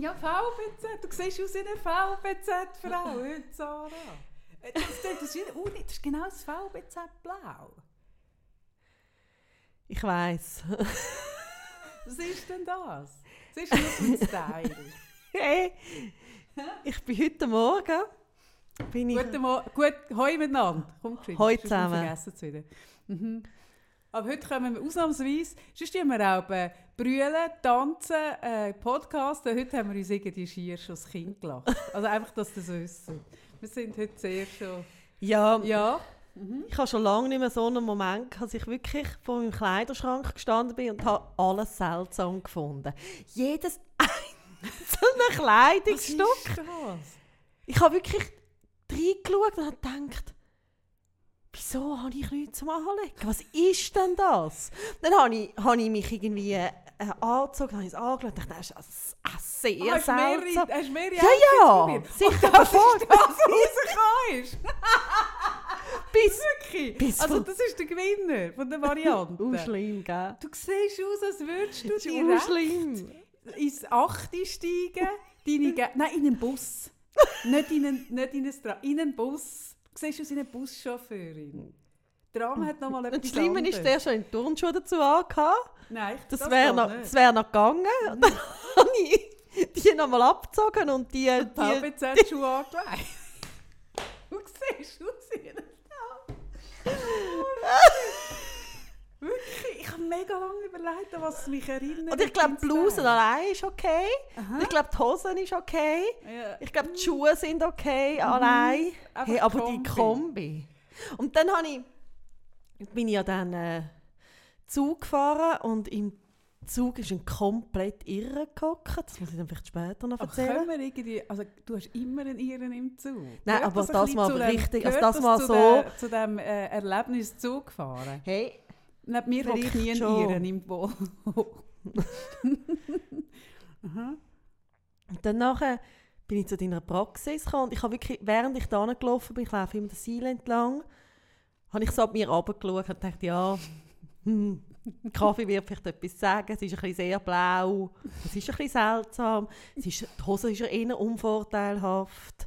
Ja, VBZ. Du siehst aus wie eine VBZ-Frau heute, Sarah. Äh, Das, das, das, ist, oh, das ist genau das VBZ-Blau. Ich weiß. Was ist denn das? Das ist nur ein Style. Hey, ich bin heute Morgen. Bin ich, Guten Morgen. Gut, hoi miteinander. Komm, geschwind. Hoi zusammen. vergessen es wieder. Mhm. Aber heute kommen wir ausnahmsweise, sonst tun wir auch äh, brüllen, tanzen, äh, podcasten. Heute haben wir uns irgendwie schier schon das Kind gelacht. Also einfach, dass ihr das wisst. Wir sind heute sehr schon... ja, Ja. ich habe schon lange nicht mehr so einen Moment, dass ich wirklich vor meinem Kleiderschrank gestanden bin und habe alles seltsam gefunden. Jedes einzelne Kleidungsstück. Was ist das? Ich habe wirklich reingeschaut und habe gedacht, wieso habe ich nichts zum Anlegen? Was ist denn das? Dann habe ich, habe ich mich irgendwie äh, angezogen, habe ich es angeschaut und dachte, das ist äh, sehr Ah, hast du seltsam. hast mehrere Ja, ja, sicher, das voll. ist das, was ist. Bis, Wirklich. Bis also das ist der Gewinner von der Variante. uh, schlimm, gell? Du siehst aus, als würdest du direkt schlimm. ins Achte steigen, deine Ge nein, in einen Bus. nicht in einen, nicht in einen, in einen Bus. Du siehst aus wie eine Buschauffeurin. Der Arm hat noch mal Und etwas das Schlimme ist, der schon in Turnschuhe dazu angehabt. Nein, ich- Das, das wäre noch, nicht. das wär noch gegangen. Und dann habe ich die nochmal abgezogen und die... Die die VBZ-Schuhe angelegt. Du siehst aus wie Frau. Wirklich, ich habe mega lange überlegt, an was mich erinnert. und ich glaube, die Bluse allein ist okay. Ich glaube, die Hosen ist okay. Ja. Ich glaube, die Schuhe sind okay, allein. Einfach Hey, aber die Kombi. Kombi. Und dann habe ich, bin ich ja dann äh, Zug gefahren und im Zug ist ein komplett irre gehockt. Das muss ich dann vielleicht später noch Aber erzählen. wir irgendwie, also du hast immer einen Iren im Zug. Nein, Gehört aber das bisschen mal zu dem- richtig, also gehört das mal zu so- der- zu dem äh, Erlebnis Zug fahren. Hey, Neben mir hockt nie ein. Iren im und dann nachher bin ich zu deiner Praxis gekommen und ich habe wirklich, während ich da gelaufen bin, ich laufe immer den Seil entlang, habe ich so ab mir runtergeschaut und dachte, ja, hm, Kaffee wird vielleicht etwas sagen, es ist ein bisschen sehr blau, es ist ein bisschen seltsam, es ist, die Hose ist ja eher unvorteilhaft.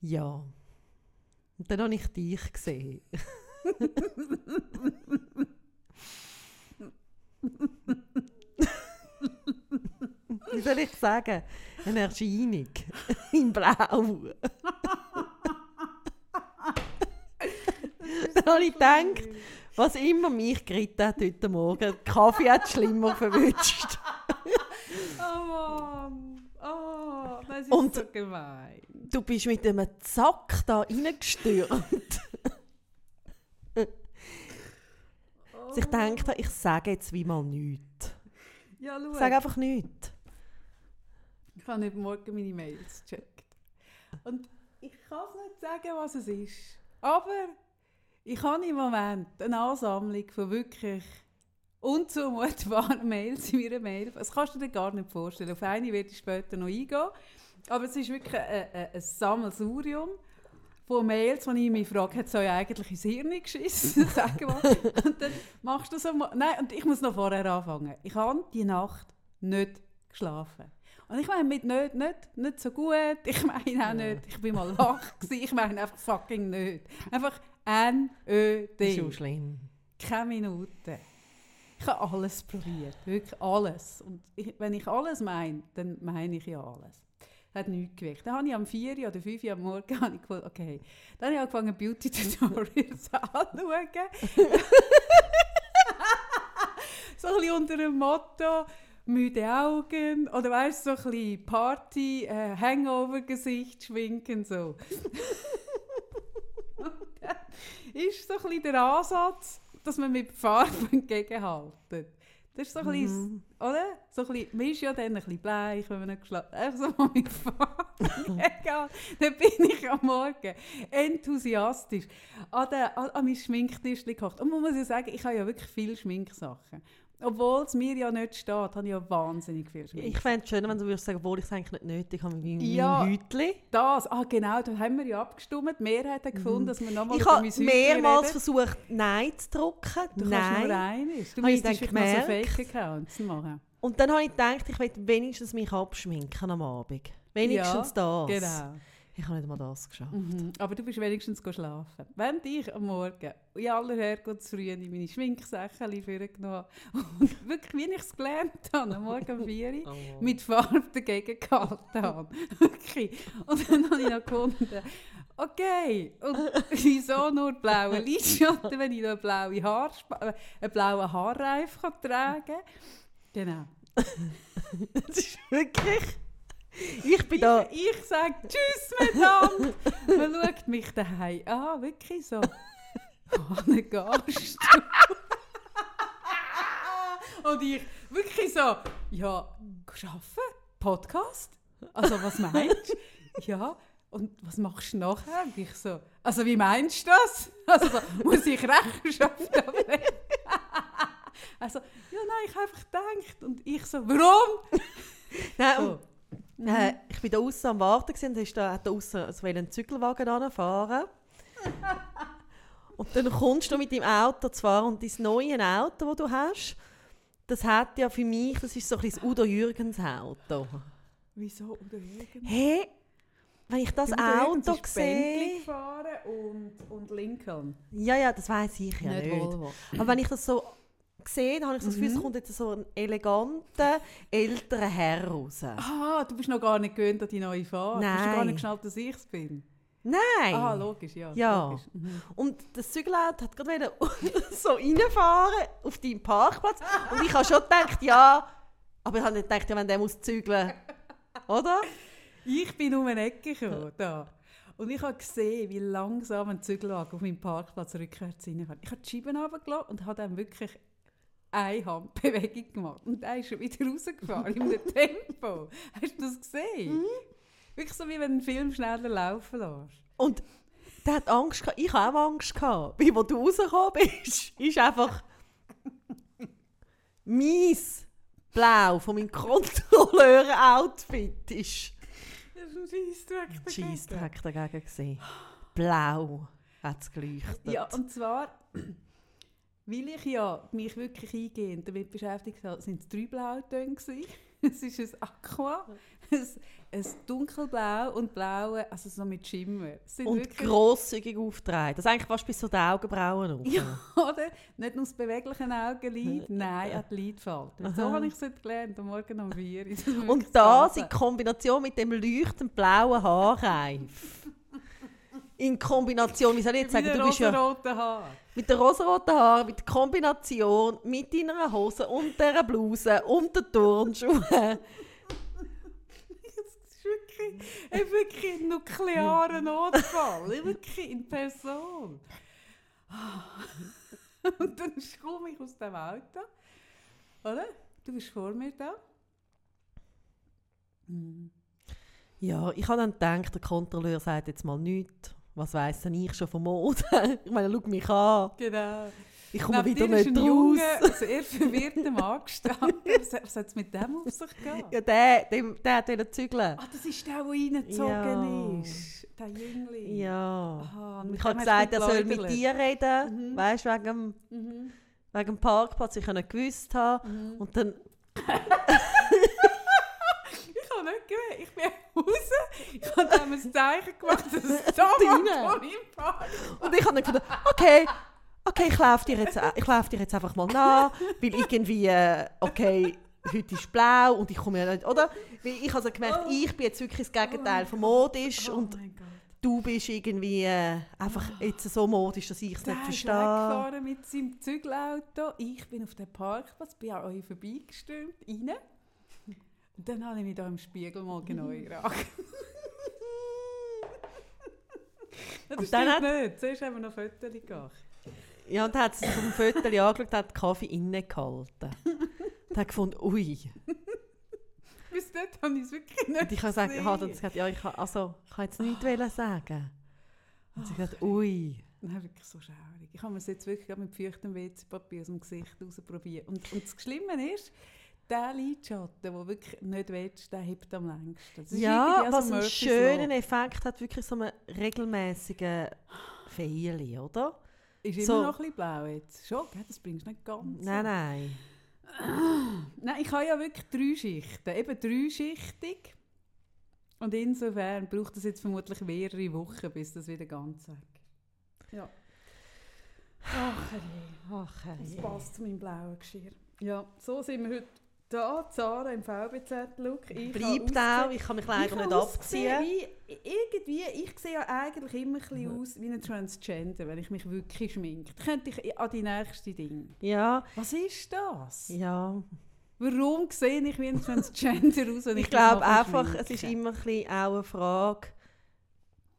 Ja. Und dann habe ich dich gesehen. Wie soll ich sagen? Eine Erscheinung. In Blau. Dann habe ich gedacht, was immer mich geritten hat heute Morgen, Kaffee hat schlimmer verwünscht. Oh Mann, oh, das ist Und- so gemein. Du bist mit einem Zack da reingestürmt. Dass ich dachte, ich sage jetzt wie mal nichts. Ja, schau, Ich sage einfach nichts. ich habe heute Morgen meine Mails gecheckt. Und ich kann es nicht sagen, was es ist. Aber ich habe im Moment eine Ansammlung von wirklich unzumutbaren Mails in meiner Mail. Das kannst du dir gar nicht vorstellen. Auf eine werde ich später noch eingehen. Aber es ist wirklich ein, ein, ein Sammelsurium von Mails, wo ich mich frage, hat es euch eigentlich ins Hirn geschissen? Sag mal. Und dann machst du so... Nein, und ich muss noch vorher anfangen. Ich habe die Nacht nicht geschlafen. Und ich meine mit nicht, nicht, nicht so gut, ich meine auch nicht, ich bin mal wach gewesen, ich meine einfach fucking nicht. Einfach N-Ö-D. Schon schlimm. Keine Minute. Ich habe alles probiert, wirklich alles. Und ich, wenn ich alles meine, dann meine ich ja alles. Hat nichts gewirkt. Dann habe ich am 4 Uhr oder 5 Uhr am Morgen habe ich gedacht, okay. Dann habe ich angefangen, Beauty-Tutorials anzuschauen. so ein unter dem Motto, müde Augen oder weißt so ein bisschen Party, äh, Hangover-Gesicht schminken, so. Ist so ein bisschen der Ansatz, dass man mit Farbe entgegenhaltet. Das ist so ein bisschen, oder? So ein bisschen, man ist ja dann ein bisschen bleich, wenn man nicht geschlafen hat. Einfach so mal mit entgegenhalten. Dann bin ich am Morgen enthusiastisch an, den, an, an mein Schminktisch gekocht. Und man muss ja sagen, ich habe ja wirklich viele Schminksachen. Obwohl es mir ja nicht steht, habe ich ja wahnsinnig viel Schmink. Ich fände es schön, wenn du würdest sagen, obwohl ich es eigentlich nicht nötig habe, meinem Ja. meinem Hütli. Das, ah genau, da haben wir ja abgestimmt. Die Mehrheit hat gefunden, dass wir nochmal Ich über habe mein Häuschen mehrmals reden. versucht, Nein zu drücken. Du kannst nur Nein. eines. Du Habe ich müsstest vielleicht noch so. Fake-Accounts machen. Und dann habe ich gedacht, ich will wenigstens mich abschminken am Abend. Wenigstens das. Genau. Ich habe nicht mal das geschafft. Mhm. Aber du bist wenigstens go schlafen. Wenn ich am Morgen in aller Herrgottsfrühe in meine Schminksachen vorgenommen habe und wirklich, wie ich es gelernt habe, am Morgen um 4 Uhr, Oh. mit Farbe dagegen gehalten habe. Wirklich. Und dann habe ich noch gefunden, okay, und wieso nur blaue Lidschatten, wenn ich noch blaue äh, einen blauen Haarreif kann tragen kann? Genau. Das ist wirklich... Ich bin da... Ich, ich sage Tschüss miteinander. Man schaut mich daheim an, wirklich so. Wann gehst du? Und ich wirklich so, ja, arbeiten? Podcast? Also was meinst du? Ja, und was machst du nachher? Und ich so, also wie meinst du das? Also so, muss ich Rechenschaft ablegen? Also, ja nein, ich habe einfach gedacht. Und ich so, warum? Nein, So. Und, äh, ich bin da außen am Warten gewesen, und da ist da, hat da außen also einen Zügelwagen anfahren. und dann kommst du mit deinem Auto zu fahren und dein neue Auto, das du hast, das hat ja für mich, das ist so ein bisschen das Udo Jürgens Auto. Wieso? Oder irgendwas? Hey, wenn ich das Auto sehe, gefahren und, und Lincoln. ja, ja, das weiß ich ja nicht. Volvo. Aber wenn ich das so sehe, dann habe ich so das Gefühl, es Mhm. kommt jetzt so ein eleganter, älterer Herr raus. Ah, du bist noch gar nicht gewöhnt an die neue Fahrt. Du hast Nein. gar nicht geschnallt, dass ich es bin. Nein! Ah, logisch, ja. Ja. Logisch. Mhm. Und das Zügelauto hat gerade wieder so reinfahren auf deinen Parkplatz. Und ich habe schon gedacht, ja, aber ich habe nicht gedacht, ja, wenn der muss zügeln, oder? Ich bin um eine Ecke gekommen, da. Und ich habe gesehen, wie langsam ein Zügelwagen auf meinem Parkplatz rückwärts reinfährt. Ich habe die Scheiben runtergelassen und habe dann wirklich eine Handbewegung gemacht. Und er ist schon wieder rausgefahren, in einem Tempo. Hast du das gesehen? Wirklich so, wie wenn du einen Film schneller laufen lässt. Und der hat Angst gehabt. Ich habe auch Angst gehabt. Wie wo du rausgekommen bist, ist einfach mies Blau von meinem Kontrolleur-Outfit ist Das ist ein Scheissdreck dagegen. Scheissdreck dagegen gesehen. Blau hat es geleuchtet. Ja, und zwar, weil ich ja mich wirklich eingehend damit beschäftigt habe, sind es drei Blautöne gewesen. Es ist ein Aqua, ein, ein dunkelblau und blaue, also so mit Schimmer. Und wirklich, grosszügig aufgetragen. Das eigentlich fast bis zu den Augenbrauen auf. Ja, oder? Nicht nur das bewegliche Augenlid, nein, auch die Lidfalte. So habe ich es gelernt, am Morgen um 4 Uhr. Das ist Und das in Kombination mit dem leuchtend blauen Haarreif. In Kombination, wie soll ich jetzt sagen, Mit du bist ja rosaroten Haaren. mit den rosaroten Haaren, mit der Kombination mit deiner Hose und dieser Bluse und den Turnschuhen. Das ist wirklich, ein wirklich ein nuklearer Notfall. wirklich in Person. Und dann komme ich aus dem Auto. Oder? Du bist vor mir da. Hm. Ja, ich habe dann gedacht, der Kontrolleur sagt jetzt mal nichts. Was weiss denn ich schon von Mode? ich meine, schau mich an. Genau. Ich komme Neben wieder nicht ein raus. junger, sehr verwirrter Mann gestanden. Was, hat es mit dem auf sich gehabt? Ja, der, dem, der hat wieder zügeln. Ah, das ist der, der reingezogen Ja. ist. Der Jüngling. Ja. Aha, ich habe gesagt, er soll mit dir reden, Mhm. weißt du, wegen, dem- Mhm. wegen dem Parkplatz. Ich habe nicht gewusst haben. Mhm. Und dann, Ich habe nicht gewählt. Ich bin raus. Ich habe ihm ein Zeichen gemacht, dass es da Park. und ich habe dann gedacht, okay, okay, ich laufe dir, jetzt- ich dir jetzt einfach mal nach, weil irgendwie, äh, okay, heute ist blau und ich komme ja nicht, oder? Weil ich habe also gemerkt, Oh. ich bin jetzt wirklich das Gegenteil Oh von modisch Oh und du bist irgendwie äh, einfach jetzt so modisch, dass ich es Der nicht ist verstehe. weggefahren mit seinem Zügelauto. Ich bin auf dem Parkplatz, bin an euch vorbeigestürmt, rein. Und dann habe ich mich da im Spiegel mal genau angeschaut. Das Und dann hat- nicht. Zuerst haben wir noch Fotos gemacht. Ja, und dann hat sie vom Foto angeschaut, hat den Kaffee innen gehalten. Und hat gefunden, ui. Bis dort habe ich es wirklich nicht Und ich habe gesagt, ja, ich habe, also, ich habe jetzt nichts wollen sagen. Und sie hat gesagt, ui. Nein, wirklich so schaurig. Ich habe mir es jetzt wirklich mit feuchtem WC-Papier aus dem Gesicht rausprobiert. Und, und das Schlimme ist, der Lidschatten, den du wirklich nicht willst, der hebt am längsten. Das Ja, auch was einen schönen Law. Effekt hat, wirklich so einen regelmäßigen Fehl, oder? Ist so- immer noch ein bisschen blau jetzt. Schon, das bringst du nicht ganz. Nein, nein. Nein, ich habe ja wirklich drei Schichten. Eben dreischichtig. Und insofern braucht es jetzt vermutlich mehrere Wochen, bis das wieder ganz weg. Ja. Ach, herrje. Ach, Das herrje. passt zu meinem blauen Geschirr. Ja, so sind wir heute da. Zara im VBZ-Look. Ich Bleibt auch, ich kann mich Ich leider nicht abziehen. Wie, irgendwie, ich sehe ja eigentlich immer ein aus wie ein Transgender, wenn ich mich wirklich schminke. Da könnte ich an die nächsten Dinge. Ja, Was ist das? ja. Warum sehe ich wie ein Transgender aus, ich, Ich glaube einfach, es ist immer ein auch eine Frage,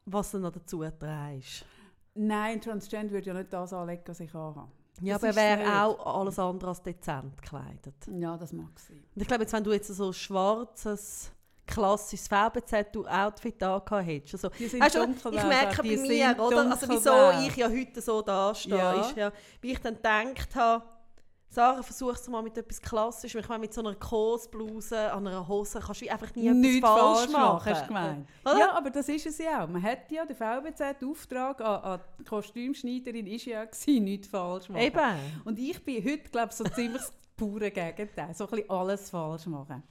was du noch dazu trägst. Nein, ein Transgender würde ja nicht das anlegen, was ich anhabe. Ja, Das aber er wäre auch alles andere als dezent gekleidet. Ja, das mag sein. Und ich glaube, jetzt, wenn du jetzt so ein schwarzes, klassisches VBZ-Outfit angehabt hättest, also, Weißt du, ich merke bei mir, oder? Also wieso ich ja heute so dastehe, Ja. ist ja, wie ich dann gedacht habe, Sarah, versuch es mal mit etwas Klassischem. Ich meine, mit so einer Kosbluse an einer Hose kannst du einfach nie Nichts etwas falsch falsch machen. hast du gemeint. Oder? Ja, aber das ist es ja auch. Man hat ja, der VBZ-Auftrag an, an die Kostümschneiderin ist ja gewesen, nichts falsch machen. Eben. Und ich bin heute, glaube ich, so ziemlich das pure Gegenteil. So ein bisschen alles falsch machen.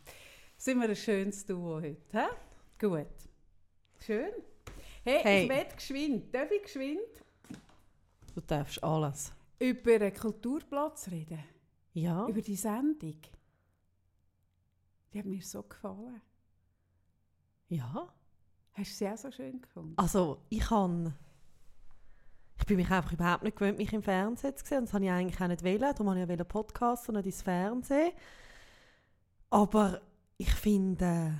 Sind wir ein schönes Duo heute, hä? Gut. Schön. Hey, Hey. ich werde geschwind, darf ich geschwind Du darfst alles. Über einen Kulturplatz reden? Ja. Über die Sendung? Die hat mir so gefallen. Ja. Hast du sie auch so schön gefunden? Also, ich kann. Ich bin mich einfach überhaupt nicht gewöhnt, mich im Fernsehen zu sehen. Das habe ich eigentlich auch nicht wollen. Darum habe ich ja Podcast und nicht ins Fernsehen. Aber ich finde,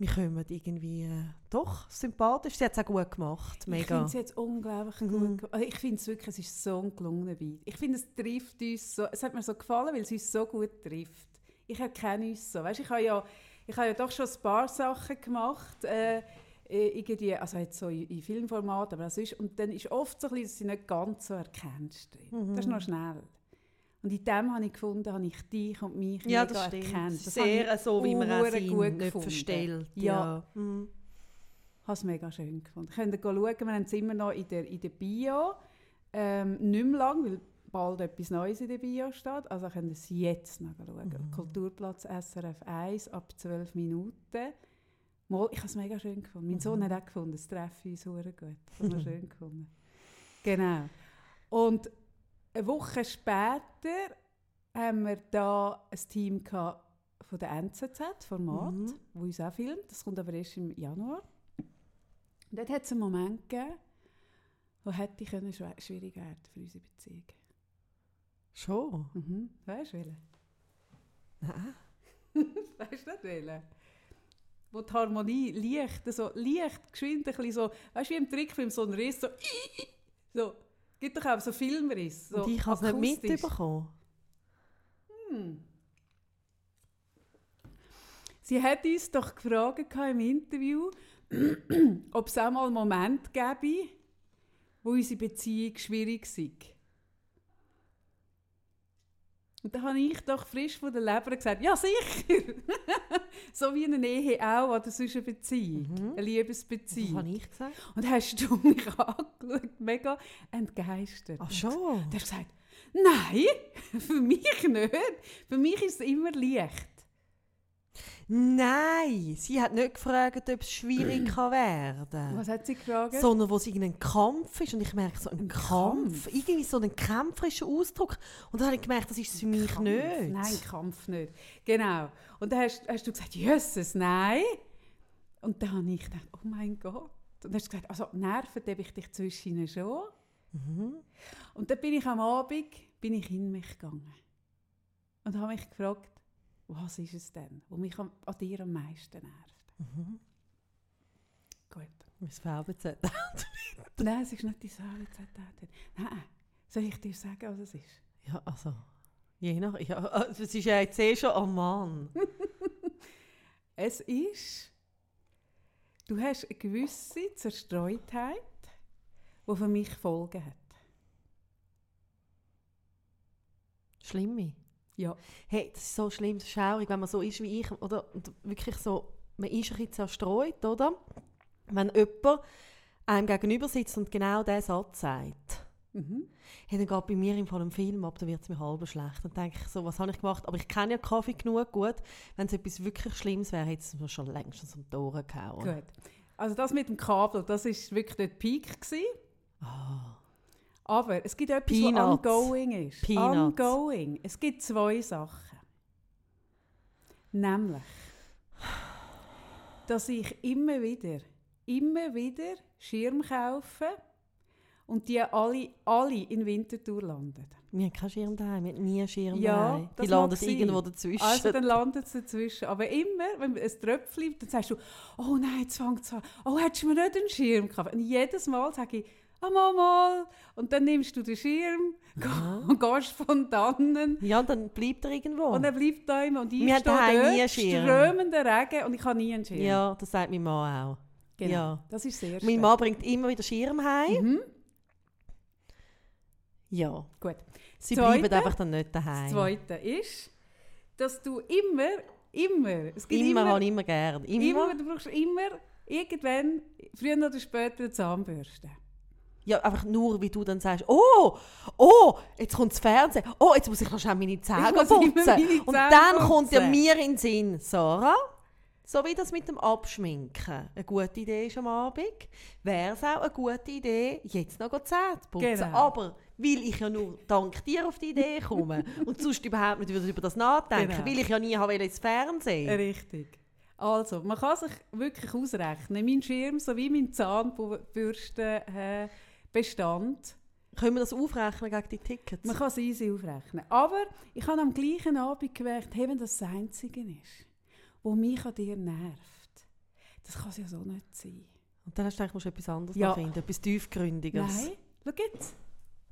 wir kommen irgendwie äh, doch sympathisch. Sie hat es auch gut gemacht. Ich Mega. finde es jetzt unglaublich Mhm. gut. Also ich finde es wirklich, es ist so ein gelungener Beat. Ich finde, es trifft uns so, es hat mir so gefallen, weil es uns so gut trifft. Ich erkenne uns so. Weißt, ich habe ja, ich habe ja doch schon ein paar Sachen gemacht, äh, äh, irgendwie, also jetzt so in, in Filmformat, aber das ist, und dann ist oft so ein bisschen, dass sie nicht ganz so erkennst. drin. Das ist Mhm. noch schnell. Und in dem habe ich gefunden, habe ich dich und mich ja, mega das stimmt. erkannt. Das Sehr habe ich so, wie man auch sind, gut nicht verstellt. Ja. Ja. Mhm. habe es mega schön gefunden. Könnt ihr schauen, wir haben es immer noch in der, in der Bio. Ähm, nicht mehr lang, weil bald etwas Neues in der Bio steht. Also könnt ihr es jetzt noch schauen. Mhm. Kulturplatz SRF 1 ab 12 Minuten. Mal, ich habe es mega schön gefunden. Mein Sohn Mhm. hat auch gefunden, es treffe uns sehr gut. Das habe ich schön gefunden. Genau. Und eine Woche später haben wir da ein Team gehabt von der NZZ-Format, Mhm. wo uns auch filmt. Das kommt aber erst im Januar. Und dort hat es einen Moment gegeben, wo hätte ich können schw- schwierig werden für unsere Beziehung. Schon? Mhm. Weißt du, welchen? Nein. Weißt du nicht, welchen? Wo die Harmonie leicht, so leicht, geschwind, ein bisschen so, weißt du, wie im Trickfilm, so ein Riss, so, so, gibt doch auch so Filmriss. So Und ich habe es nicht mitbekommen. Hm. Sie hat uns doch gefragt im Interview, ob es auch mal einen Moment gäbe, wo unsere Beziehung schwierig sei. Und da habe ich doch frisch von der Leber gesagt, ja sicher! so wie eine Ehe auch, oder sonst eine Beziehung, Mhm. eine Liebesbeziehung. habe ich gesagt? Und hast du mich angeschaut, mega entgeistert. Ach schon? Der hat gesagt, nein, für mich nicht. Für mich ist es immer leicht. Nein, sie hat nicht gefragt, ob es schwierig kann werden Was hat sie gefragt? sondern wo es irgendein Kampf ist und ich merke so ein Ein Kampf, Kampf? irgendwie so einen kämpferischen Ausdruck und dann habe ich gemerkt, das ist es für mich Kampf. nicht. Nein, Kampf nicht. Genau. Und dann hast, hast du gesagt, Jesus, nein. Und dann habe ich gedacht, oh mein Gott. Und dann hast du gesagt, also nerven darf ich dich zwischen ihnen schon. Mhm. Und dann bin ich am Abend bin ich in mich gegangen. Und habe mich gefragt, was ist es denn, was mich am, an dir am meisten nervt? Mhm. Gut. Mein VBZ. Nein, es ist nicht die Saalezeit. Nein, soll ich dir sagen, was es ist? Ja, also, je nach, ja, also, es ist ja jetzt eh schon am Mann. Es ist, du hast eine gewisse Zerstreutheit, die für mich Folgen hat. Schlimme. Ja. Hey, das ist so schlimm, das ist schaurig, wenn man so ist wie ich, oder? Und wirklich so, man ist ein bisschen zerstreut, oder? Wenn jemand einem gegenüber sitzt und genau diesen Satz sagt. Mhm. Hey, dann geht bei mir im Fall im Film ab, dann wird es mir halb schlecht. Dann denke ich so, was habe ich gemacht? Aber ich kenne ja Kaffee genug gut. Wenn es etwas wirklich Schlimmes wäre, hätte es mir schon längstens um die Ohren gehauen. Gut. Also das mit dem Kabel, das war wirklich der Peak. Gewesen. Ah. Aber es gibt etwas, was Peanuts. ongoing ist. Peanuts. Ongoing. Es gibt zwei Sachen. Nämlich, dass ich immer wieder, immer wieder Schirm kaufe und die alle, alle in Winterthur landen. Wir haben keinen Schirm daheim, wir haben nie einen Schirm Ja, daheim. Die landen sein. irgendwo dazwischen. Also dann landet es dazwischen. Aber immer, wenn ein Tröpfchen, dann sagst du, oh nein, jetzt fängt es an. Oh, hättest du mir nicht einen Schirm gekauft? Und jedes Mal sage ich, ah, mal. Und dann nimmst du den Schirm und gehst von dannen. ja, dann bleibt er irgendwo. Und er bleibt da immer. Und ich Wir stehe dort, nie einen Schirm. strömender Regen und ich habe nie einen Schirm. ja, das sagt mein Mann auch. genau. ja. Das ist sehr Mein Mann bringt immer wieder Schirm heim. Mhm. Ja. Gut. Sie Zweite- bleiben einfach dann nicht daheim. Das Zweite ist, dass du immer, immer, es gibt Immer, immer, habe ich immer gern. Immer. immer, du brauchst immer irgendwann, früher oder später, eine Zahnbürste. Ja, einfach nur, wie du dann sagst, oh, oh, jetzt kommt das Fernsehen. Oh, jetzt muss ich noch schnell meine Zähne putzen. meine Und dann kommt ja mir in den Sinn, Sarah, so wie das mit dem Abschminken eine gute Idee ist am Abend, wäre es auch eine gute Idee, jetzt noch die Zähne zu putzen. Genau. Aber weil ich ja nur dank dir auf die Idee komme und sonst überhaupt nicht über das nachdenken, Genau. weil ich ja nie habe ins Fernsehen. Richtig. Also, man kann sich wirklich ausrechnen, mein Schirm sowie mein Zahnbürstenbestand, äh, Bestand, Können wir das aufrechnen gegen die Tickets? man kann es easy aufrechnen. Aber ich habe am gleichen Abend gemerkt, hey, wenn das das Einzige ist, was mich an dir nervt, das kann es ja so nicht sein. und dann hast du gedacht, du musst etwas anderes Ja. finden, etwas tiefgründiges. Nein, schau jetzt.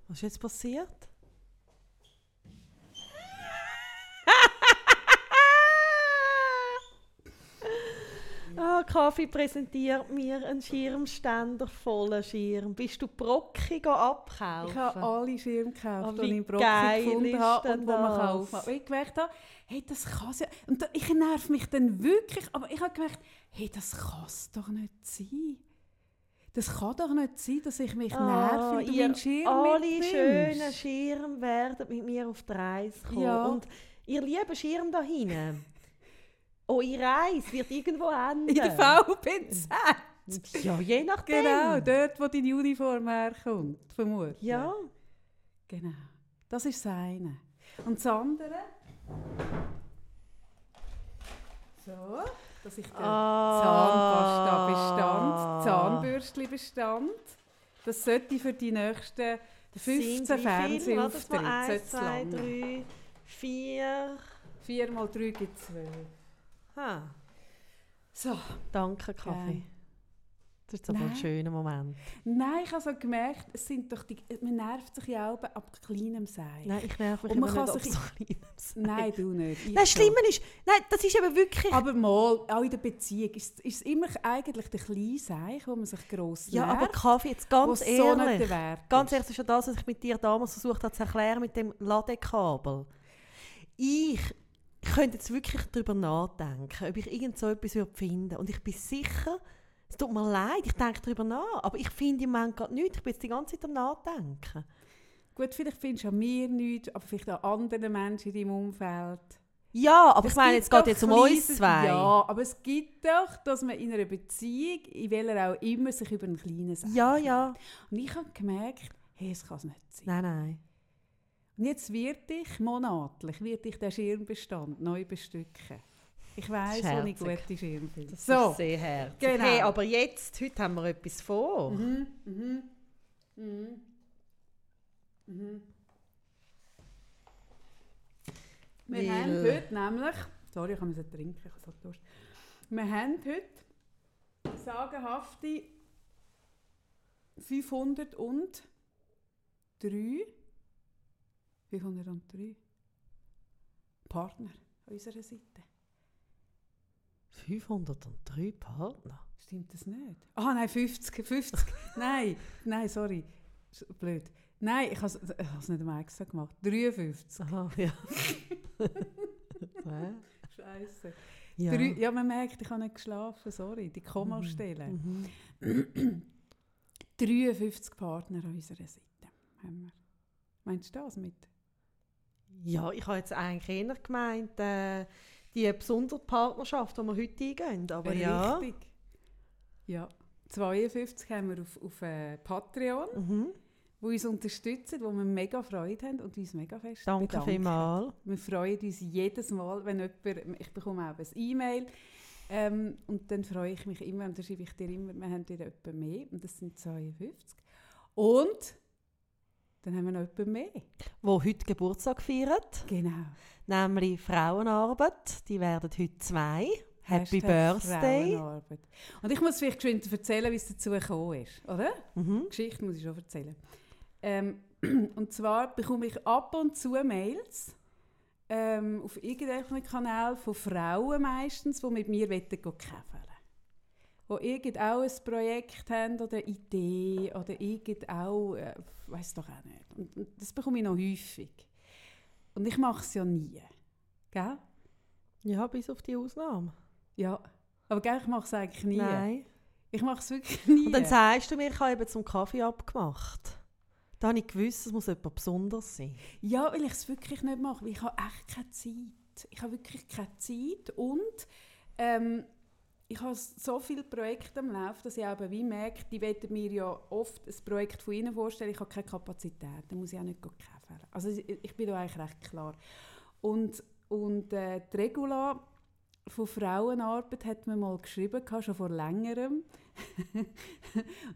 Was ist jetzt passiert? Ah, Kaffee präsentiert mir einen Schirmständer voller Schirm. Bist du Brocki go abkaufen? Ich habe alle Schirme gekauft, Oh, die ich in Brocken gefunden habe und die man kaufen kann. Ich gemerkt habe, hey, das kann ja... Und ich nerv mich dann wirklich, aber ich habe gemerkt, hey, das kann es doch nicht sein. Das kann doch nicht sein, dass ich mich nerv, weil du Ah, ihr meinen Schirm alle mitnimmst. schönen Schirme werden mit mir auf die Reise kommen. Ja. Und ihr lieben Schirm da hinten, eure Reise wird irgendwo enden. In der VBZ. Ja, je nachdem. Genau, dort, wo deine Uniform herkommt, vermutlich. Ja. Genau. Das ist das eine. Und das andere... So, dass ich den Ah. Zahnpasta-Bestand, Zahnbürstli-Bestand, das sollte für die nächsten 15 Fernsehauftritte Eins, sollte es zwei, langen. drei, vier. 4 mal 3 gibt 12. Ha. So. Danke, Kaffee. Das ist aber ein schöner Moment. Nein, ich habe so gemerkt, es sind doch die, man nervt sich ja auch ab kleinem Sein. Nein, ich nerv mich Und man immer kann nicht sich- ab so kleinem Sein. Nein, du nicht. Ich Nein, das. Schlimme ist, nein, das ist eben wirklich... Aber mal, auch in der Beziehung, ist, ist es immer eigentlich der kleine Seich, wo man sich gross ja, aber Kaffee, jetzt ganz so ehrlich. Wert Ganz ehrlich, das ist ja das, was ich mit dir damals versucht habe zu erklären mit dem Ladekabel. Ich könnte jetzt wirklich darüber nachdenken, ob ich irgend so etwas würde finden Und ich bin sicher, es tut mir leid, ich denke darüber nach, aber ich finde im Moment gerade nichts. Ich bin jetzt die ganze Zeit am Nachdenken. Gut, vielleicht findest du an mir nichts, aber vielleicht an anderen Menschen in deinem Umfeld. Ja, aber Es ich meine, jetzt geht jetzt um uns zwei. Ja, aber es gibt doch, dass man in einer Beziehung, in welcher auch immer, sich über einen kleinen Seich ja, ja. Und ich habe gemerkt, hey, es kann es nicht sein. Nein, nein. Jetzt wird ich monatlich wird ich den Schirmbestand neu bestücken. Ich weiss, wo ich gute Schirme finde. Das So. ist sehr herzig. genau. Hey, aber jetzt, heute haben wir etwas vor. Mhm, mhm, mhm, mhm. Wir Weil- haben heute nämlich, sorry, ich muss trinken, ich habe so Durst. Wir haben heute sagenhafte 503 503 Partner an unserer Seite. 503 Partner. Stimmt das nicht? Ah, nein, 50, 50. nein, nein, sorry. Blöd. Nein, ich habe es nicht einmal extra gemacht. 53. Aha, ja. Scheiße. ja. Drei, ja, man merkt, ich habe nicht geschlafen, sorry. Die Kommastelle. Mhm. 53 Partner an unserer Seite. haben wir. Meinst du das mit? Ja, ich habe jetzt eigentlich eher gemeint, äh, die besondere Partnerschaft, die wir heute eingehen. Aber ja. Richtig. Ja. 52 haben wir auf, auf äh, Patreon, Mhm. wo uns unterstützen, wo wir mega Freude haben und uns mega fest Danke bedanken. vielmals. Wir freuen uns jedes Mal, wenn jemand, ich bekomme auch ein E-Mail ähm, und dann freue ich mich immer, und dann schreibe ich dir immer, wir haben wieder jemanden mehr und das sind 52. Und dann haben wir noch jemanden mehr. Wo heute Geburtstag feiert, Genau. nämlich Frauenarbeit. Die werden heute zwei. Happy Birthday. Und ich muss vielleicht geschwind erzählen, wie es dazu gekommen ist, oder? Mhm. Geschichte muss ich schon erzählen. Ähm, und zwar bekomme ich ab und zu Mails ähm, auf irgendeinem Kanal von Frauen meistens, die mit mir käfeln Die irgend auch ein Projekt haben oder eine Idee oder irgend auch, äh, weiß doch auch nicht. Und, und das bekomme ich noch häufig. Und ich mache es ja nie. Gell? Ja, bis auf die Ausnahme. Ja. Aber gell, ich mache es eigentlich nie. Nein. Ich mache es wirklich nie. Und dann sagst du mir, ich habe eben zum Kaffee abgemacht. Da habe ich gewusst, es muss etwas Besonderes sein. Ja, weil ich es wirklich nicht mache, weil ich habe echt keine Zeit. Ich habe wirklich keine Zeit und ähm, ich habe so viele Projekte am Laufen, dass ich eben wie merke, die wollen mir ja oft ein Projekt von ihnen vorstellen, ich habe keine Kapazität, dann muss ich auch nicht kämpfen. Also ich, bin da eigentlich recht klar. Und, und äh, die Regula von Frauenarbeit hat mir mal geschrieben, schon vor längerem. und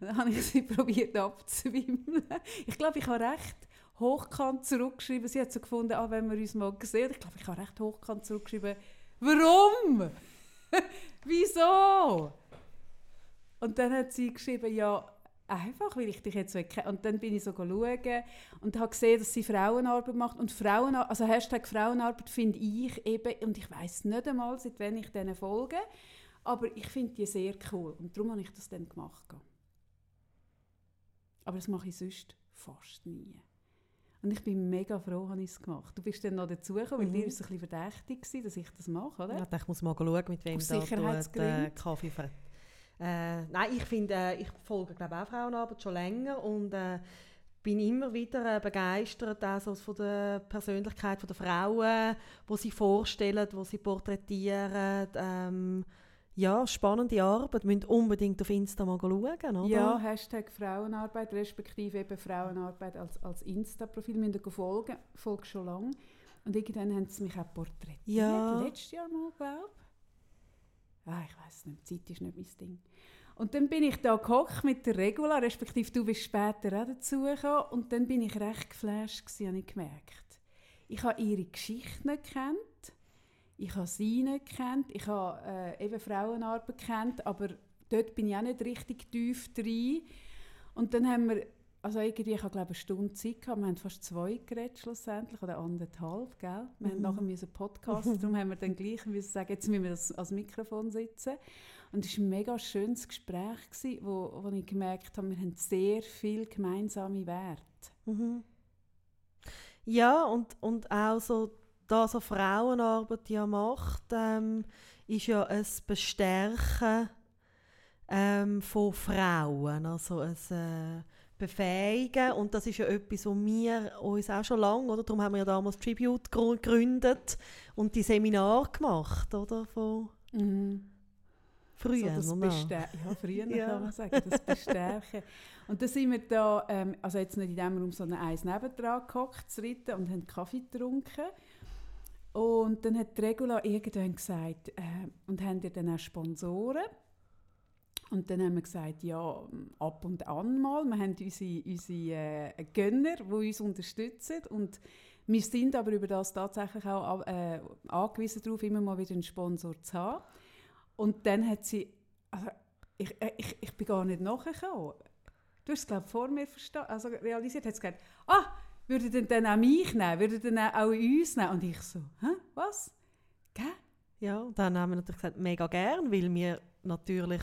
dann habe ich sie probiert abzuwimmeln. Ich glaube, ich habe recht hochkant zurückgeschrieben. Sie hat so gefunden, ah, wenn wir uns mal sehen. Ich glaube, ich habe recht hochkant zurückgeschrieben. Warum? Wieso? Und dann hat sie geschrieben, ja, einfach, weil ich dich jetzt kennen. Und dann bin ich so schauen und habe gesehen, dass sie Frauenarbeit macht. Und Frauenarbeit, also Hashtag Frauenarbeit finde ich eben, und ich weiß nicht einmal, seit wann ich denen folge, aber ich finde die sehr cool. Und darum habe ich das dann gemacht. Aber das mache ich sonst fast nie. Und ich bin mega froh, dass ich es gemacht Du bist dann noch dazugekommen, weil Mhm. dir war es ein bisschen verdächtig, gewesen, dass ich das mache, oder? Ja, ich muss mal schauen, mit wem Aus da tut, äh? Kaffee ver äh, Nein, ich finde, äh, ich folge glaube auch Frauenarbeit schon länger und äh, bin immer wieder äh, begeistert also von der Persönlichkeit der Frauen, wo sie vorstellen, wo sie porträtieren. Ähm, ja, spannende Arbeit. Müsst unbedingt auf Insta mal schauen, oder? Ja, Hashtag Frauenarbeit, respektive eben Frauenarbeit als, als Insta-Profil. Müsst ihr folgen, folge schon lange. Und irgendwann haben sie mich auch porträtiert. Ja. Letztes Jahr mal, glaube ich. Ah, ich weiß nicht, Zeit ist nicht mein Ding. Und dann bin ich da gehockt mit der Regula, respektive du bist später auch dazugekommen. Und dann bin ich recht geflasht, gewesen, habe ich gemerkt. Ich habe ihre Geschichte nicht gekannt. Ich habe sie nicht gekannt. Ich habe äh, eben Frauenarbeit gekannt, aber dort bin ich auch nicht richtig tief drin. Und dann haben wir, also irgendwie, ich habe glaube eine Stunde Zeit gehabt, wir haben fast zwei geredet schlussendlich, oder anderthalb, gell? Wir Mhm. haben nachher müssen podcasten, darum haben wir dann gleich müssen sagen, jetzt müssen wir das als Mikrofon sitzen. Und es war ein mega schönes Gespräch, gewesen, wo, wo ich gemerkt habe, wir haben sehr viel gemeinsame Werte. Mhm. Ja, und, und auch so, da so Frauenarbeit ja macht, ähm, ist ja ein Bestärken ähm, von Frauen, also ein äh, Befähigen und das ist ja etwas, was wir uns auch schon lange, oder? Darum haben wir ja damals Tribute gegründet und die Seminare gemacht, oder? Von früher, so das ja, früher Ja. kann man sagen, das Bestärken. Und dann sind wir da, ähm, also jetzt nicht in dem Raum, sondern eins nebendran gehockt, zu ritten und haben Kaffee getrunken. Und dann hat Regula irgendwann gesagt, äh, und haben ihr dann auch Sponsoren? Und dann haben wir gesagt, ja, ab und an mal. Wir haben unsere, unsere äh, Gönner, die uns unterstützen. Und wir sind aber über das tatsächlich auch äh, angewiesen darauf, immer mal wieder einen Sponsor zu haben. Und dann hat sie, also ich, äh, ich, ich bin gar nicht nachgekommen. Du hast es, glaube ich, vor mir also realisiert, hat gesagt, ah, würde denn dann auch mich nehmen, würde dann auch uns nehmen? Und ich so, hä, was? Gell? Ja, dann haben wir natürlich gesagt, mega gern, weil wir natürlich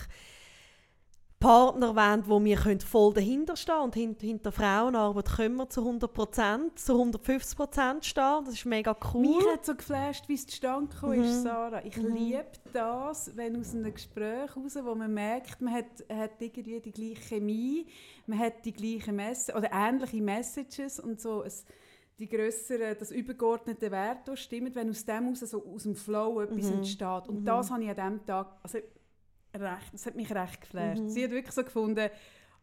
Partner wollen, wo wir können voll dahinter stehen und hinter, hinter Frauenarbeit können wir zu 100%, zu 150% stehen. Das ist mega cool. Mich hat so geflasht, wie es zustande gekommen ist, Mhm. Sarah. Ich Mhm. liebe das, wenn aus einem Gespräch raus, wo man merkt, man hat, hat irgendwie die gleiche Chemie, man hat die gleichen Mess oder ähnliche Messages und so ein, die grösseren, das übergeordnete Wert stimmt, wenn aus dem raus so aus dem Flow etwas Mhm. entsteht. Und Mhm. das habe ich an diesem Tag, also recht, das hat mich recht geflasht. Mhm. Sie hat wirklich so gefunden,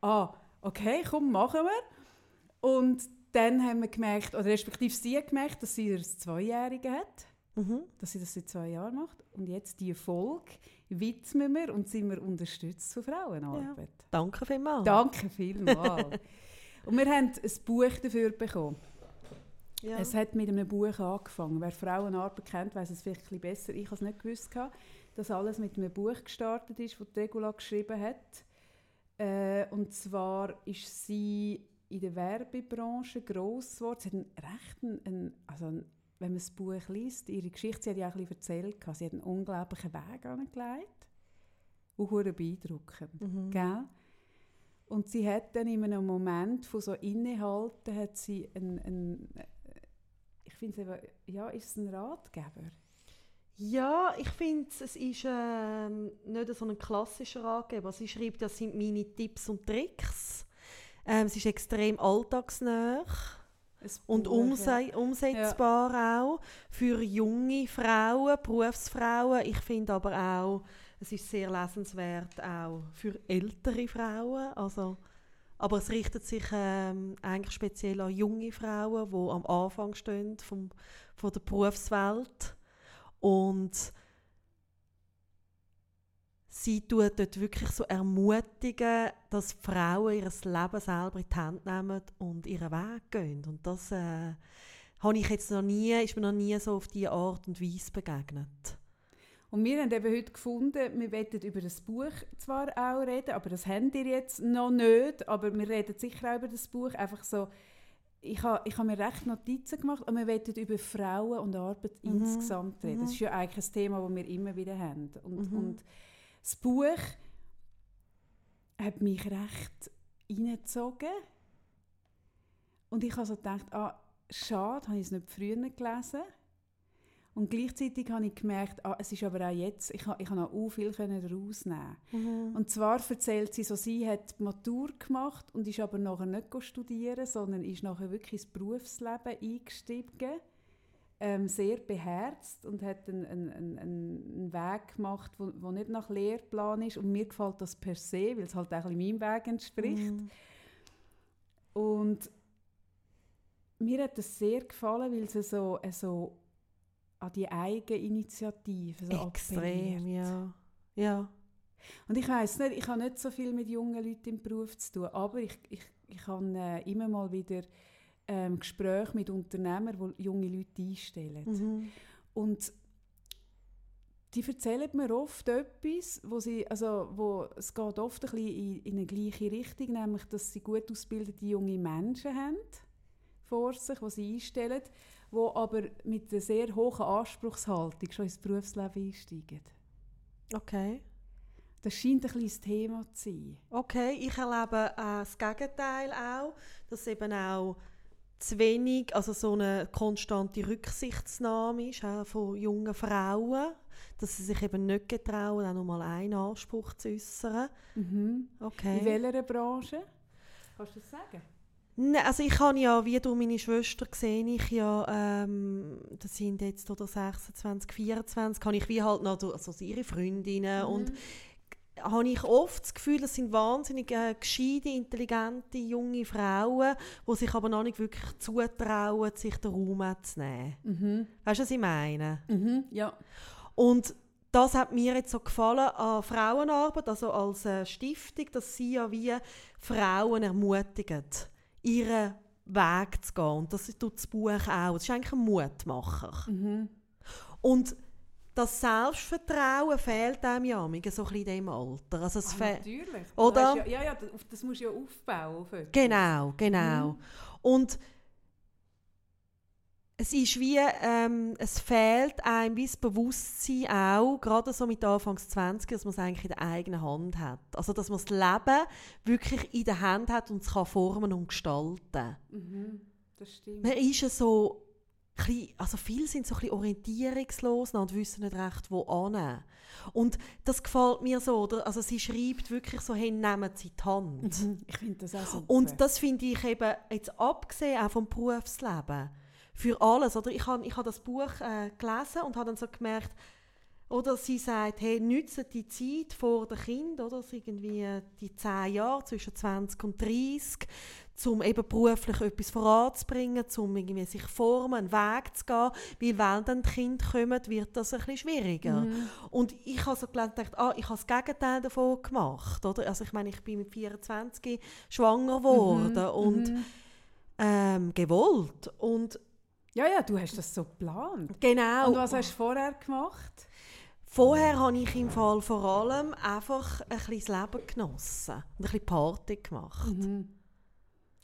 ah, okay, komm, machen wir. Und dann haben wir gemerkt, oder respektive sie hat gemerkt, dass sie ein Zweijährige hat, Mhm. dass sie das seit zwei Jahren macht. Und jetzt die Folge widmen wir und sind wir unterstützt zur Frauenarbeit. Danke vielmals. Danke vielmals. und wir haben ein Buch dafür bekommen. Ja. Es hat mit einem Buch angefangen. Wer Frauenarbeit kennt, weiß es vielleicht ein bisschen besser. Ich habe es nicht gewusst, gehabt, dass alles mit einem Buch gestartet ist, das Regula geschrieben hat. Äh, und zwar ist sie in der Werbebranche gross geworden. Sie hat einen rechten, einen, also einen, wenn man das Buch liest, ihre Geschichte, sie hat ja auch ein bisschen erzählt, sie hat einen unglaublichen Weg angelegt. Und beeindruckend. Mhm. Gell? Und sie hat dann in einem Moment von so Innehalten hat sie ein, ein ich finde es ja, ist es ein Ratgeber? Ja, ich finde, es ist ähm, nicht so ein klassischer Ratgeber. Sie schreibt, das sind meine Tipps und Tricks. Ähm, es ist extrem alltagsnah Ein und umse umsetzbar auch für junge Frauen, Berufsfrauen. Ich finde aber auch, es ist sehr lesenswert auch für ältere Frauen. Also, aber es richtet sich ähm, eigentlich speziell an junge Frauen, die am Anfang stehen vom, von der Berufswelt. Und sie tut dort wirklich so ermutigen, dass Frauen ihr Leben selber in die Hand nehmen und ihren Weg gehen. Und das äh, habe ich jetzt noch nie, ist mir noch nie so auf diese Art und Weise begegnet. Und wir haben eben heute gefunden, wir wollen über das Buch zwar auch reden, aber das habt ihr jetzt noch nicht, aber wir reden sicher auch über das Buch, einfach so, ich habe ich ha mir recht Notizen gemacht, und wir wollen über Frauen und Arbeit Mhm. insgesamt reden. Das Mhm. ist ja eigentlich ein Thema, das wir immer wieder haben. Und, Mhm. und das Buch hat mich recht reingezogen. Und ich habe so gedacht, ah, schade, habe ich es nicht früher gelesen. Und gleichzeitig habe ich gemerkt, ah, es ist aber auch jetzt, ich, ha- ich habe noch auch viel können daraus nehmen. Und zwar erzählt sie so, sie hat die Matur gemacht und ist aber nachher nicht studieren, sondern ist nachher wirklich ins Berufsleben eingestiegen. Ähm, sehr beherzt und hat einen, einen, einen, Weg gemacht, wo, wo nicht nach Lehrplan ist. Und mir gefällt das per se, weil es halt auch ein meinem Weg entspricht. Mhm. Und mir hat das sehr gefallen, weil sie so, so an die Eigeninitiative so Extrem, appelliert. ja. Ja. Und ich weiß nicht, ich habe nicht so viel mit jungen Leuten im Beruf zu tun, aber ich, ich, ich habe äh, immer mal wieder ähm, Gespräche mit Unternehmern, die junge Leute einstellen. Mhm. Und die erzählen mir oft etwas, wo sie, also wo, es geht oft ein bisschen in, in eine gleiche Richtung, nämlich, dass sie gut ausgebildete junge Menschen haben vor sich, die sie einstellen, die aber mit einer sehr hohen Anspruchshaltung schon ins Berufsleben einsteigen. Okay. Das scheint ein das Thema zu sein. Okay, ich erlebe äh, das Gegenteil auch, dass eben auch zu wenig, also so eine konstante Rücksichtsnahme ist auch von jungen Frauen, dass sie sich eben nicht getrauen, auch noch mal einen Anspruch zu äußern. Mhm. Okay. In welcher Branche? Kannst du das sagen? Nein, also ich habe ja, wie du meine Schwester gesehen, ich ja, ähm, das sind jetzt oder 26, 24, habe ich wie halt noch so- also ihre Freundinnen Mhm. und habe ich oft das Gefühl, das sind wahnsinnig äh, gescheite, intelligente, junge Frauen, die sich aber noch nicht wirklich zutrauen, sich den Raum zu nehmen. Mhm. Weißt du, was ich meine? Mhm. Ja. Und das hat mir jetzt so gefallen an Frauenarbeit, also als äh, Stiftung, dass sie ja wie Frauen ermutigen, ihren Weg zu gehen. Und das tut das Buch auch. Das ist eigentlich ein Mutmacher. Mhm. Und das Selbstvertrauen fehlt einem ja so ein bisschen in diesem Alter. Also es fe- natürlich. Oder? Ja, ja, ja, das, musst du ja aufbauen. Auf. Genau, genau. Mhm. Und es ist wie, ähm, es fehlt einem wie das Bewusstsein auch, gerade so mit Anfangs 20, dass man es eigentlich in der eigenen Hand hat. Also, dass man das Leben wirklich in der Hand hat und es kann formen und gestalten. Mhm. Das stimmt. Man ist ja so, bisschen- also viele sind so ein bisschen orientierungslos und wissen nicht recht, wo an. Und das gefällt mir so, oder? Also sie schreibt wirklich so, hey, nehmt sie die Hand. Mhm. Ich finde das auch super. Und das finde ich eben, jetzt abgesehen auch vom Berufsleben, für alles, oder? Ich habe ich hab das Buch äh, gelesen und habe dann so gemerkt, oder sie sagt, hey, nütze die Zeit vor dem Kind, oder? Das irgendwie äh, die 10 Jahre, zwischen 20 und 30, um eben beruflich etwas voranzubringen, um irgendwie sich formen, einen Weg zu gehen, weil wenn dann die Kinder kommen, wird das ein bisschen schwieriger. Mhm. Und ich habe so gelernt, gedacht, ah, ich habe das Gegenteil davon gemacht, oder? Also ich meine, ich bin mit 24 schwanger geworden Mhm. und Mhm. ähm, gewollt. Und Ja, ja, du hast das so geplant. genau, Und was hast du vorher gemacht? vorher habe ich im Fall vor allem einfach ein bisschen das Leben genossen und ein bisschen Party gemacht. Mhm.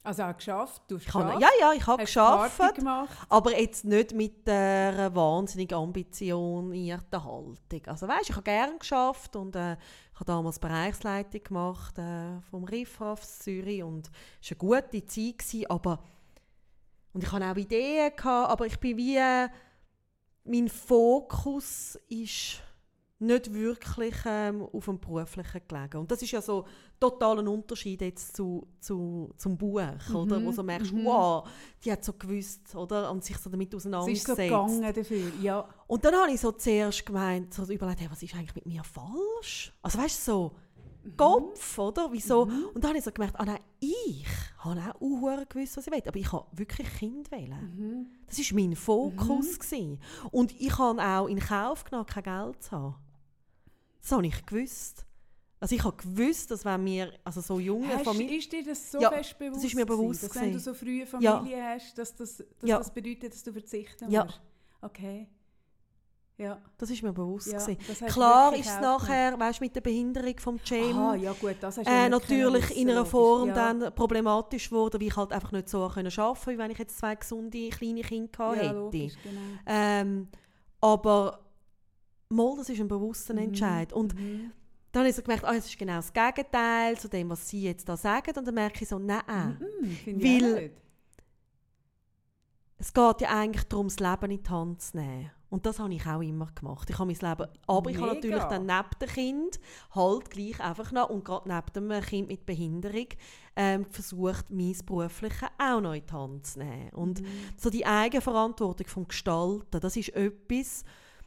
Also auch geschafft, du hast Ich habe, geschafft, ja, ja, ich habe geschafft, aber jetzt nicht mit der wahnsinnig ambitionierten Haltung. Also weißt, ich habe gerne geschafft und äh, ich habe damals Bereichsleitung gemacht äh, vom Riffraff Zürich und es war eine gute Zeit, gewesen, aber und ich hatte auch Ideen, gehabt, aber ich bin wie, mein Fokus ist nicht wirklich ähm, auf dem Beruflichen gelegen. Und das ist ja so total ein Unterschied jetzt zu, zu, zum Buch, oder? Mhm, Wo du merkst, mhm. wow, die hat so gewusst, oder? Und sich so damit Es ist so auseinandergesetzt. gegangen dafür, ja. Und dann habe ich so zuerst gemeint, so überlegt, hey, was ist eigentlich mit mir falsch? Also weißt du, so. Kopf, oder? Wieso? Und dann habe ich so gemerkt, ah nein, ich habe auch gewusst, was ich will. Aber ich habe wirklich Kind wählen. Mhm. Das war mein Fokus. gewesen. Und ich habe auch in Kauf genommen, kein Geld zu haben. Das habe ich gewusst. Also ich habe gewusst, dass wenn wir, also so junge Familien... ist dir das so Ja, fest bewusst? das ist mir bewusst gewesen, dass wenn du so früh eine Ja. Familie hast, dass das, dass Ja. das bedeutet, dass du verzichten Ja. musst? Okay. Ja. Das ist mir bewusst. ja. Klar ist es nachher, weißt mit der Behinderung vom Jam... Aha, ja gut, äh, natürlich in einer Form ja. dann problematisch geworden, weil ich halt einfach nicht so können arbeiten konnte, wie wenn ich jetzt zwei gesunde kleine Kinder hätte. logisch, genau. Ähm, aber mal, das ist ein bewusster Mhm, Entscheid. Und mhm. dann habe ich gemerkt, ah, es ist genau das Gegenteil zu dem, was sie jetzt da sagen. Und dann merke ich so, nein, Mhm, auch Weil- es geht ja eigentlich darum, das Leben in die Hand zu nehmen. Und das habe ich auch immer gemacht. Ich habe mein Leben, aber ich habe natürlich dann neben dem Kind halt gleich einfach noch und gerade neben dem Kind mit Behinderung ähm, versucht, mein Berufliche auch noch in die Hand zu nehmen. Und Mhm. so die Eigenverantwortung vom Gestalten, das ist etwas,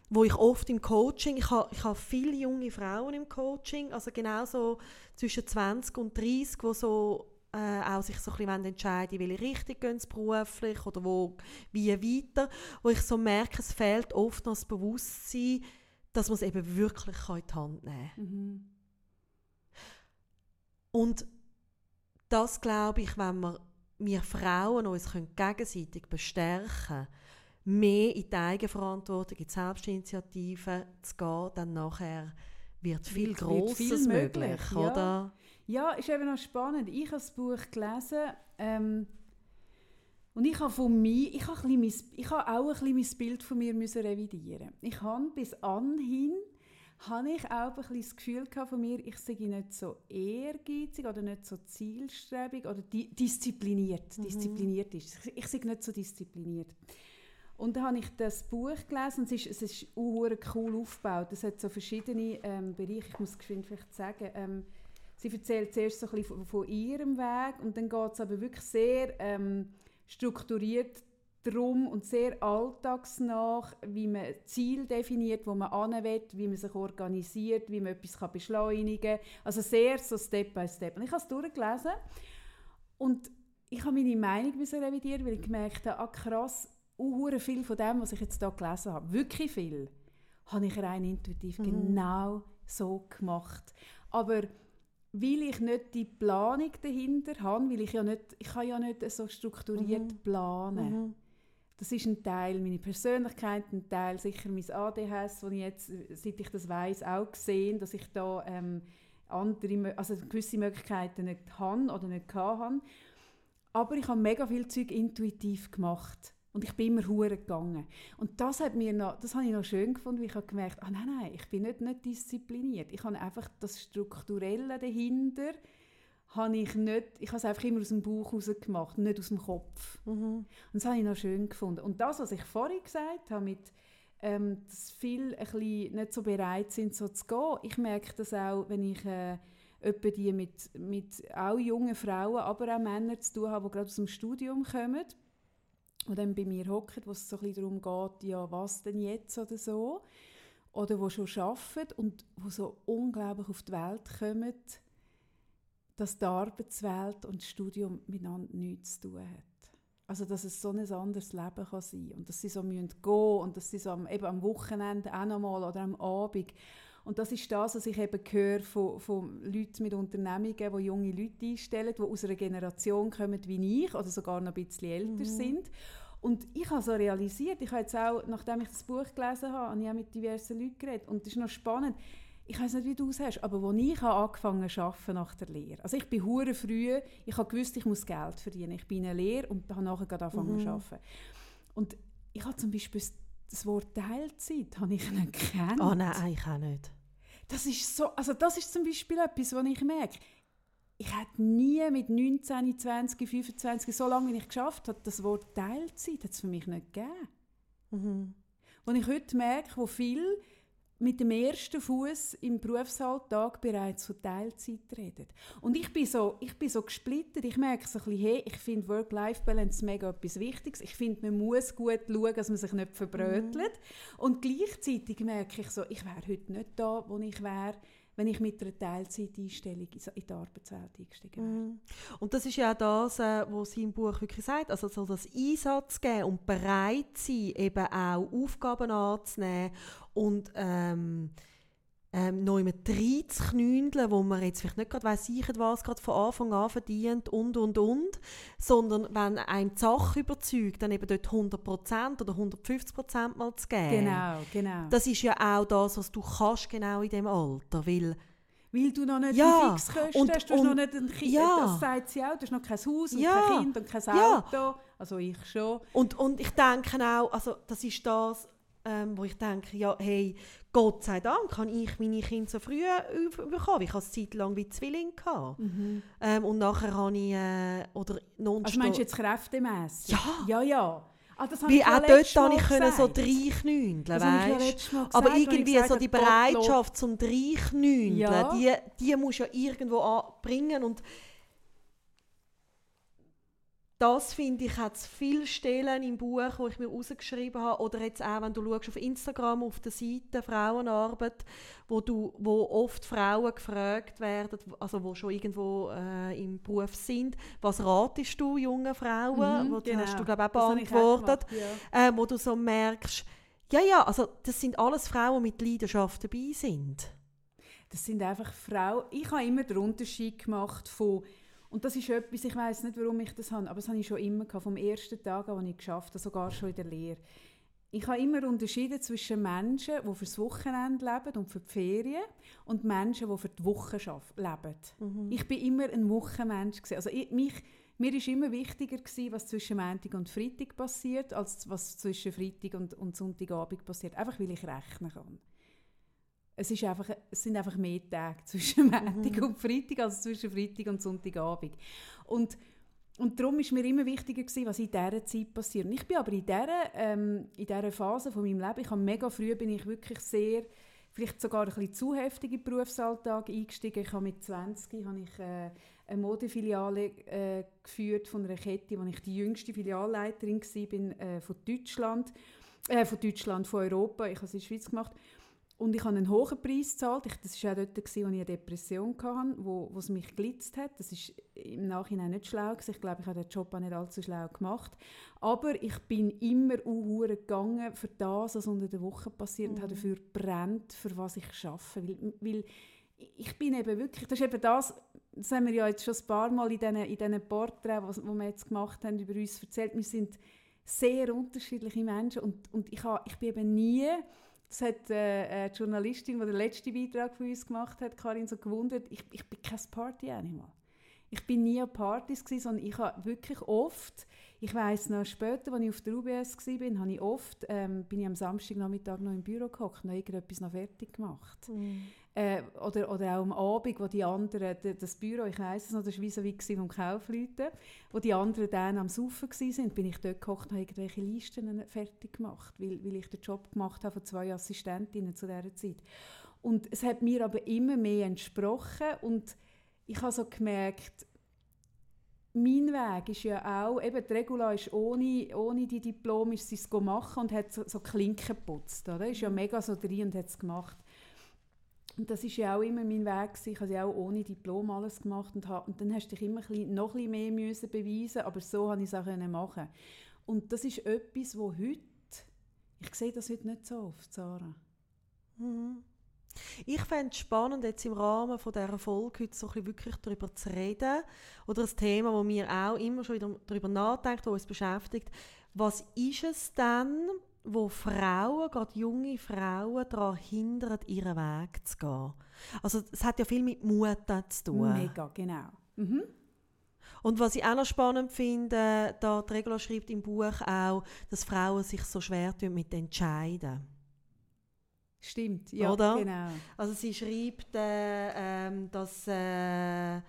wo ich oft im Coaching, ich habe, ich habe viele junge Frauen im Coaching, also genau so zwischen 20 und 30, wo so äh, auch sich so ein bisschen entscheiden wollen, welche Richtung gehen sie beruflich oder wo, wie weiter, wo ich so merke, es fehlt oft noch das Bewusstsein, dass man es eben wirklich in die Hand nehmen kann. Mhm. Und das glaube ich, wenn wir, wir Frauen uns können gegenseitig bestärken mehr in die Eigenverantwortung, in die Selbstinitiative zu gehen, dann nachher wird viel Wird- wird Grosses viel möglich, möglich, ja. oder? Ja, ist eben noch spannend. Ich habe das Buch gelesen ähm, und ich habe von mir, ich habe, mein, ich habe auch ein bisschen mein Bild von mir müssen revidieren. Ich habe bis anhin habe ich auch ein bisschen das Gefühl gehabt von mir, ich sei nicht so ehrgeizig oder nicht so zielstrebig oder di diszipliniert. Mhm. Diszipliniert ist. Ich, sei nicht so diszipliniert. Und dann habe ich das Buch gelesen und es ist, es ist cool aufgebaut. Es hat so verschiedene ähm, Bereiche, ich muss geschwind vielleicht sagen. Ähm, sie erzählt zuerst so ein bisschen von, von ihrem Weg und dann geht es aber wirklich sehr ähm, strukturiert darum und sehr alltagsnah, wie man Ziel definiert, wo man will, wie man sich organisiert, wie man etwas kann beschleunigen kann. Also sehr so Step by Step. Und ich habe es durchgelesen und ich habe meine Meinung müssen revidieren, weil ich gemerkt habe, ah krass, unhure viel von dem, was ich jetzt hier gelesen habe, wirklich viel, habe ich rein intuitiv Mhm. genau so gemacht. Aber weil ich nicht die Planung dahinter habe, weil ich ja nicht, ich kann ja nicht so strukturiert Mhm. planen. Mhm. Das ist ein Teil meiner Persönlichkeit, ein Teil sicher mein ADHS, wo ich jetzt, seit ich das weiß, auch gesehen, dass ich da ähm, andere, also gewisse Möglichkeiten nicht habe oder nicht habe. Aber ich habe mega viel Zeug intuitiv gemacht. Und ich bin immer hure gegangen. Und das hat mir noch, das habe ich noch schön gefunden, weil ich habe gemerkt, ah nein, nein, ich bin nicht, nicht diszipliniert. Ich habe einfach das Strukturelle dahinter, habe ich nicht, ich habe es einfach immer aus dem Bauch raus gemacht, nicht aus dem Kopf. Mhm. Und das habe ich noch schön gefunden. Und das, was ich vorhin gesagt habe, mit, ähm, dass viele ein bisschen nicht so bereit sind, so zu gehen, ich merke das auch, wenn ich äh, etwa die mit, mit auch jungen Frauen, aber auch Männern zu tun habe, die gerade aus dem Studium kommen und dann bei mir hocken, wo es so darum geht, ja, was denn jetzt oder so. Oder die schon arbeiten und die so unglaublich auf die Welt kommen, dass die Arbeitswelt und das Studium miteinander nichts zu tun hat. Also, dass es so ein anderes Leben kann sein. Und dass sie so gehen müssen und dass sie so am, eben am Wochenende auch nochmal oder am Abend. Und das ist das, was ich eben höre von, von Leuten mit Unternehmungen, die junge Leute einstellen, die aus einer Generation kommen wie ich oder sogar noch ein bisschen älter mhm. sind. Und ich habe so realisiert, ich habe jetzt auch, nachdem ich das Buch gelesen habe, habe ich auch mit diversen Leuten geredet. Und das ist noch spannend ich weiß nicht, wie du es hast, aber als ich angefangen arbeiten nach der Lehre, also ich bin hure früh, ich habe gewusst, ich muss Geld verdienen. Ich bin in der Lehre und habe nachher gerade angefangen mhm. zu arbeiten. Und ich habe zum Beispiel das Wort Teilzeit habe ich nicht gekannt. Oh nein, ich auch nicht. Das ist so, also das ist zum Beispiel etwas, was ich merke. Ich hätte nie mit 19, 20, 25, so lange wie ich geschafft habe, das Wort Teilzeit hat es für mich nicht gegeben. Mhm. Und ich heute merke, wo viel mit dem ersten Fuß im Berufsalltag bereits von Teilzeit redet. Und ich bin so, ich bin so gesplittet. Ich merke so ein bisschen, hey, ich finde Work-Life-Balance mega etwas Wichtiges. Ich finde, man muss gut schauen, dass man sich nicht verbrötelt. Mhm. Und gleichzeitig merke ich so, ich wäre heute nicht da, wo ich wäre, wenn ich mit einer Teilzeiteinstellung in die Arbeitswelt eingestiegen wäre. Mm. Und das ist ja auch das, äh, was sie im Buch wirklich sagt, also so das Einsatz geben und bereit sein, eben auch Aufgaben anzunehmen und ähm, ähm, noch immer reinzuknündeln, wo man jetzt vielleicht nicht gerade weiss, was gerade von Anfang an verdient und, und, und, sondern wenn einem die Sache überzeugt, dann eben dort 100% oder 150% mal zu geben. Genau, genau. Das ist ja auch das, was du kannst genau in dem Alter, weil weil du noch nicht ja, die Fixkosten und, hast, du hast noch nicht ein Kind, ja. das sagt sie auch, du hast noch kein Haus und ja, kein Kind und kein Auto, ja. also ich schon. Und, und ich denke auch, also das ist das, ähm, wo ich denke, ja, hey, Gott sei Dank habe ich meine Kinder so früh bekommen. Ich hatte eine Zeit lang wie Zwilling. Mhm. Ähm, und nachher habe ich, äh, oder nonstop... Also meinst du jetzt kräftemässig? Ja. Ja, ja. Ah, Weil auch dort habe ich können so reinknündeln, weißt Aber irgendwie so die Bereitschaft zum reinknündeln, ja. die, die musst du ja irgendwo anbringen und das finde ich, hat viele Stellen im Buch, wo ich mir rausgeschrieben habe, oder jetzt auch, wenn du schaust auf Instagram auf der Seite Frauenarbeit, wo, du, wo oft Frauen gefragt werden, also wo schon irgendwo äh, im Beruf sind, was ratest du jungen Frauen? Mhm, wo, genau. hast du, glaube ich, auch beantwortet. Auch gemacht, ja. äh, wo du so merkst, ja, ja, also das sind alles Frauen, die mit Leidenschaft dabei sind. Das sind einfach Frauen, ich habe immer den Unterschied gemacht von und das ist etwas, ich weiß nicht, warum ich das habe, aber das habe ich schon immer gehabt, vom ersten Tag an, als ich geschafft habe, sogar schon in der Lehre. Ich habe immer unterschieden zwischen Menschen, die für das Wochenende leben und für die Ferien und Menschen, die für die Woche leben. Mhm. Ich bin immer ein Wochenmensch. Also ich, mich, mir war immer wichtiger, gewesen, was zwischen Montag und Freitag passiert, als was zwischen Freitag und, und Sonntagabend passiert. Einfach, weil ich rechnen kann es, ist einfach, es sind einfach mehr Tage zwischen Montag mhm. und Freitag als zwischen Freitag und Sonntagabend. Und, und darum war mir immer wichtiger, gewesen, was in dieser Zeit passiert. Und ich bin aber in dieser, ähm, in dieser Phase von meinem Leben, ich habe mega früh bin ich wirklich sehr, vielleicht sogar ein bisschen zu heftig in den Berufsalltag eingestiegen. Ich habe mit 20 habe ich, äh, eine Modefiliale äh, geführt von einer Kette, wo ich die jüngste Filialleiterin war äh, von Deutschland, äh, von Deutschland, von Europa. Ich habe es in der Schweiz gemacht. Und ich habe einen hohen Preis gezahlt. Ich, das war auch dort, als ich eine Depression hatte, wo, wo es mich glitzt hat. Das war im Nachhinein nicht schlau. Gewesen. Ich glaube, ich habe den Job auch nicht allzu schlau gemacht. Aber ich bin immer uh, gegangen für das, was unter der Woche passiert mhm. und habe mhm. dafür brennt, für was ich arbeite. Weil, weil ich bin eben wirklich, das ist eben das, das haben wir ja jetzt schon ein paar Mal in diesen, in diesen Porträts, die wir jetzt gemacht haben, über uns erzählt. Wir sind sehr unterschiedliche Menschen und, und ich, habe, ich bin eben nie das hat äh, die Journalistin, die den letzten Beitrag für uns gemacht hat, Karin, so gewundert. Ich, ich bin kein Party-Animal. Ich bin nie an Partys gewesen, sondern ich habe wirklich oft, ich weiss noch später, als ich auf der UBS war, habe ich oft, ähm, bin ich am Samstagnachmittag noch im Büro gehockt habe irgendetwas noch fertig gemacht. Mhm. Äh, oder, oder auch am Abend, wo die anderen, das Büro, ich weiss es noch, das war wie so wie vom Kaufleuten, wo die anderen dann am Saufen waren, bin ich dort gehockt und habe irgendwelche Listen fertig gemacht, weil, weil ich den Job gemacht habe von zwei Assistentinnen zu dieser Zeit. Und es hat mir aber immer mehr entsprochen und ich habe so gemerkt, mein Weg ist ja auch, eben die Regula ist ohne, ohne die Diplom ist sie es machen und hat so, so Klinken geputzt. Oder? Ist ja mega so drin und hat es gemacht. Und das ist ja auch immer mein Weg gewesen. Ich habe ja auch ohne Diplom alles gemacht und, habe, und dann hast du dich immer ein noch ein mehr müssen beweisen, aber so habe ich es auch machen. Und das ist etwas, wo heute, ich sehe das heute nicht so oft, Sarah. Mhm. Ich fände es spannend, jetzt im Rahmen von dieser Folge heute so ein wirklich darüber zu reden. Oder ein Thema, das wir auch immer schon wieder darüber nachdenken, das uns beschäftigt. Was ist es denn, wo Frauen, gerade junge Frauen, daran hindern, ihren Weg zu gehen. Also es hat ja viel mit Mut zu tun. Mega, genau. Mhm. Und was ich auch noch spannend finde, da die Regula schreibt im Buch auch, dass Frauen sich so schwer tun mit entscheiden. Stimmt, ja, Oder? genau. Also sie schreibt, äh, äh, dass äh,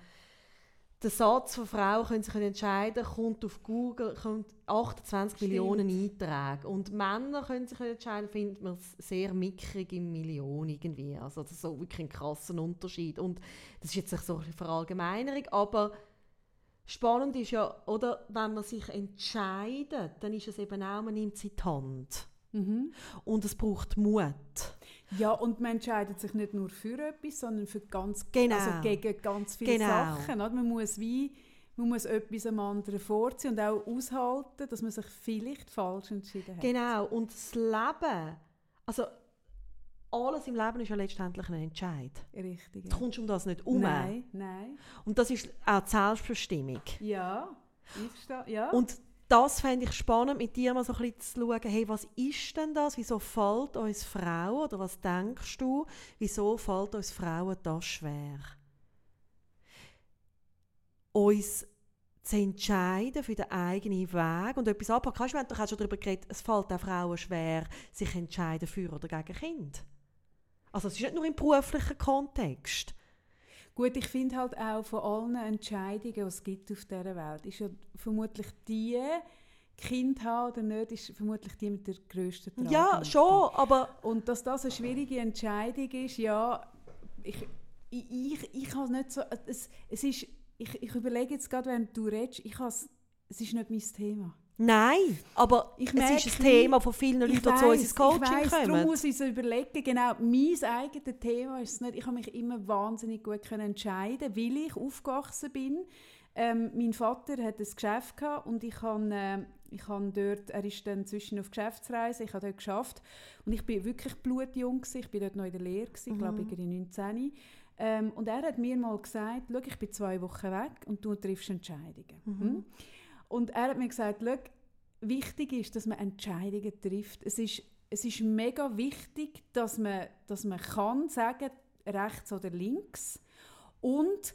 der Satz von Frauen können sich entscheiden kommt auf Google kommt 28 Stimmt. Millionen Einträge. Und Männer können sich entscheiden, findet man sehr mickrig in Millionen irgendwie. Also das ist so wirklich ein krasser Unterschied. Und das ist jetzt so eine Verallgemeinerung, aber spannend ist ja, oder, wenn man sich entscheidet, dann ist es eben auch, man nimmt sie die Hand. Mhm. Und es braucht Mut. Ja, und man entscheidet sich nicht nur für etwas, sondern für ganz, genau. also gegen ganz viele genau. Sachen. Oder? Man muss wie man muss etwas am anderen vorziehen und auch aushalten, dass man sich vielleicht falsch entschieden hat. Genau, und das Leben, also alles im Leben ist ja letztendlich ein Entscheid. Richtig. Ja. Du kommst um das nicht um. Nein, nein. Und das ist auch die Selbstbestimmung. Ja, ich verstehe. Ja. Und das fände ich spannend, mit dir mal so ein bisschen zu schauen, hey, was ist denn das? Wieso fällt uns Frauen, oder was denkst du, wieso fällt uns Frauen das schwer? Uns zu entscheiden für den eigenen Weg und etwas anpacken. Weißt, wir haben schon darüber geredet, es fällt auch Frauen schwer, sich entscheiden für oder gegen Kind. Also es ist nicht nur im beruflichen Kontext. Gut, ich finde halt auch von allen Entscheidungen, die es gibt auf dieser Welt, ist ja vermutlich die, Kind haben oder nicht, ist vermutlich die mit der grössten Tragik. Ja, schon, aber... Und dass das eine schwierige Entscheidung ist, ja, ich, ich, ich, ich habe nicht so... Es, es ist, ich, ich überlege jetzt gerade, während du redest, ich es ist nicht mein Thema. Nein, aber ich es ist ein Thema von vielen Leuten, die zu uns ins Coaching ich weiss, kommen. Darum muss ich es überlegen. Genau, mein eigenes Thema ist es nicht. Ich habe mich immer wahnsinnig gut können entscheiden, weil ich aufgewachsen bin. Ähm, mein Vater hat ein Geschäft gehabt und ich habe, äh, ich habe dort, er ist dann zwischen auf Geschäftsreise, ich habe dort geschafft und ich bin wirklich blutjung gewesen. ich bin dort noch in der Lehre gewesen, mhm. glaube ich, in 19. Ähm, und er hat mir mal gesagt, schau, ich bin zwei Wochen weg und du triffst Entscheidungen. Mhm. Und er hat mir gesagt, wichtig ist, dass man Entscheidungen trifft. Es ist, es ist mega wichtig, dass man, dass man kann sagen, rechts oder links. Und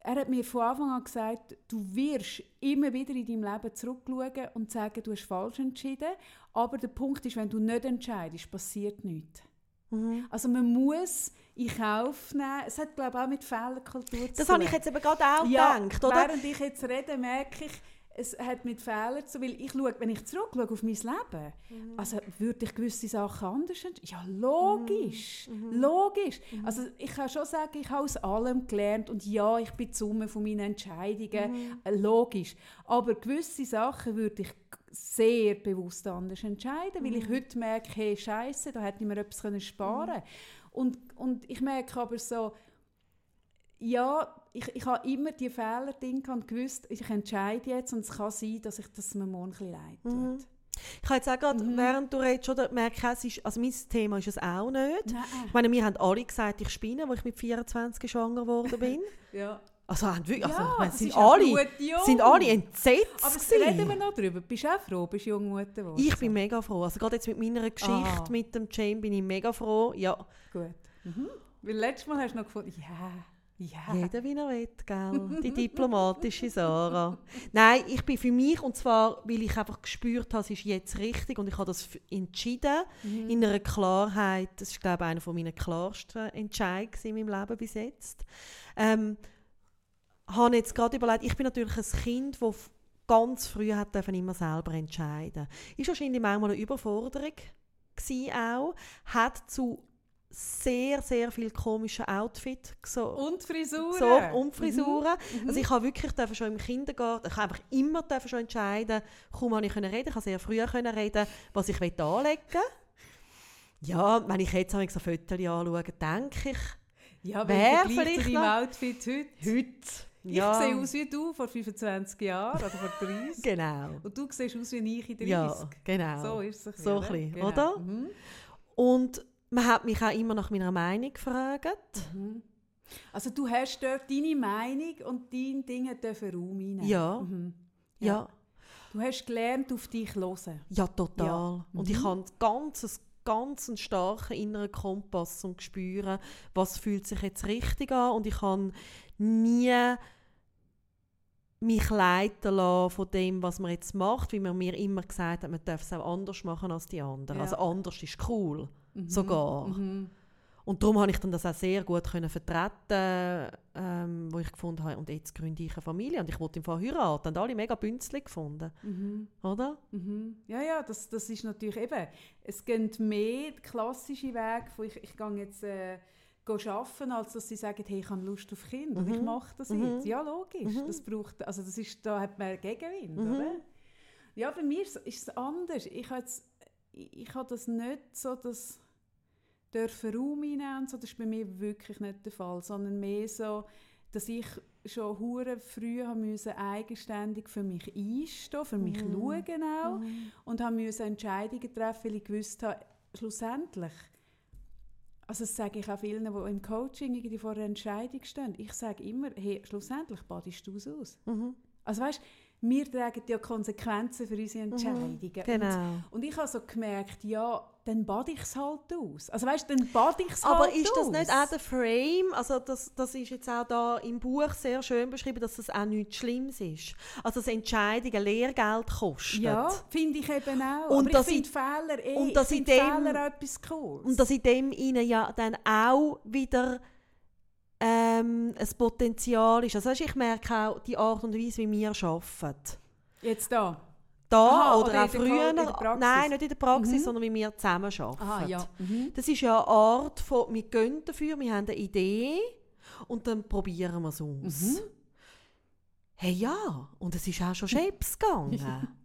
er hat mir von Anfang an gesagt, du wirst immer wieder in deinem Leben zurückschauen und sagen, du hast falsch entschieden. Aber der Punkt ist, wenn du nicht entscheidest, passiert nichts. Mhm. Also man muss in Kauf nehmen. Es hat glaube ich auch mit Fehlerkultur zu tun. Das habe ich jetzt eben gerade auch ja, gedacht, oder? Während ich jetzt rede, merke ich, es hat mit Fehlern zu weil ich schaue, wenn ich zurückschaue auf mein Leben, mhm. also würde ich gewisse Sachen anders entscheiden? Ja, logisch, mhm. mhm. logisch. Mhm. Also ich kann schon sagen, ich habe aus allem gelernt und ja, ich bin die Summe von meinen Entscheidungen, mhm. äh, logisch. Aber gewisse Sachen würde ich sehr bewusst anders entscheiden, weil ich mhm. heute merke, hey, Scheiße, da hätte ich mir etwas sparen können. Und, und ich merke aber so, ja, ich, ich habe immer die Fehler drin und gewusst, ich entscheide jetzt und es kann sein, dass ich das mir morgen ein leid mhm. Ich habe jetzt auch gerade, mhm. während du redest, oder merke, es ist, also mein Thema ist es auch nicht. Nein. Ich meine, wir haben alle gesagt, ich spinne, als ich mit 24 schwanger geworden bin. ja. Also, wirklich, also ja, meine, sind, alle, sind alle entsetzt. Aber gewesen. reden wir noch darüber. Bist du auch froh, bist du Jungmutter geworden? Ich bin mega froh. Also gerade jetzt mit meiner Geschichte Aha. mit dem Jane bin ich mega froh. Ja. Gut. Mhm. Weil letztes Mal hast du noch gefunden, ja, Ja. Jeder wie er will, gell? Die diplomatische Sarah. Nein, ich bin für mich, und zwar, weil ich einfach gespürt habe, es ist jetzt richtig und ich habe das entschieden, Mhm. in einer Klarheit. Das ist, glaube ich, einer meiner klarsten Entscheidungen in meinem Leben bis jetzt. Ähm, habe jetzt gerade überlegt, ich bin natürlich ein Kind, das ganz früh hat dürfen immer selber entscheiden. Ist wahrscheinlich manchmal eine Überforderung gsi auch, hat zu sehr, sehr viel komischen Outfit so, Und Frisuren. so und Frisuren. Mhm. Also ich habe wirklich dürfen schon im Kindergarten, ich habe einfach immer dürfen schon entscheiden, kaum habe ich können reden, ich habe sehr früh können reden, was ich will anlegen Ja, wenn ich jetzt so Fotos anschaue, denke ich, Ja, Wer vielleicht deinem Outfit heute? heute, Ich ja, sehe aus wie du vor 25 Jahren oder vor 30. genau, Und du siehst aus wie ich in 30. ja, genau. So ist es. So ein ein bisschen, bisschen, oder? Mhm. Und man hat mich auch immer nach meiner Meinung gefragt. Mhm. Also du hast dort deine Meinung und dein Ding hat dürfen Raum reinnehmen. Ja, Mhm. ja, Du hast gelernt, auf dich zu hören. ja, total. Ja. Und ich Mhm. habe ganz, ein ganz einen starken inneren Kompass, zu spüren, was fühlt sich jetzt richtig an. Und ich habe nie mich leiten lassen von dem, was man jetzt macht, wie man mir immer gesagt hat, man darf es auch anders machen als die anderen. Ja. Also anders ist cool, Mhm. sogar. Mhm. Und darum habe ich dann das auch sehr gut können vertreten, ähm, wo ich gefunden habe, und jetzt gründe ich eine Familie und ich wollte im Fall heiraten. Und alle mega bünzlig gefunden, Mhm. oder? Mhm. Ja, ja, das, das ist natürlich eben, es geht mehr klassische Weg von ich, ich gehe jetzt äh, arbeiten, als dass sie sagen, hey, ich habe Lust auf Kind und ich Mhm. mache das Mhm. jetzt. Ja, logisch, Mhm. das braucht, also das ist, da hat man Gegenwind, Mhm. oder? Ja, bei mir ist ist es anders. Ich habe jetzt, ich, ich habe das nicht so, das dürfen Raum einnehmen und so, das ist bei mir wirklich nicht der Fall, sondern mehr so, dass ich schon hure früh haben müssen eigenständig für mich einstehen, für mich Mhm. schauen auch und haben müssen Entscheidungen treffen, weil ich gewusst habe, schlussendlich, also das sage ich auch vielen, die im Coaching irgendwie vor einer Entscheidung stehen, ich sage immer, hey, schlussendlich badest du es aus. Mhm. Also weißt, wir tragen ja Konsequenzen für unsere Entscheidungen. Und, Genau. und ich habe so gemerkt, ja, dann bade ich es halt aus. Also weißt, dann bade ich es Aber halt ist das aus. nicht auch der Frame? Also das, das ist jetzt auch da im Buch sehr schön beschrieben, dass das auch nichts Schlimmes ist. Also dass Entscheidungen Lehrgeld kosten. Ja, finde ich eben auch. Und Aber dass ich in- finde Fehler eh, und dass ich dem- Fehler etwas Cooles. Und dass in dem ihnen ja dann auch wieder ähm, ein Potenzial ist. Also ich merke auch die Art und Weise, wie wir arbeiten. Jetzt da. Da Aha, oder, oder auch der der früher. Praxis? Nein, nicht in der Praxis, Mhm. sondern wie wir zusammen arbeiten. Aha, ja. Mhm. Das ist ja eine Art von, wir gehen dafür, wir haben eine Idee und dann probieren wir es aus. Mhm. Hey ja, und es ist auch schon Scheps gegangen.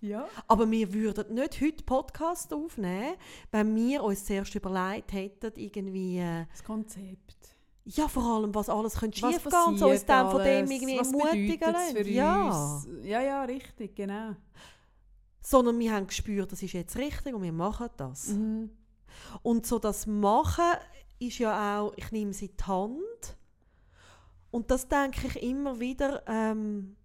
Ja. Aber wir würden nicht heute Podcast aufnehmen, wenn wir uns zuerst überlegt hätten, irgendwie, äh, Das Konzept. Ja vor allem, was alles könnte schief gehen und so passiert dann von dem irgendwie Was ermutigen für Ja. uns? Ja, ja, richtig, genau. Sondern wir haben gespürt, das ist jetzt richtig und wir machen das. Mhm. Und so das Machen ist ja auch, ich nehme sie in die Hand. Und das denke ich immer wieder, ähm,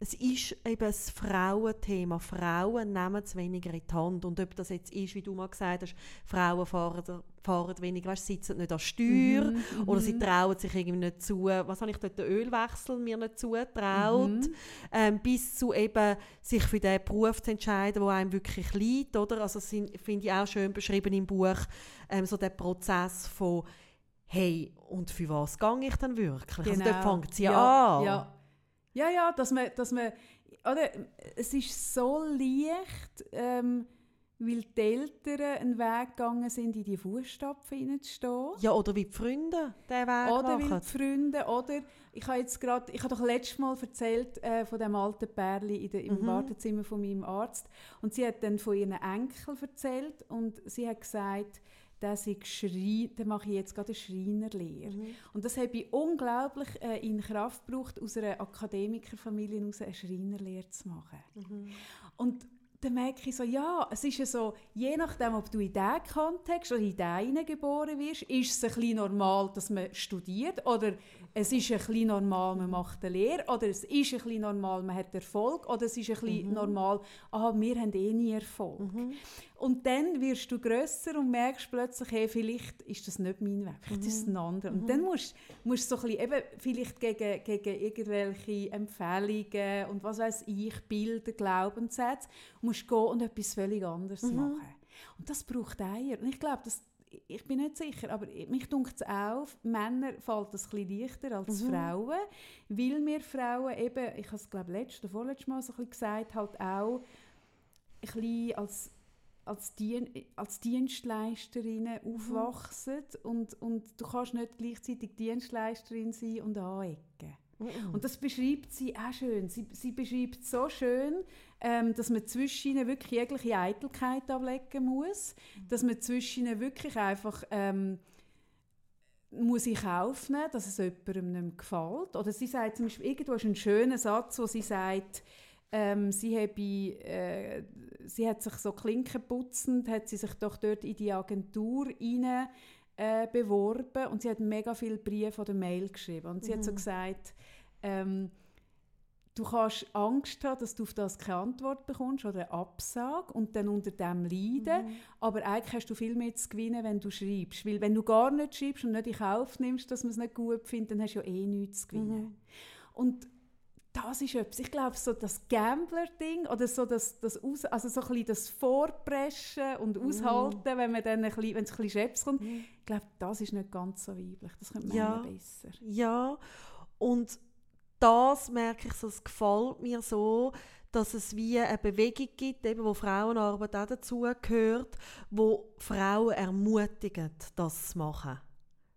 es ist eben ein Frauenthema. Frauen nehmen es weniger in die Hand. Und ob das jetzt ist, wie du mal gesagt hast, Frauen fahren, fahren weniger, weißt, sitzen nicht an Steuer Mhm, oder sie mhm. trauen sich irgendwie nicht zu. Was habe ich dort, den Ölwechsel mir nicht zugetraut? Mhm. ähm, bis zu eben sich für den Beruf zu entscheiden, der einem wirklich liegt, oder? Also das finde ich auch schön beschrieben im Buch, ähm, so der Prozess von hey, und für was gehe ich dann wirklich? Also dort fängt es ja, an. Genau. Ja. Ja, ja, dass man, dass man, oder, es ist so leicht, ähm, weil die Eltern einen Weg gegangen sind, in die Fußstapfen hineinzustehen. Ja, oder wie die Freunde den Weg Oder weil machen. die Freunde, oder ich habe jetzt gerade, ich habe doch letztes Mal erzählt äh, von dem alten Pärli in der, im Mhm. Wartezimmer von meinem Arzt und sie hat dann von ihren Enkel erzählt und sie hat gesagt, dass ich Schrei, dann mache ich jetzt gerade eine Schreinerlehre. Mhm. Und das habe ich unglaublich äh, in Kraft gebraucht, aus einer Akademikerfamilie heraus eine Schreinerlehre zu machen. Mhm. Und dann merke ich so, ja, es ist ja so, je nachdem, ob du in diesen Kontext oder in diesen geboren wirst, ist es ein bisschen normal, dass man studiert oder es ist ein bisschen normal, man macht eine Lehre oder es ist ein bisschen normal, man hat Erfolg oder es ist ein bisschen Mhm. normal, ah, wir haben eh nie Erfolg. Mhm. Und dann wirst du grösser und merkst plötzlich, hey, vielleicht ist das nicht mein Weg, vielleicht ist es ein anderer. Und dann musst du so ein bisschen, eben vielleicht gegen, gegen irgendwelche Empfehlungen und was weiß ich, Bilder, Glaubenssätze, musst gehen und etwas völlig anderes machen. Und das braucht Eier. Und ich glaube, das, ich bin nicht sicher, aber mich dunkt es auch, Männer fällt das ein leichter als mhm. Frauen, weil wir Frauen eben, ich habe es glaube letztes oder vorletztes Mal so ein bisschen gesagt, halt auch ein bisschen als als, Dien als Dienstleisterinnen mhm. aufwachsen und, und du kannst nicht gleichzeitig Dienstleisterin sein und anecken. Mhm. Und das beschreibt sie auch schön. Sie, sie beschreibt so schön, ähm, dass man zwischen ihnen wirklich jegliche Eitelkeit ablegen muss, mhm. dass man zwischen wirklich einfach ähm, muss ich kaufen, dass es jemandem nicht gefällt. Oder sie sagt zum Beispiel, irgendwo ist ein schöner Satz, wo sie sagt, ähm, sie, habe, äh, sie hat sich so klinkenputzend, hat sie sich doch dort in die Agentur rein, äh, beworben und sie hat mega viele Briefe oder Mail geschrieben. Und sie mhm. hat so mhm. gesagt, ähm, du kannst Angst haben, dass du auf das keine Antwort bekommst oder eine Absage und dann unter dem leiden. Mhm. Aber eigentlich hast du viel mehr zu gewinnen, wenn du schreibst. Weil wenn du gar nicht schreibst und nicht in Kauf nimmst, dass man es nicht gut findet, dann hast du ja eh nichts zu gewinnen. Mhm. Und das ist etwas. Ich glaube, so das Gambler-Ding oder so das, das, Aus, also so ein das Vorpreschen und mhm. Aushalten, mm. wenn man dann ein bisschen, wenn es ein bisschen Schäps kommt, mm. ich glaube, das ist nicht ganz so weiblich. Das könnte man ja. besser. Ja, und das merke ich, so, es gefällt mir so, dass es wie eine Bewegung gibt, eben, wo Frauenarbeit auch dazu gehört, wo Frauen ermutigen, das zu machen.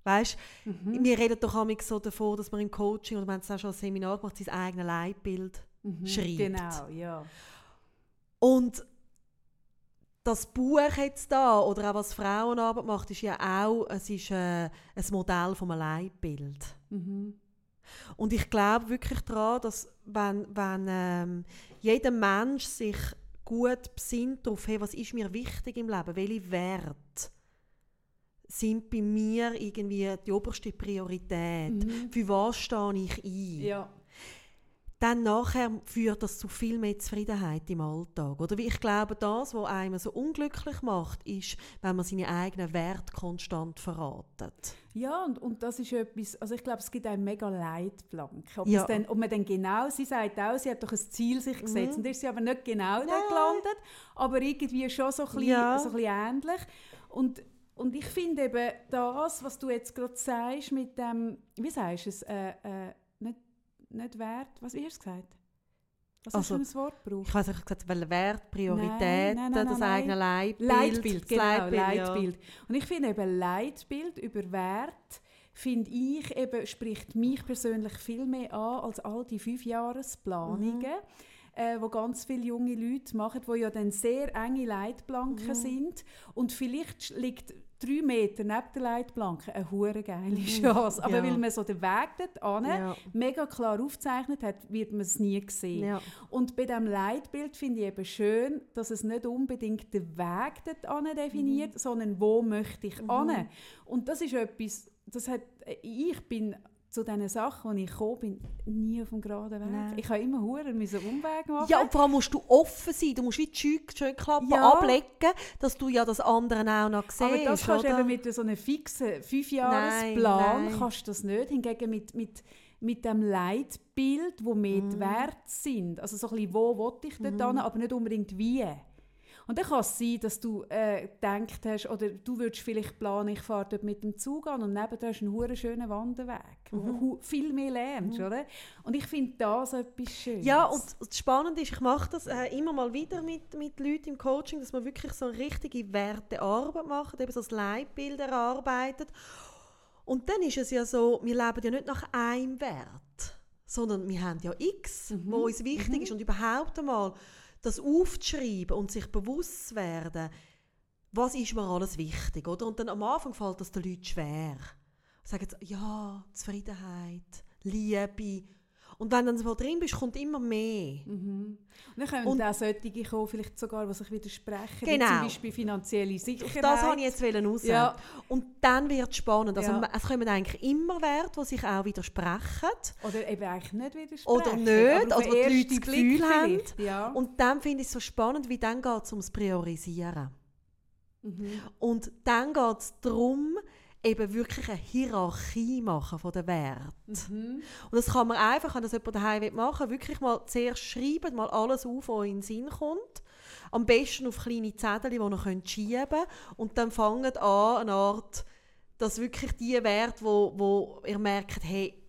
Weißt, mhm. wir reden doch auch so davon, dass man im Coaching oder wir haben es auch schon ein Seminar gemacht, sein eigenes Leitbild mhm. schreibt. Genau, ja. Und das Buch jetzt da oder auch was Frauenarbeit macht, ist ja auch es ist, äh, ein Modell einem Leitbild. Mhm. Und ich glaube wirklich daran, dass wenn, wenn ähm, jeder Mensch sich gut besinnt darauf, hey, was ist mir wichtig im Leben, welche Werte sind bei mir irgendwie die oberste Priorität. Mhm. Für was stehe ich ein? Ja. Dann nachher führt das zu viel mehr Zufriedenheit im Alltag. Oder wie ich glaube, das, was einem so unglücklich macht, ist, wenn man seine eigenen Werte konstant verratet. Ja, und, und das ist etwas, also ich glaube, es gibt einen mega Leitplank. Ob, ja. dann, ob man dann genau, sie sagt auch, sie hat doch ein Ziel sich gesetzt, mhm. und ist sie aber nicht genau Nein. dort gelandet, aber irgendwie schon so ein bisschen, ja. so ein bisschen ähnlich. Und und ich finde eben das, was du jetzt gerade sagst, mit dem, wie sagst du es, äh, äh, nicht, Wert, was, wie hast du gesagt? Was also, hast du ein Wort gebraucht? Ich habe gesagt, weil Wert, Priorität, nein, nein, nein, das eigene Leitbild. Leitbild, genau, Leitbild. Leitbild. Ja. Und ich finde eben Leitbild über Wert, finde ich eben, spricht mich persönlich viel mehr an als all die Fünfjahresplanungen. Mhm äh, wo ganz viele junge Leute machen, wo ja dann sehr enge Leitplanken mhm. sind und vielleicht liegt drei Meter neben der Leitplanke eine hure geile mhm. Chance. Aber ja. weil man so den Weg dort ja. mega klar aufgezeichnet hat, wird man es nie sehen. Ja. Und bei diesem Leitbild finde ich eben schön, dass es nicht unbedingt den Weg dort definiert, mhm. sondern wo möchte ich mhm. an. Und das ist etwas, das hat, ich bin zu diesen Sachen, die ich gekommen bin, nie auf dem geraden Weg. Nein. Ich habe immer Huren müssen Umweg machen. Ja, und vor allem musst du offen sein. Du musst wie die Scheuklappen ja. ablegen, dass du ja das andere auch noch siehst. Aber das kannst du mit so einem fixen Fünfjahresplan nein, kannst du das nicht. Hingegen mit, mit, mit dem Leitbild, wo mehr mm. Wert sind. Also so ein bisschen, wo will ich dort mm. aber nicht unbedingt wie. Und dann kann es sein, dass du äh, gedacht hast, oder du würdest vielleicht planen, ich fahre dort mit dem Zug an und nebenan hast du einen hure schönen Wanderweg, mhm. wo du viel mehr lernst, mhm. oder? Und ich finde das etwas Schönes. Ja, und das Spannende ist, ich mache das äh, immer mal wieder mit, mit Leuten im Coaching, dass man wirklich so eine richtige Wertearbeit macht, eben so das Leitbild erarbeitet. Und dann ist es ja so, wir leben ja nicht nach einem Wert, sondern wir haben ja X, mhm. wo uns wichtig mhm. ist und überhaupt einmal das aufzuschreiben und sich bewusst zu werden, was ist mir alles wichtig, oder? Und dann am Anfang fällt das den Leuten schwer. Sagen sie, ja, Zufriedenheit, Liebe, und wenn du dann so drin bist, kommt immer mehr. Mhm. Und dann können und, auch solche kommen, vielleicht sogar, die sich widersprechen, genau. zum Beispiel finanzielle Sicherheit. Das wollte ich jetzt raus. Ja. Und dann wird es spannend. Also, ja. Es kommen eigentlich immer Werte, die sich auch widersprechen. Oder eben eigentlich nicht widersprechen. Oder nicht, oder die Leute das Gefühl haben. Ja. Und dann finde ich es so spannend, wie dann geht es ums Priorisieren. Mhm. Und dann geht es darum, eben wirklich eine Hierarchie machen von den Werten. Mhm. Und das kann man einfach, wenn das jemand daheim machen will, wirklich mal zuerst schreiben, mal alles auf, was in den Sinn kommt. Am besten auf kleine Zettel, die könnt schieben könnt. Und dann fangt an, eine Art, dass wirklich die Werte, wo, wo ihr merkt, hey,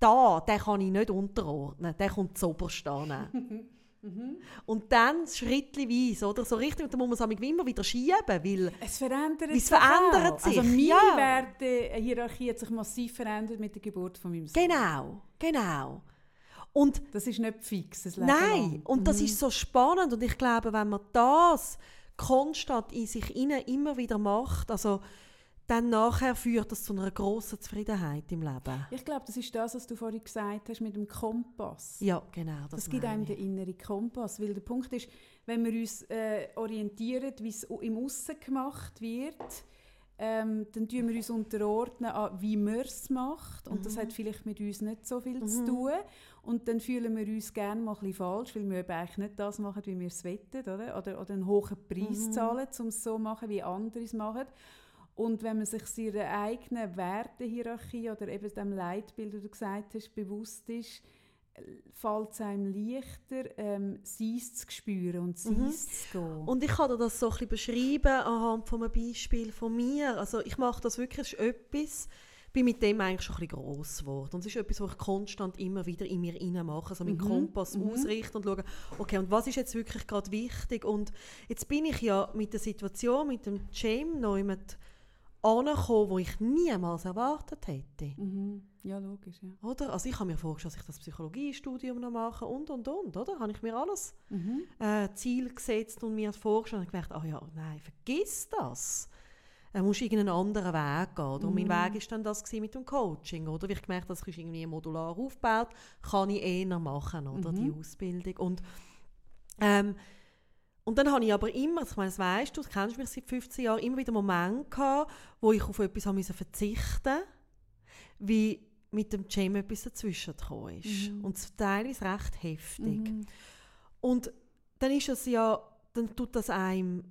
da, den kann ich nicht unterordnen, der kommt zu oberst an. Mhm. Und dann schrittweise, oder? So richtig, da muss man es immer wieder schieben, weil Es verändert Es sich verändert auch. sich, Also meine ja. Wertehierarchie hat sich massiv verändert mit der Geburt von meinem Sohn. genau, genau. Und Das ist nicht fix, das Leben Nein, lang. und das Mhm. ist so spannend und ich glaube, wenn man das konstant in sich immer wieder macht, also dann nachher führt das zu einer grossen Zufriedenheit im Leben. Ich glaube, das ist das, was du vorhin gesagt hast mit dem Kompass. Ja, genau, das, Das gibt einem den inneren Kompass. Weil der Punkt ist, wenn wir uns äh, orientieren, wie es im Aussen gemacht wird, ähm, dann tun wir uns unterordnen an, wie man es macht. Und Mhm. das hat vielleicht mit uns nicht so viel zu tun. Und dann fühlen wir uns gerne mal ein bisschen falsch, weil wir eben eigentlich nicht das machen, wie wir es wollen. Oder, oder, oder einen hohen Preis Mhm. zahlen, um es so zu machen, wie andere es machen. Und wenn man sich seiner eigenen Wertehierarchie oder eben dem Leitbild, das du gesagt hast, bewusst ist, fällt es einem leichter, ähm, Seins zu spüren und Seins Mhm. zu gehen. Und ich kann dir das so ein bisschen beschreiben anhand von einem Beispiel von mir. Also ich mache das wirklich, ist etwas, bin mit dem eigentlich schon ein bisschen gross geworden. Und es ist etwas, was ich konstant immer wieder in mir rein mache, also meinen Mhm, Kompass mhm. ausrichten und schauen, okay, und was ist jetzt wirklich gerade wichtig? Und jetzt bin ich ja mit der Situation, mit dem Jam noch jemand angekommen, wo ich niemals erwartet hätte. mhm. Ja, logisch, ja. Oder? Also ich habe mir vorgestellt, dass ich das Psychologiestudium noch mache und, und, und, oder? Habe ich mir alles Mhm. äh, Ziel gesetzt und mir vorgestellt und gemerkt, ah ja, nein, vergiss das. Du musst irgendeinen anderen Weg gehen. Oder? Und mein Mhm. Weg war dann das mit dem Coaching. Oder? Wie ich gemerkt habe, das ist irgendwie modular aufgebaut, kann ich eher machen, oder? Mhm. die Ausbildung. Und, ähm, und dann habe ich aber immer, ich meine, das weißt du, du kennst mich seit 15 Jahren, immer wieder Momente gehabt, wo ich auf etwas habe verzichten wie mit dem Jam etwas dazwischen gekommen ist. Mhm. Und es teilweise recht heftig. Mhm. Und dann ist es ja, dann tut das einem,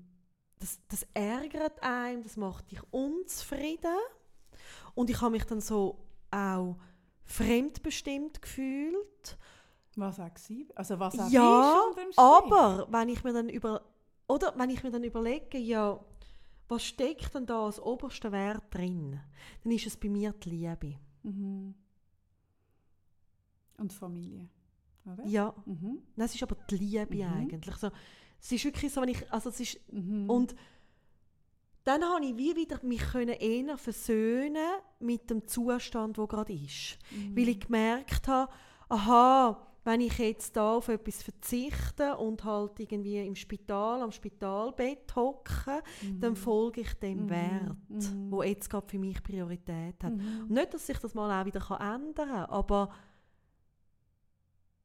das, das ärgert einem, das macht dich unzufrieden. Und ich habe mich dann so auch fremdbestimmt gefühlt. Was auch gewesen- Also was auch Ja, ist aber wenn ich mir dann über, oder wenn ich mir dann überlege, ja, was steckt denn da als oberster Wert drin, dann ist es bei mir die Liebe. Mhm. Und Familie. Oder? Ja, Mhm. Nein, es ist aber die Liebe Mhm. eigentlich. So, es ist wirklich so, wenn ich, also es ist Mhm. Und dann habe ich wie wieder mich können eher versöhnen mit dem Zustand, wo gerade ist. Mhm. Weil ich gemerkt habe, aha, wenn ich jetzt da auf etwas verzichte und halt irgendwie im Spital, am Spitalbett hocke, dann Mhm. folge ich dem Mhm. Wert, Mhm. wo jetzt gerade für mich Priorität hat. Mhm. Und nicht, dass sich das mal auch wieder kann ändern kann, aber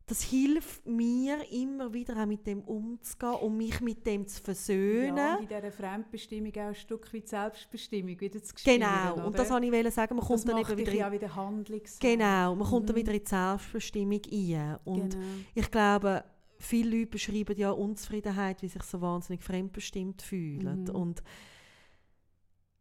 das hilft mir immer wieder auch mit dem umzugehen und mich mit dem zu versöhnen. Ja, und in dieser Fremdbestimmung auch ein Stück weit Selbstbestimmung wieder zu. Genau, oder? und das wollte ich sagen, man kommt das dann eben wieder in, ja wieder handlungsfähig. genau, man kommt dann Mhm. wieder in die Selbstbestimmung ein. Und Genau. ich glaube, viele Leute beschreiben ja Unzufriedenheit, wie sich so wahnsinnig fremdbestimmt fühlen. Mhm. Und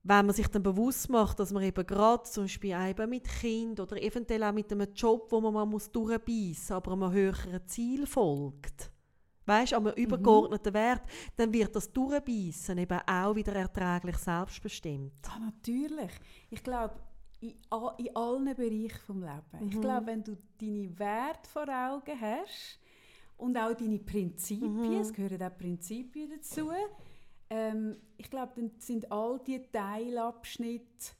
wenn man sich dann bewusst macht, dass man eben gerade zum Beispiel eben mit Kind oder eventuell auch mit einem Job, wo man mal muss durchbeissen, aber einem höheren Ziel folgt, weißt, einem Mhm. übergeordneten Wert, dann wird das Durchbeissen eben auch wieder erträglich selbstbestimmt. Ah, natürlich. Ich glaube, in, in allen Bereichen des Lebens. Ich Mhm. glaube, wenn du deine Werte vor Augen hast und auch deine Prinzipien, Mhm. es gehören auch Prinzipien dazu, ähm, ich glaube, dann sind all diese Teilabschnitte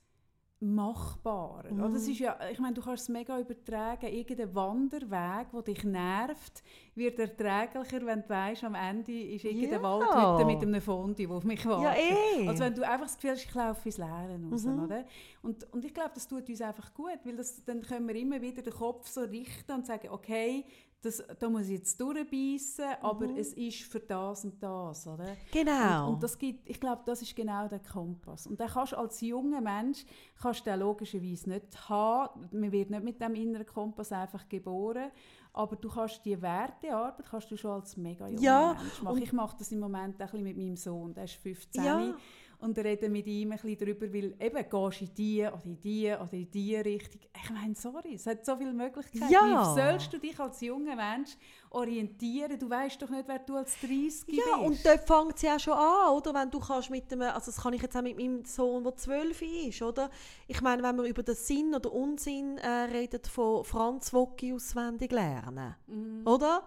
machbarer. Mhm. Oder? Das ist ja, ich meine, du kannst es mega übertragen. Irgendein Wanderweg, der dich nervt, wird erträglicher, wenn du weißt, am Ende ist irgendeine Ja. Waldhütte mit einem Fondue, der auf mich wartet. Ja, eh. Also wenn du einfach das Gefühl hast, ich laufe ins Leere raus, Mhm. oder? Und, und ich glaube, das tut uns einfach gut, weil das, dann können wir immer wieder den Kopf so richten und sagen, okay, das, da muss ich jetzt durchbeissen, aber Mhm. es ist für das und das, oder? Genau. Und, und das gibt, ich glaube, das ist genau der Kompass. Und den kannst du als junger Mensch kannst du den logischerweise nicht haben. Man wird nicht mit dem inneren Kompass einfach geboren. Aber du kannst die Wertearbeit kannst du schon als mega junger Ja, Mensch machen. Ich mache das im Moment ein bisschen mit meinem Sohn, der ist 15. Ja. Und rede mit ihm ein bisschen darüber, weil eben gehst du in die oder in die oder in die Richtung. Ich meine, sorry, es hat so viele Möglichkeiten. Ja. Wie sollst du dich als junger Mensch orientieren? Du weißt doch nicht, wer du als 30 Ja, bist. und dort fängt es ja schon an, oder? Wenn du kannst mit dem, also das kann ich jetzt auch mit meinem Sohn, der 12 ist, oder? Ich meine, wenn wir über den Sinn oder Unsinn äh, reden von Franz Wocki auswendig lernen, Mhm. oder?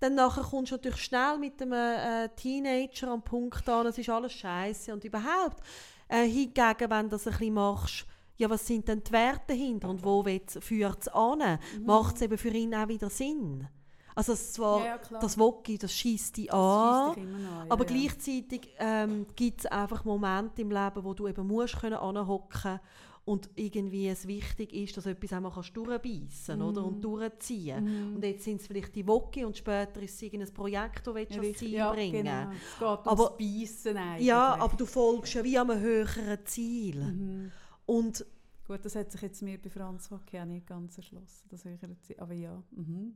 Dann nachher kommst du natürlich schnell mit einem äh, Teenager am Punkt an, es ist alles scheiße und überhaupt. Äh, hingegen, wenn du das ein bisschen machst, ja, was sind denn die Werte dahinter und wo führt es an? Mhm. Macht es eben für ihn auch wieder Sinn? Also es zwar, Ja, ja, das Wocki, das schießt dich an, dich an, ja, aber gleichzeitig ähm, gibt es einfach Momente im Leben, wo du eben musst können anhocken und irgendwie es wichtig ist, dass du etwas einmal kannst durchbeissen oder und durchziehen. Mhm. Und jetzt sind es vielleicht die Woche und später ist es irgendein Projekt, das du Ja. Ziel ja, bringen Genau. Es geht Aber- Beissen eigentlich. Ja, aber du folgst ja wie einem höheren Ziel. Mhm. Und Gut, das hat sich jetzt mir bei Franz Hockey auch nicht ganz erschlossen, das höhere Ziel. Aber ja. Mhm.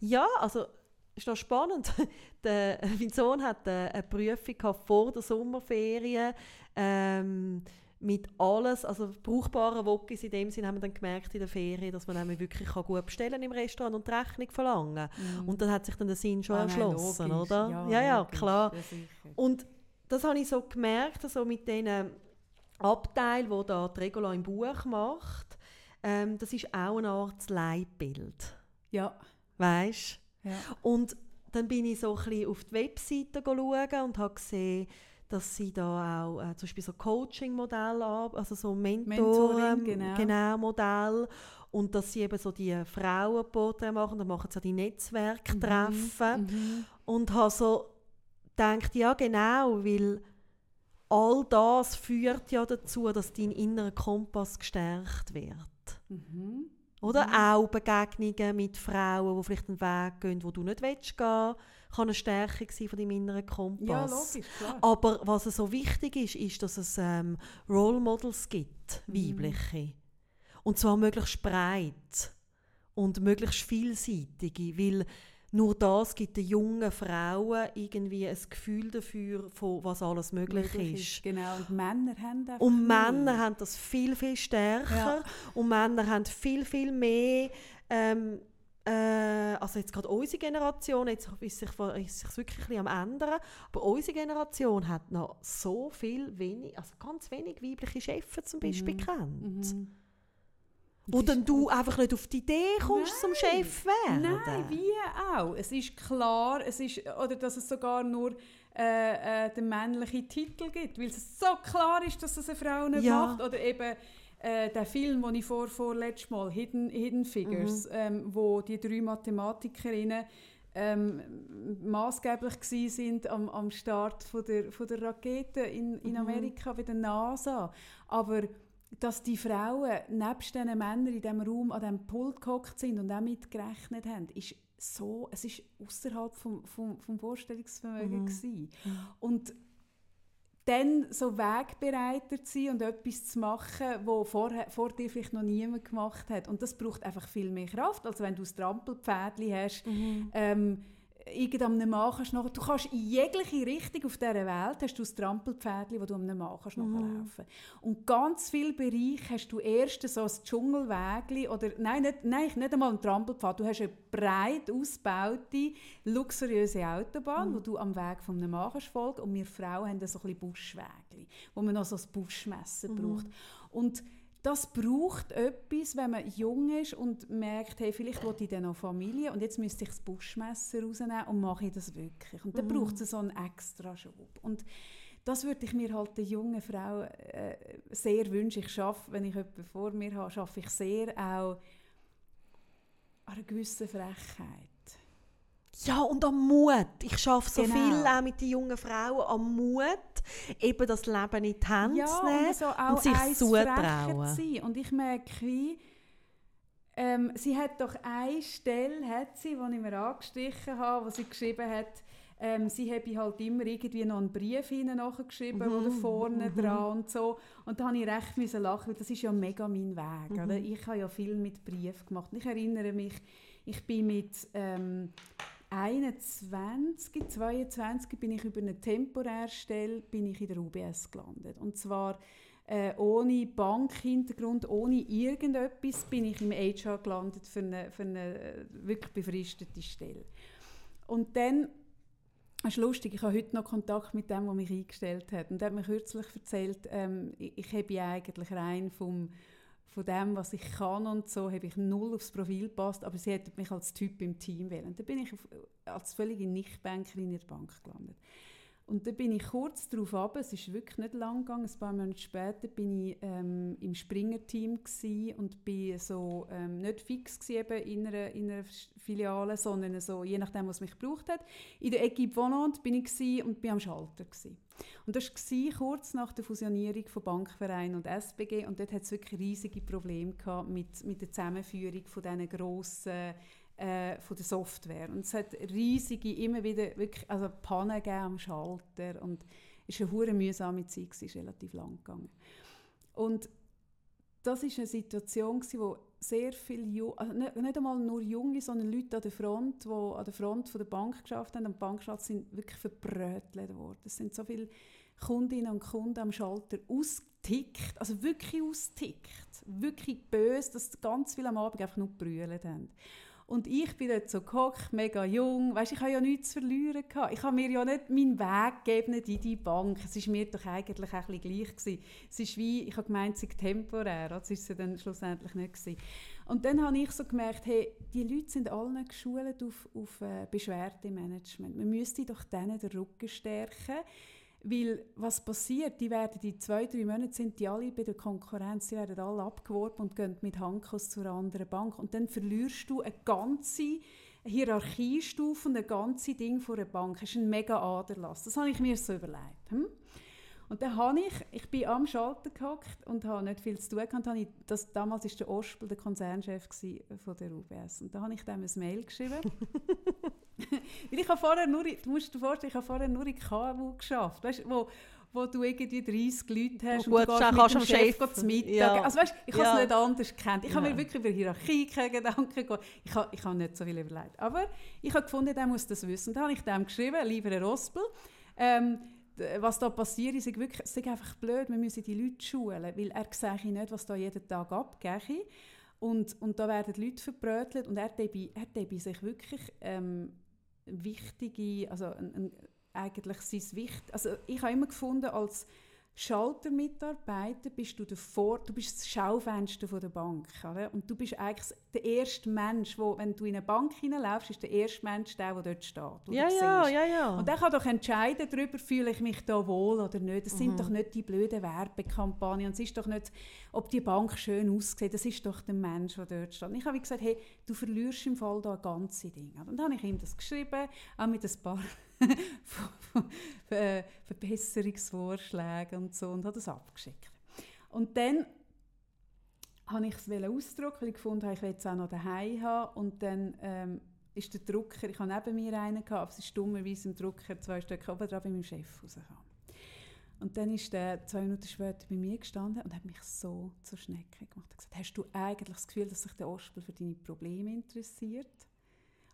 Ja, also ist noch spannend. der, mein Sohn hat äh, eine Prüfung vor der Sommerferien ähm, mit alles, also brauchbaren Wokis in dem Sinne haben wir dann gemerkt in der Ferien, dass man nämlich wirklich kann gut bestellen im Restaurant und die Rechnung verlangen. Und dann hat sich dann der Sinn schon Ah, nein, erschlossen, logisch. oder? Ja, ja, logisch. klar. Ja. Und das habe ich so gemerkt, also mit diesen Abteil, wo da die Regula im Buch macht. Ähm, das ist auch eine Art Leitbild, Ja. weißt? ja. Und dann bin ich so ein bisschen auf die Webseite schauen und habe gesehen, dass sie da auch äh, zum Beispiel so Coaching-Modelle haben, also so Mentoren, Mentoring, genau. Modell. Und dass sie eben so die Frauenporträts machen, dann machen sie auch die Netzwerktreffen. Mhm. Und habe so gedacht, ja genau, weil all das führt ja dazu, dass dein innerer Kompass gestärkt wird. Mhm. Oder auch Begegnungen mit Frauen, die vielleicht einen Weg gehen, wo du nicht willst gehen, kann eine Stärkung sein von deinem inneren Kompass. Ja, logisch, klar. Aber was so wichtig ist, ist, dass es ähm, Role Models gibt, Mhm. weibliche. Und zwar möglichst breit und möglichst vielseitige, weil nur das gibt den jungen Frauen irgendwie ein Gefühl dafür, von was alles möglich, ist. Genau, und Männer haben einfach Und. Männer haben das viel, viel stärker. Ja. Und Männer haben viel, viel mehr. Ähm, äh, also jetzt gerade unsere Generation, jetzt ist sich, ist sich wirklich ein bisschen am ändern, aber unsere Generation hat noch so viel wenig, also ganz wenig weibliche Chefs zum Beispiel kennt. Mhm. Wo dann du einfach nicht auf die Idee kommst, zum Chef werden. Nein, wie auch. Es ist klar, es ist, oder dass es sogar nur äh, äh, den männlichen Titel gibt, weil es so klar ist, dass das eine Frau nicht Ja. macht. Oder eben äh, der Film, den ich vor, vorletztes Mal, Hidden, Hidden Figures, Mhm. ähm, wo die drei Mathematikerinnen ähm, maßgeblich sind am, am Start von der, von der Rakete in, in Mhm. Amerika bei der NASA. Aber dass die Frauen nebst diesen Männern in diesem Raum an diesem Pult gehockt sind und auch mitgerechnet haben, ist so, es ist außerhalb vom, vom, vom Vorstellungsvermögen gewesen. Und dann so wegbereiter zu sein und etwas zu machen, wo vorher, vor dir vielleicht noch niemand gemacht hat. Und das braucht einfach viel mehr Kraft, als wenn du ein Trampelpfädchen hast. Ähm, irgendeinem du, nachher, du kannst in jegliche Richtung auf dieser Welt hast du ein Trampelpfädchen, wo du einem Mann kannst nachlaufen. Und ganz viele Bereiche hast du erst so ein Dschungelwägli oder nein, nicht, nein, nicht einmal ein Trampelpfad. Du hast eine breit ausgebaute, luxuriöse Autobahn, wo du am Weg Mann kannst folgen. Und wir Frauen haben so ein bisschen Buschwägli, wo man noch so ein Buschmesser braucht. Und das braucht etwas, wenn man jung ist und merkt, hey, vielleicht will ich dann noch Familie und jetzt müsste ich das Buschmesser rausnehmen und mache ich das wirklich. Und dann braucht es so einen extra Schub. Und das würde ich mir halt der jungen Frau äh, sehr wünschen. Ich schaffe, wenn ich jemanden vor mir habe, schaffe ich sehr auch an einer gewissen Frechheit. Ja, und am Mut. Ich schaffe so Genau. viel auch mit den jungen Frauen am Mut, eben das Leben in die Hände ja, zu nehmen und so auch und sich zutrauen. Und ich merke, wie, ähm, sie hat doch eine Stelle, hat sie, die ich mir angestrichen habe, wo sie geschrieben hat, Ähm, sie habe halt immer irgendwie noch einen Brief hinten nachgeschrieben, Mhm, oder vorne mhm. dran und so. Und da habe ich recht müssen lachen, weil das ist ja mega mein Weg. Mhm. Oder? Ich habe ja viel mit Brief gemacht. Und ich erinnere mich, ich bin mit ähm, 21, 22 bin ich über eine Temporärstelle bin ich in der UBS gelandet. Und zwar äh, ohne Bankhintergrund, ohne irgendetwas bin ich im HR gelandet für eine, für eine äh, wirklich befristete Stelle. Und dann, das ist lustig, ich habe heute noch Kontakt mit dem, der mich eingestellt hat. Und der hat mir kürzlich erzählt, ähm, ich, ich habe eigentlich rein vom, von dem, was ich kann und so, habe ich null aufs Profil gepasst, aber sie hätte mich als Typ im Team wählen. Dann bin ich als völlige Nichtbankerin in der Bank gelandet. Und dann bin ich kurz darauf ab, es ist wirklich nicht lang gegangen, ein paar Monate später bin ich ähm, im Springer-Team und bin so ähm, nicht fix eben in einer, in einer Filiale, sondern so, je nachdem, was mich gebraucht hat. In der Equipe Volante bin ich und bin am Schalter gsi. Und das war kurz nach der Fusionierung von Bankverein und SBG und dort hat es wirklich riesige Probleme gehabt mit, mit der Zusammenführung von diesen grossen äh, von der Software. Und es hat riesige, immer wieder wirklich, also Pannen am Schalter und es war eine hure mühsame Zeit, es ist relativ lang gegangen. Und das ist eine Situation, wo sehr viele, also nicht, einmal nur Junge, sondern Leute an der Front, die an der Front der Bank geschafft haben, am Bankschatz sind wirklich verbrötelt worden. Es sind so viele Kundinnen und Kunden am Schalter ausgetickt, also wirklich ausgetickt, wirklich böse, dass ganz viele am Abend einfach nur brüllt haben. Und ich bin dort so gehockt, mega jung. Weißt, ich habe ja nichts zu verlieren. Gehabt. Ich habe mir ja nicht meinen Weg gegeben in die Bank. Es war mir doch eigentlich ein bisschen gleich. Gewesen. Es ist wie, ich habe gemeint, es sei temporär. Das ist es dann schlussendlich nicht. Gewesen. Und dann habe ich so gemerkt, hey, die Leute sind alle geschult auf, auf äh, Beschwerdemanagement. Man müsste doch denen den Rücken stärken. Weil was passiert, die werden die zwei, drei Monate sind die alle bei der Konkurrenz, die werden alle abgeworben und gehen mit Handkuss zur anderen Bank. Und dann verlierst du eine ganze Hierarchiestufe und ein ganze Ding von einer Bank. Das ist ein mega Aderlass. Das habe ich mir so überlegt. Hm? Und dann habe ich, ich bin am Schalter gehockt und habe nicht viel zu tun gehabt. Habe ich, das, damals war der Ospel der Konzernchef von der UBS. Und da habe ich dem ein Mail geschrieben. Weil ich habe vorher nur, du musst dir vorstellen, ich habe vorher nur in KMU geschafft, weißt, wo, wo du irgendwie 30 Leute hast Oh, und gut, du dann gehst mit kannst dem du am Chef Chef- zu Mittag. ja. Also weißt, ich habe es nicht anders gekannt. Ich habe Ja. mir wirklich über Hierarchie keine Gedanken gemacht. Ich habe, ich habe nicht so viel überlegt. Aber ich habe gefunden, der muss das wissen. Da habe ich dem geschrieben, lieber Herr Rospel, ähm, was da passiert, ist wirklich, einfach blöd, wir müssen die Leute schulen, weil er sehe nicht, was da jeden Tag abgeht. Und, und da werden die Leute verbrötelt und er er dabei sich wirklich ähm, wichtige, also ein, ein, eigentlich sein Wicht, also ich habe immer gefunden, als Schaltermitarbeiter bist du davor, du bist das Schaufenster von der Bank, oder? Und du bist eigentlich der erste Mensch, wo, wenn du in eine Bank hineinläufst, ist der erste Mensch der, der dort steht. Ja, ja, ja, ja. Und der kann doch entscheiden darüber, fühle ich mich da wohl oder nicht. Das Mhm. sind doch nicht die blöden Werbekampagnen. Und es ist doch nicht, ob die Bank schön aussieht. Das ist doch der Mensch, der dort steht. Und ich habe gesagt, hey, du verlierst im Fall da ganze Dinge. Und dann habe ich ihm das geschrieben, auch mit ein paar Verbesserungsvorschlägen und so und habe das abgeschickt. Und dann habe ich es ausdrucken, weil ich gefunden habe, ich will es auch noch daheim haben. Und dann ähm, ist der Drucker, ich habe neben mir einen gehabt, aber es ist dummerweise im Drucker zwei Stücke oben dran bei meinem Chef rausgekommen. Und dann ist der zwei Minuten später bei mir gestanden und hat mich so zur Schnecke gemacht. Er gesagt, hast du eigentlich das Gefühl, dass sich der Ospel für deine Probleme interessiert?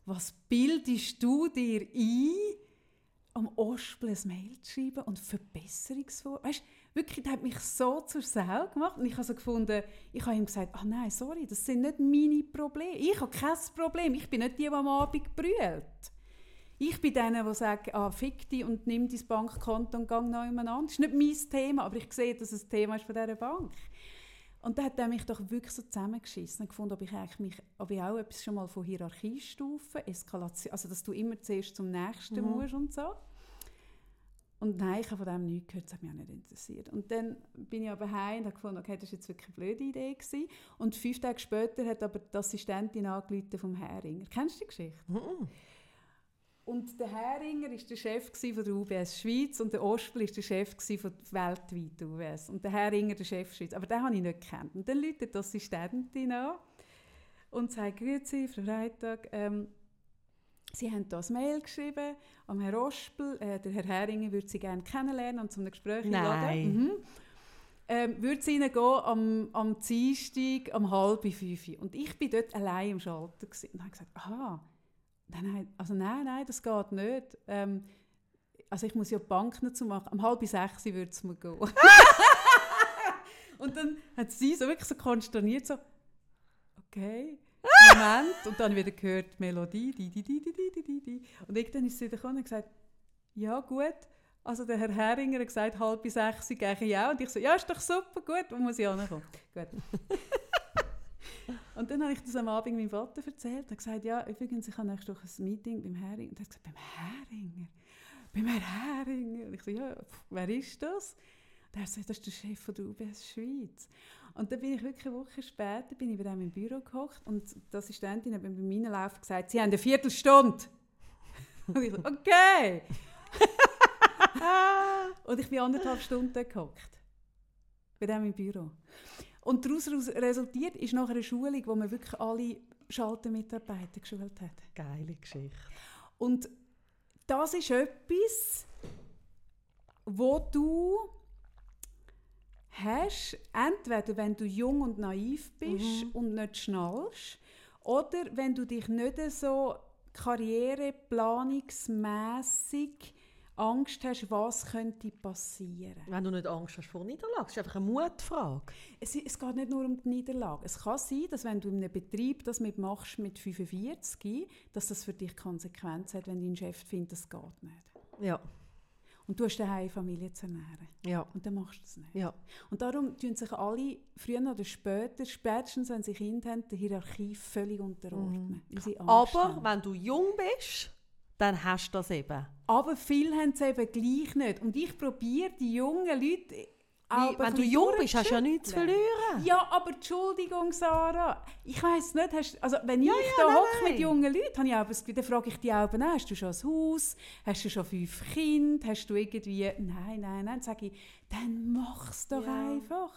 Was bildest du dir ein, am Ospel ein Mail zu schreiben und Verbesserungsvor... Weißt wirklich, der hat mich so zur Sau gemacht und ich habe so gefunden, ich habe ihm gesagt, ah nein, sorry, das sind nicht meine Probleme. Ich habe kein Problem, ich bin nicht die, die am Abend brüllt. Ich bin denen, die sagen, ah, fick dich und nimm dein Bankkonto und noch jemand an. Das ist nicht mein Thema, aber ich sehe, dass es ein Thema ist von dieser Bank. Und dann hat er mich doch wirklich so zusammengeschissen und gefunden, ob ich, eigentlich mich, ob ich auch etwas schon mal von Hierarchiestufen, Eskalation, also dass du immer zuerst zum Nächsten Mhm. musst und so. Und nein, ich habe von dem nichts gehört, das hat mich auch nicht interessiert. Und dann bin ich aber heim und habe gefunden, okay, das war jetzt wirklich eine blöde Idee. Gewesen. Und fünf Tage später hat aber die Assistentin angerufen vom Heringer. Kennst du die Geschichte? Mhm. Und der Heringer war der Chef von der UBS Schweiz und der Ospel war der Chef von der weltweiten UBS. Und der Heringer der Chef Schweiz. Aber den habe ich nicht gekannt. Und dann läutet die Assistentin an und sagt, «Grüezi, Frau Freitag, ähm, Sie haben da ein Mail geschrieben am Herrn Ospel, äh, der Herr Heringer würde Sie gerne kennenlernen und zu einem Gespräch Nein. einladen. Mhm. Ähm, würde es Ihnen gehen am, am Dienstag um halb fünf. Und ich bin dort allein im Schalter gewesen. und habe gesagt, aha, dann hat, also nein, nein, das geht nicht. Ähm, also ich muss ja die Bank nicht zu machen. Um halb sechs würde es mir gehen. und dann hat sie so wirklich so konsterniert so, okay, Moment. Und dann wieder gehört die Melodie, die, die, die, die, die, die, die. Und dann ist sie wieder gekommen und gesagt, ja gut, also der Herr Heringer hat gesagt, halb sechs gehe ich auch. Und ich so, ja ist doch super, gut, wo muss ich ankommen? Gut und dann habe ich das am Abend meinem Vater erzählt. Er hat gesagt, ja, übrigens, ich habe nächste Woche ein Meeting beim Heringer. Und er hat gesagt, beim Heringer? Beim Herr Heringer? Und ich so, ja, wer ist das? Und er hat gesagt, das ist der Chef von der UBS Schweiz. Und dann bin ich wirklich eine Woche später bin ich bei ihm im Büro gehockt und die Assistentin hat mir beim Reinlaufen gesagt, sie haben eine Viertelstunde. Und ich so, okay. und ich bin anderthalb Stunden gehockt. Bei dem im Büro. Und daraus resultiert ist nachher eine Schulung, wo man wirklich alle Schaltermitarbeiter geschult hat. Geile Geschichte. Und das ist etwas, wo du hast, entweder wenn du jung und naiv bist Mhm. und nicht schnallst, oder wenn du dich nicht so karriereplanungsmässig Angst hast, was könnte passieren. Wenn du nicht Angst hast vor Niederlage, ist einfach eine Mutfrage. Es, es geht nicht nur um die Niederlage. Es kann sein, dass wenn du in einem Betrieb das mitmachst mit 45, dass das für dich Konsequenzen hat, wenn dein Chef findet, das geht nicht. Ja, Und du hast daheim Familie zu ernähren. ja, Und dann machst du das nicht. ja. Und darum tun sich alle, früher oder später, spätestens wenn sie Kinder haben, der Hierarchie völlig unterordnen. Angst Aber haben. wenn du jung bist, dann hast du das eben. Aber viele haben es eben gleich nicht. Und ich probiere die jungen Leute Wie, wenn du jung bist, hast du ja nichts zu verlieren. Ja, aber Entschuldigung, Sarah. Ich weiss nicht, hast, also wenn ich ja, da hocke mit jungen Leuten, habe ich auch, das- dann frage ich die auch, «Na, hast du schon ein Haus? Hast du schon fünf Kinder? Hast du irgendwie... Nein, nein, nein. Dann sage ich, dann mach's doch Ja. einfach.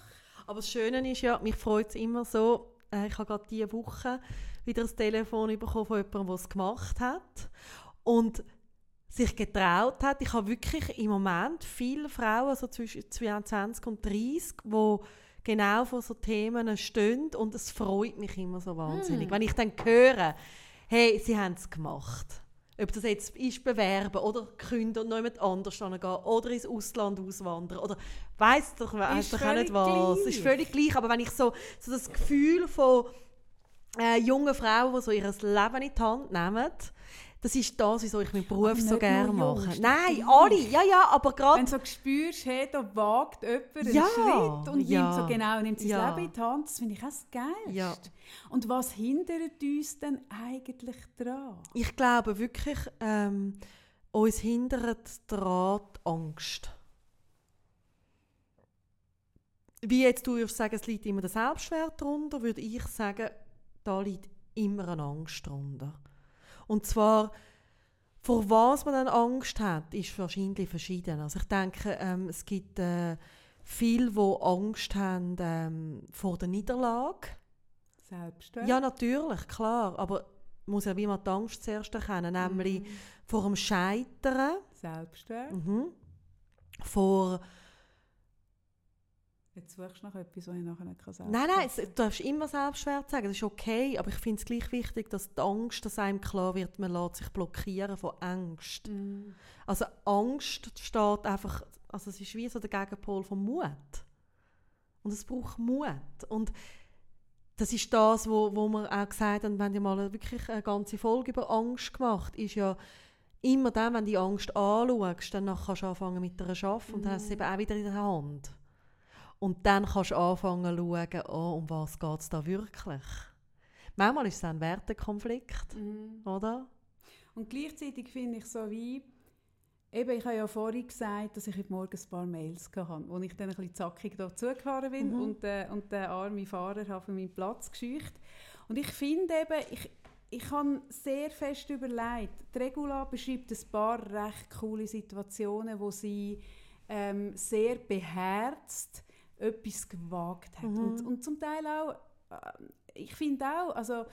Aber das Schöne ist ja, mich freut es immer so, äh, ich habe gerade diese Woche wieder ein Telefon bekommen von jemandem, der es gemacht hat und sich getraut hat. Ich habe wirklich im Moment viele Frauen, so zwischen 22 und 30, die genau vor so Themen stehen und es freut mich immer so wahnsinnig. Mm. Wenn ich dann höre, hey, sie haben es gemacht. Ob das jetzt ist bewerben oder kündigen und noch jemand anders gehen oder ins Ausland auswandern oder weiss doch, weiss Ist doch auch nicht was. gleich. Ist völlig gleich, aber wenn ich so, so das Gefühl von äh, jungen Frauen, die so ihr Leben in die Hand nehmen, das ist das, wieso ich meinen Beruf so gerne mache. Nein, alle, ja, ja, aber Wenn gerade... du so spürst, hey, da wagt jemand einen Ja, Schritt und ja. nimmt so genau nimmt sein Ja. Leben in die Hand, das finde ich auch das Geilste. Ja. Und was hindert uns denn eigentlich dran? Ich glaube wirklich, ähm, uns hindert daran die Angst. Wie jetzt du würdest sagen, es liegt immer der Selbstwert darunter, würde ich sagen, da liegt immer eine Angst darunter. Und zwar, vor was man dann Angst hat, ist wahrscheinlich verschieden. Also ich denke, ähm, es gibt äh, viele, die Angst haben ähm, vor der Niederlage. Selbstwert? Ja, natürlich, klar. Aber man muss ja wie man die Angst zuerst erkennen, nämlich Mhm. vor dem Scheitern, Selbstwert. mhm. vor... Jetzt suchst du nach etwas, was ich nachher nicht kann sagen Nein, nein, es- du darfst immer Selbstwert sagen, das ist okay, aber ich finde es gleich wichtig, dass die Angst, dass einem klar wird, man lässt sich blockieren von Angst. Mhm. Also Angst steht einfach, also es ist wie so der Gegenpol von Mut. Und es braucht Mut. Und das ist das, wo, wo wir auch gesagt haben, wir haben ja mal wirklich eine ganze Folge über Angst gemacht, ist ja immer dann, wenn du die Angst anschaust, dann kannst du anfangen mit der Schaffen und dann hast du es eben auch wieder in der Hand. Und dann kannst du anfangen zu schauen, oh, um was geht es da wirklich. Manchmal ist es ein Wertekonflikt, Mhm. oder? Und gleichzeitig finde ich so wie, eben, ich habe ja vorhin gesagt, dass ich heute Morgen ein paar Mails hatte, wo ich dann ein bisschen zackig da zugefahren bin Mhm. und, äh, und den armen Fahrer habe von meinem Platz gescheucht. Und ich finde eben, ich, ich habe sehr fest überlegt, die Regula beschreibt ein paar recht coole Situationen, wo sie ähm, sehr beherzt etwas gewagt hat. Mhm. Und, und zum Teil auch, äh, ich finde auch, also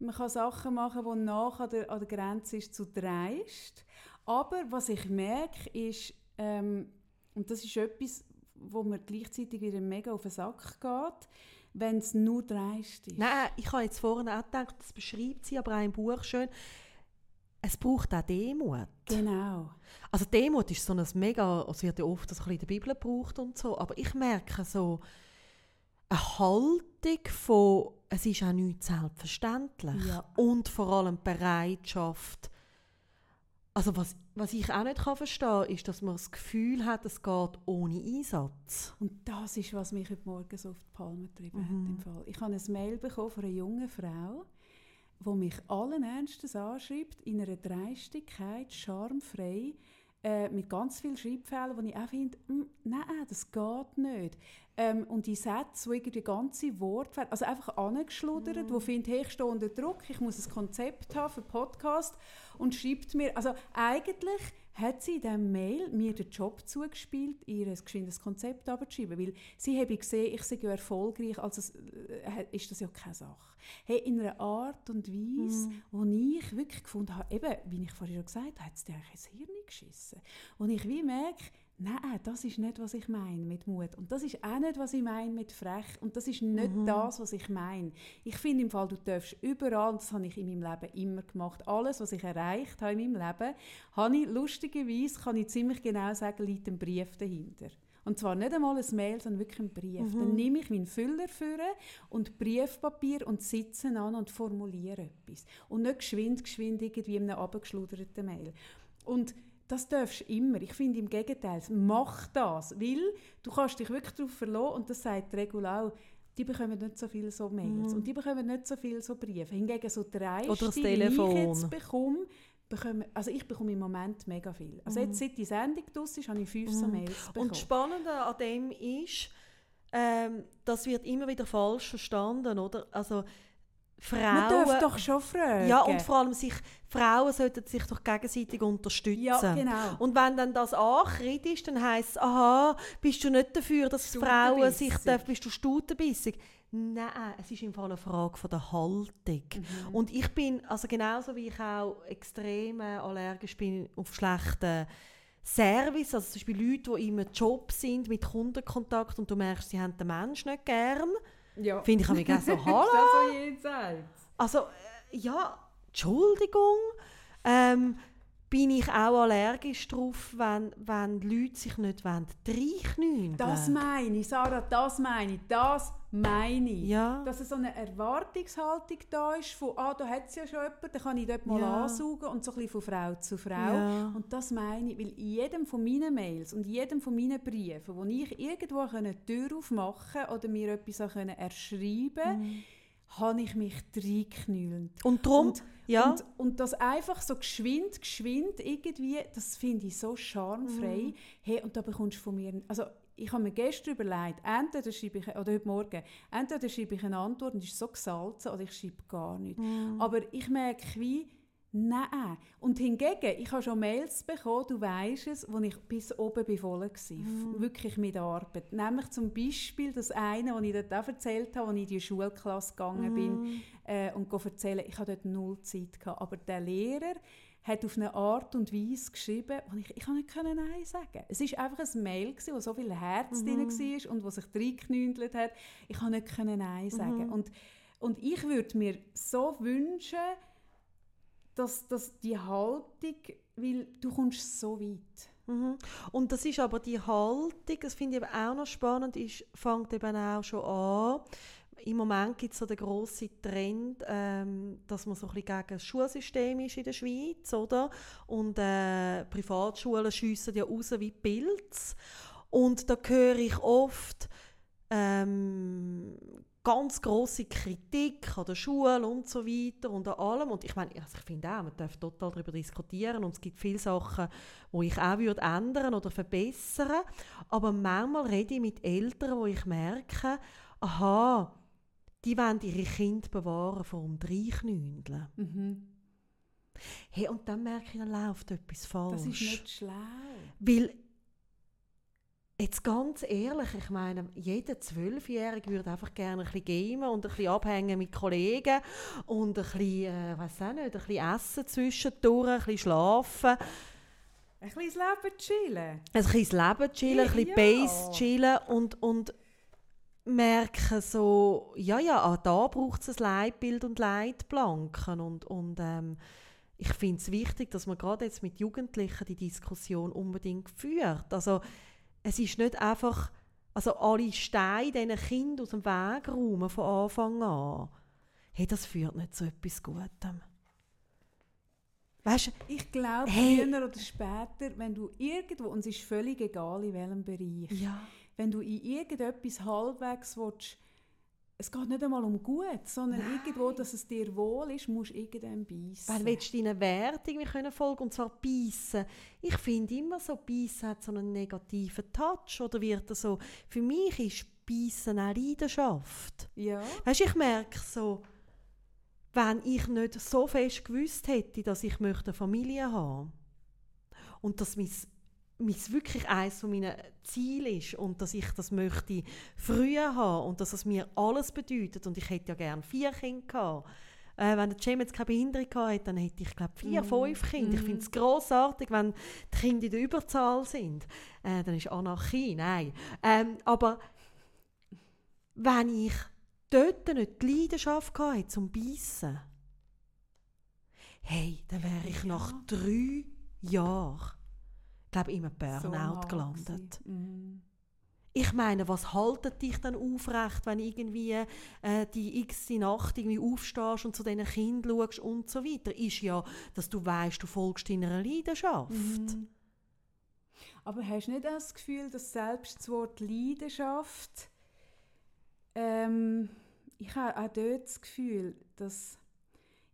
Man kann Sachen machen, die nach an der, an der Grenze ist zu dreist. Aber was ich merke, ist, ähm, und das ist etwas, wo mir gleichzeitig wieder mega auf den Sack geht, wenn es nur dreist ist. Nein, ich habe jetzt vorhin auch gedacht, das beschreibt sie aber auch im Buch schön. Es braucht auch Demut. Genau. Also Demut ist so ein mega, es wird ja oft das in der Bibel gebraucht und so, aber ich merke so eine Haltung von, es ist auch nicht selbstverständlich Ja. und vor allem Bereitschaft. Also was, was ich auch nicht kann verstehen ist, dass man das Gefühl hat, es geht ohne Einsatz. Und das ist, was mich heute Morgen so auf die Palme getrieben hat. Mhm. Im Fall. Ich habe ein Mail bekommen von einer jungen Frau, die mich allen Ernstes anschreibt, in einer Dreistigkeit, schamfrei, äh, mit ganz vielen Schreibfehlern, wo ich auch finde, «Mm, nein, das geht nicht. Ähm, und die Sätze, wo irgendwie ganze Worte, also einfach angeschludert, wo findet, hey, ich stehe unter Druck, ich muss ein Konzept haben für Podcast und schreibt mir, also eigentlich hat sie in diesem Mail mir den Job zugespielt, ihr ein geschwindes Konzept abzuschreiben, weil sie habe gesehen, ich sei ja erfolgreich, also äh, ist das ja keine Sache. Hey, in einer Art und Weise, wo ich wirklich gefunden habe, eben, wie ich vorhin schon gesagt habe, hat es dir eigentlich ins Hirn geschissen. Und ich wie merke, Nein, das ist nicht, was ich meine mit Mut. Und das ist auch nicht, was ich meine mit frech. Und das ist nicht das, was ich meine. Ich finde im Fall, du darfst überall, und das habe ich in meinem Leben immer gemacht, alles, was ich erreicht habe in meinem Leben, habe ich lustigerweise, kann ich ziemlich genau sagen, liegt ein Brief dahinter. Und zwar nicht einmal ein Mail, sondern wirklich ein Brief. Dann nehme ich meinen Füller für und Briefpapier und sitze an und formuliere etwas. Und nicht geschwind, geschwind irgendwie in einem abgeschluderten Mail. Und das darfst du immer. Ich finde im Gegenteil, mach das, weil du kannst dich wirklich darauf verlassen und das sagt Regel auch, die bekommen nicht so viele so Mails und die bekommen nicht so viele so Briefe. Hingegen so drei Mhm. Oder das die Telefon. ich jetzt bekomme, bekomme, also ich bekomme im Moment mega viel. Also jetzt, seit die Sendung draus ist, habe ich fünf so Mails bekommen. Mhm. Und das Spannende an dem ist, ähm, das wird immer wieder falsch verstanden, oder? Also Frauen... Man darf doch schon fragen. Ja, und vor allem sich, Frauen sollten sich doch gegenseitig unterstützen. Ja, genau. Und wenn dann das Ankrieg ist, dann heisst es, aha, bist du nicht dafür, dass Frauen sich dürfen, bist du stutenbissig? Nein, es ist im Fall eine Frage von der Haltung. Mhm. Und ich bin, also genauso wie ich auch extrem äh, allergisch bin auf schlechten Service, also zum Beispiel Leute, die im Job sind mit Kundenkontakt und du merkst, sie haben den Menschen nicht gern, ja. finde ich auch so, Ist hallo? das so jenseits? Also, äh, ja, Entschuldigung. Ähm, bin ich auch allergisch drauf, wenn, wenn Leute sich nicht reinknüllen Das meine ich, Sarah, das meine ich, das meine ich. Ja. Dass so eine Erwartungshaltung da ist, von, ah, da hat es ja schon jemanden, dann kann ich dort mal Ja. ansaugen und so ein bisschen von Frau zu Frau. Ja. Und das meine ich, weil in jedem von meinen Mails und jedem von meinen Briefen, wo ich irgendwo eine Tür aufmachen oder mir etwas erschreiben konnte, habe ich mich reingeknüllt. Und darum, Und, ja, und, und das einfach so geschwind, geschwind irgendwie, das finde ich so charmfrei. Hey, und da bekommst du von mir, also ich habe mir gestern überlegt, entweder schreibe ich, oder heute Morgen, entweder schreibe ich eine Antwort und ist so gesalzen, oder ich schreibe gar nichts. Aber ich merke wie, nein. Und hingegen, ich habe schon Mails bekommen, du weißt es, wo ich bis oben voll war. Wirklich mit Arbeit. Nämlich zum Beispiel das eine, was ich dort auch erzählt habe, als ich in die Schulklasse gegangen bin äh, und erzählen, ich hatte dort null Zeit. Gehabt. Aber der Lehrer hat auf eine Art und Weise geschrieben, und ich, ich nicht können Nein sagen. Es ist einfach ein Mail, gewesen, wo so viel Herz drin war und wo sich reingeknündelt hat. Ich kann nicht können Nein sagen. Und, und ich würde mir so wünschen, dass, dass die Haltung, weil du kommst so weit. Mhm. Und das ist aber die Haltung, das finde ich auch noch spannend, ist, fängt eben auch schon an. Im Moment gibt es so den grossen Trend, ähm, dass man so ein bisschen gegen das Schulsystem ist in der Schweiz, oder? Und äh, Privatschulen schiessen ja raus wie Pilz. Und da höre ich oft ähm, ganz große Kritik an der Schule und so weiter und an allem. Und ich meine, also ich finde auch, man darf total darüber diskutieren und es gibt viele Sachen, wo ich auch würde ändern oder verbessern. Aber manchmal rede ich mit Eltern, wo ich merke, aha, die wollen ihre Kinder bewahren vor dem Dreinknündeln. Mhm. Hey, und dann merke ich, dann läuft etwas falsch. Das ist nicht schlau. Weil Jetzt ganz ehrlich, ich meine, jeder Zwölfjährige würde einfach gerne ein bisschen gamen und ein bisschen abhängen mit Kollegen und ein bisschen, äh, weiß auch nicht, ein bisschen essen zwischendurch, ein bisschen schlafen. Ein bisschen das Leben chillen. Ein bisschen das Leben chillen, ein bisschen Ja. Bass chillen und, und merken so, ja, ja, auch da braucht es ein Leitbild und Leitplanken und, und ähm, ich finde es wichtig, dass man gerade jetzt mit Jugendlichen die Diskussion unbedingt führt. Also es ist nicht einfach, also alle Steine diesen Kindern aus dem Weg räumen von Anfang an. Hey, das führt nicht zu etwas Gutem. Weißt du, Ich glaube, Hey. früher oder später, wenn du irgendwo, und es ist völlig egal in welchem Bereich, ja. wenn du in irgendetwas halbwegs willst, es geht nicht einmal um gut, sondern irgendwo, dass es dir wohl ist, musst du irgendwann beißen. Weil willst du deiner Wertung wir können folgen und zwar beißen. Ich finde immer so, beißen hat so einen negativen Touch oder wird das so. Für mich ist beißen auch Leidenschaft. ja. Weißt, ich merke so, wenn ich nicht so fest gewusst hätte, dass ich möchte eine Familie haben und dass mein, mein wirklich eines von meinen Zielen ist und dass ich das möchte früher haben und dass es mir alles bedeutet und ich hätte ja gerne vier Kinder gehabt. Äh, wenn der Cem jetzt keine Behinderung hätte, dann hätte ich glaube vier, Mhm. fünf Kinder. Ich Mhm. finde es grossartig, wenn die Kinder in der Überzahl sind. Äh, dann ist Anarchie, nein. Ähm, aber wenn ich dort nicht die Leidenschaft hätte zum Beißen, hey, dann wäre ich Ja. nach drei Jahren, glaube ich, im so Burnout hart gelandet. Mhm. Ich meine, was haltet dich dann aufrecht, wenn irgendwie äh, die x Nacht irgendwie aufstehst und zu diesen Kindern schaust und so weiter? Ist ja, dass du weißt, du folgst deiner Leidenschaft. Mhm. Aber hast du nicht das Gefühl, dass selbst das Wort Leidenschaft, ähm, ich habe auch dort das Gefühl, dass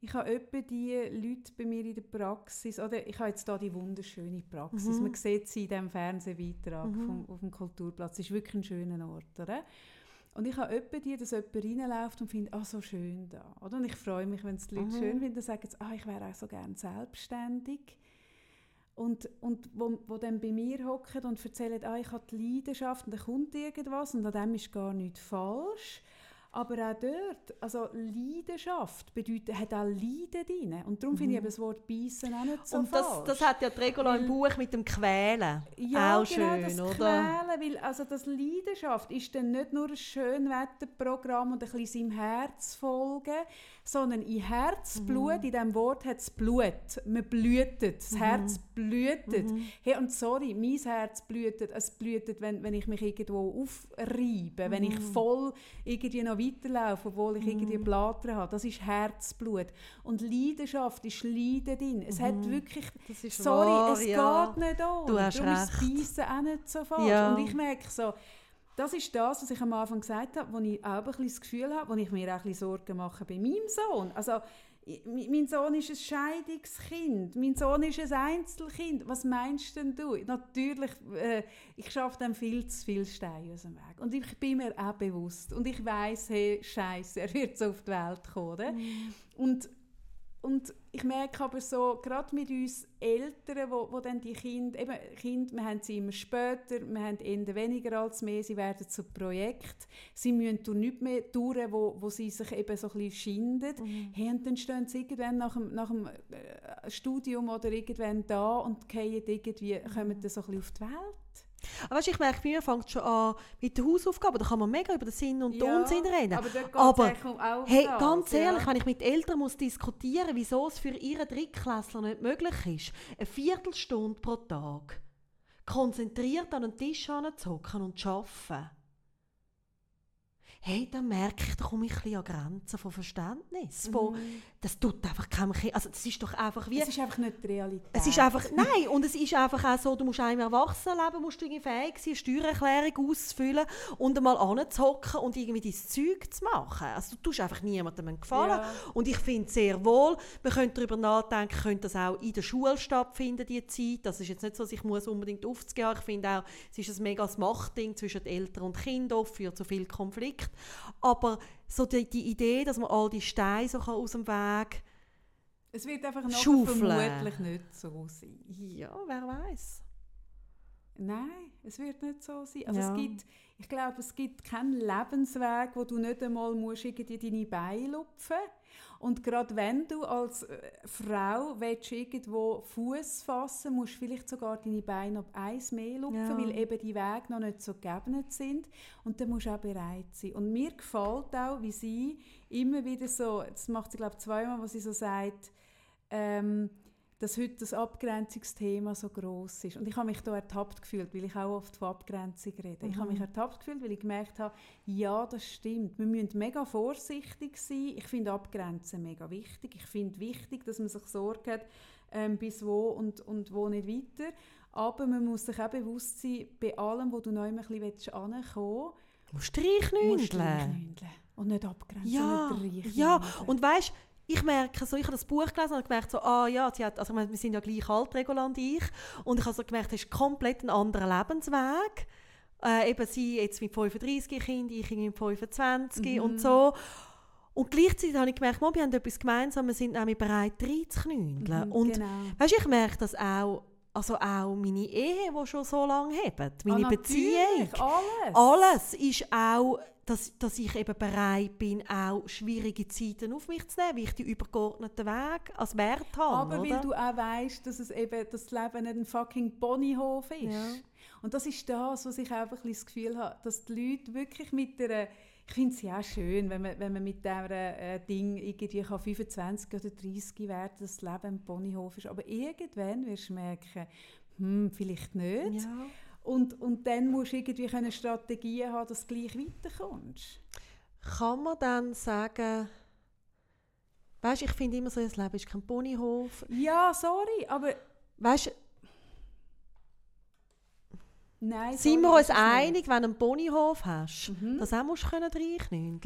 ich habe etwa die Leute bei mir in der Praxis, oder ich habe jetzt hier die wunderschöne Praxis, Mhm. man sieht sie in diesem Fernsehbeitrag Mhm. vom, auf dem Kulturplatz, es ist wirklich ein schöner Ort, oder? Und ich habe etwa die, dass jemand reinläuft und findet, ah, so schön da. Oder? Und ich freue mich, wenn es die Leute Mhm. schön finden, dann sagen sie, ah, ich wäre auch so gerne selbstständig. Und, und wo, wo dann bei mir hocken und erzählen, ah, ich habe die Leidenschaft und dann kommt irgendwas und an dem ist gar nichts falsch. Aber auch dort, also Leidenschaft bedeutet, hat auch Leiden drin. Und darum finde ich eben das Wort «beißen» auch nicht so Mhm. und das, falsch. das hat ja die Regula im Buch mit dem Quälen. Ja, auch genau, schön, das oder? Quälen, weil also das Leidenschaft ist dann nicht nur ein Schönwetterprogramm und ein bisschen seinem Herz folgen, sondern in Herzblut, Mhm. in diesem Wort hat es Blut. Man blühtet, das Herz blühtet. Mhm. Hey, und sorry, mein Herz blühtet, es blühtet, wenn, wenn ich mich irgendwo aufreibe, wenn Mhm. ich voll irgendwie noch weiterlaufe, obwohl ich irgendwie Blattern habe. Das ist Herzblut. Und Leidenschaft ist Leiden drin. Es hat wirklich... Mhm. Ist Sorry, wahr, es ja. geht nicht ohne. Du hast Darum ist recht. Beißen auch nicht so falsch. Ja. Und ich merke so, das ist das, was ich am Anfang gesagt habe, wo ich auch ein bisschen das Gefühl habe, wo ich mir auch ein bisschen Sorgen mache bei meinem Sohn. Also, mein Sohn ist ein Scheidungskind, mein Sohn ist ein Einzelkind. Was meinst denn du? Natürlich, äh, ich schaffe dann viel zu viel Steine aus dem Weg. Und ich bin mir auch bewusst. Und ich weiß, hey, Scheiße, er wird so auf die Welt kommen. oder? Und, und ich merke aber so, gerade mit uns Eltern, wo, wo dann die Kinder, eben Kinder, wir haben sie immer später, wir haben eher weniger als mehr, sie werden zu Projekt, sie müssen durch nichts mehr durch, wo, wo sie sich eben so ein bisschen schinden. Hey, und dann stehen sie irgendwann nach dem, nach dem äh, Studium oder irgendwann da und irgendwie, kommen dann so ein bisschen auf die Welt. Aber weißt, ich merke, bei mir fängt es schon an mit der Hausaufgabe. Da kann man mega über den Sinn und den Unsinn reden. aber Aber, Hey, ganz ehrlich, ja. wenn ich mit Eltern muss diskutieren wieso es für ihren Drittklässler nicht möglich ist, eine Viertelstunde pro Tag konzentriert an den Tisch anzuhocken und zu arbeiten, hey, dann merke ich, da komme ich ein bisschen an Grenzen von Verständnis. Von, das tut einfach keinem Kind, also das ist doch einfach wie... Es ist einfach nicht die Realität. Es ist einfach, nein, und es ist einfach auch so, du musst einem Erwachsenenleben, musst du irgendwie fähig sein, eine Steuererklärung auszufüllen und einmal anzuhocken und irgendwie dein Zeug zu machen. Also du tust einfach niemandem einen Gefallen. Ja. Und ich finde sehr wohl, wir können darüber nachdenken, könnte das auch in der Schule stattfinden, die Zeit. Das ist jetzt nicht so, dass ich muss unbedingt aufzugehen. Ich finde auch, es ist ein mega Machtding zwischen Eltern und Kindern, oft führt zu viel Konflikt. Aber so die, die Idee, dass man all die Steine so aus dem Weg Es wird einfach noch Schaufeln. vermutlich nicht so sein. Ja, wer weiß. Nein, es wird nicht so sein. Also Ja. es gibt, ich glaube, es gibt keinen Lebensweg, wo du nicht einmal musst irgendwie deine Beine lupfen Und gerade wenn du als äh, Frau willst, irgendwo Fuß fassen musst du vielleicht sogar deine Beine noch eins mehr lupfen, Ja. weil eben die Wege noch nicht so geebnet sind. Und dann musst du auch bereit sein. Und mir gefällt auch, wie sie immer wieder so, das macht sie glaube ich zweimal, wo sie so sagt, ähm, dass heute das Abgrenzungsthema so groß ist. Und ich habe mich da ertappt gefühlt, weil ich auch oft von Abgrenzung rede. Ich habe mich ertappt gefühlt, weil ich gemerkt habe, ja, das stimmt. Wir müssen mega vorsichtig sein. Ich finde Abgrenzen mega wichtig. Ich finde wichtig, dass man sich Sorge hat, ähm, bis wo und, und wo nicht weiter. Aber man muss sich auch bewusst sein, bei allem, wo du neu ein bisschen ankommen willst, musst du Streichnündeln. Und nicht abgrenzen, Ja, nicht ja. Und weißt, ich merke so, ich habe das Buch gelesen und gemerkt so, ah ja, sie hat, also ich meine, wir sind ja gleich alt, Regula und ich, und ich habe so gemerkt, das ist komplett ein anderer Lebensweg. Äh, eben sie jetzt mit 35 Kind, ich mit 25 und so. Und gleichzeitig habe ich gemerkt, wir haben etwas gemeinsam, wir sind nämlich bereit, reinzuknündeln. Mhm, Und genau. weißt, ich merke das auch, also auch meine Ehe, die schon so lange hebt, meine Ah, Beziehung. alles. Alles ist auch, dass, dass ich eben bereit bin, auch schwierige Zeiten auf mich zu nehmen, weil ich die übergeordneten Wege als Wert habe. Aber oder? weil du auch weißt, dass es eben das Leben nicht ein fucking Ponyhof ist. Ja. Und das ist das, was ich einfach ein das Gefühl habe, dass die Leute wirklich mit der ich finde es ja auch schön, wenn man, wenn man mit diesem äh, Ding irgendwie kann 25 oder 30 werden dass das Leben ein Ponyhof ist. Aber irgendwann wirst du merken, hm, vielleicht nicht. ja. Und, und dann musst du irgendwie eine Strategie haben, dass du gleich weiterkommst. Kann man dann sagen, weißt ich finde immer so, das Leben ist kein Ponyhof. Ja, sorry, aber Weißt nein. sind wir uns einig, wenn du einen Ponyhof hast, Mhm. dass auch musst können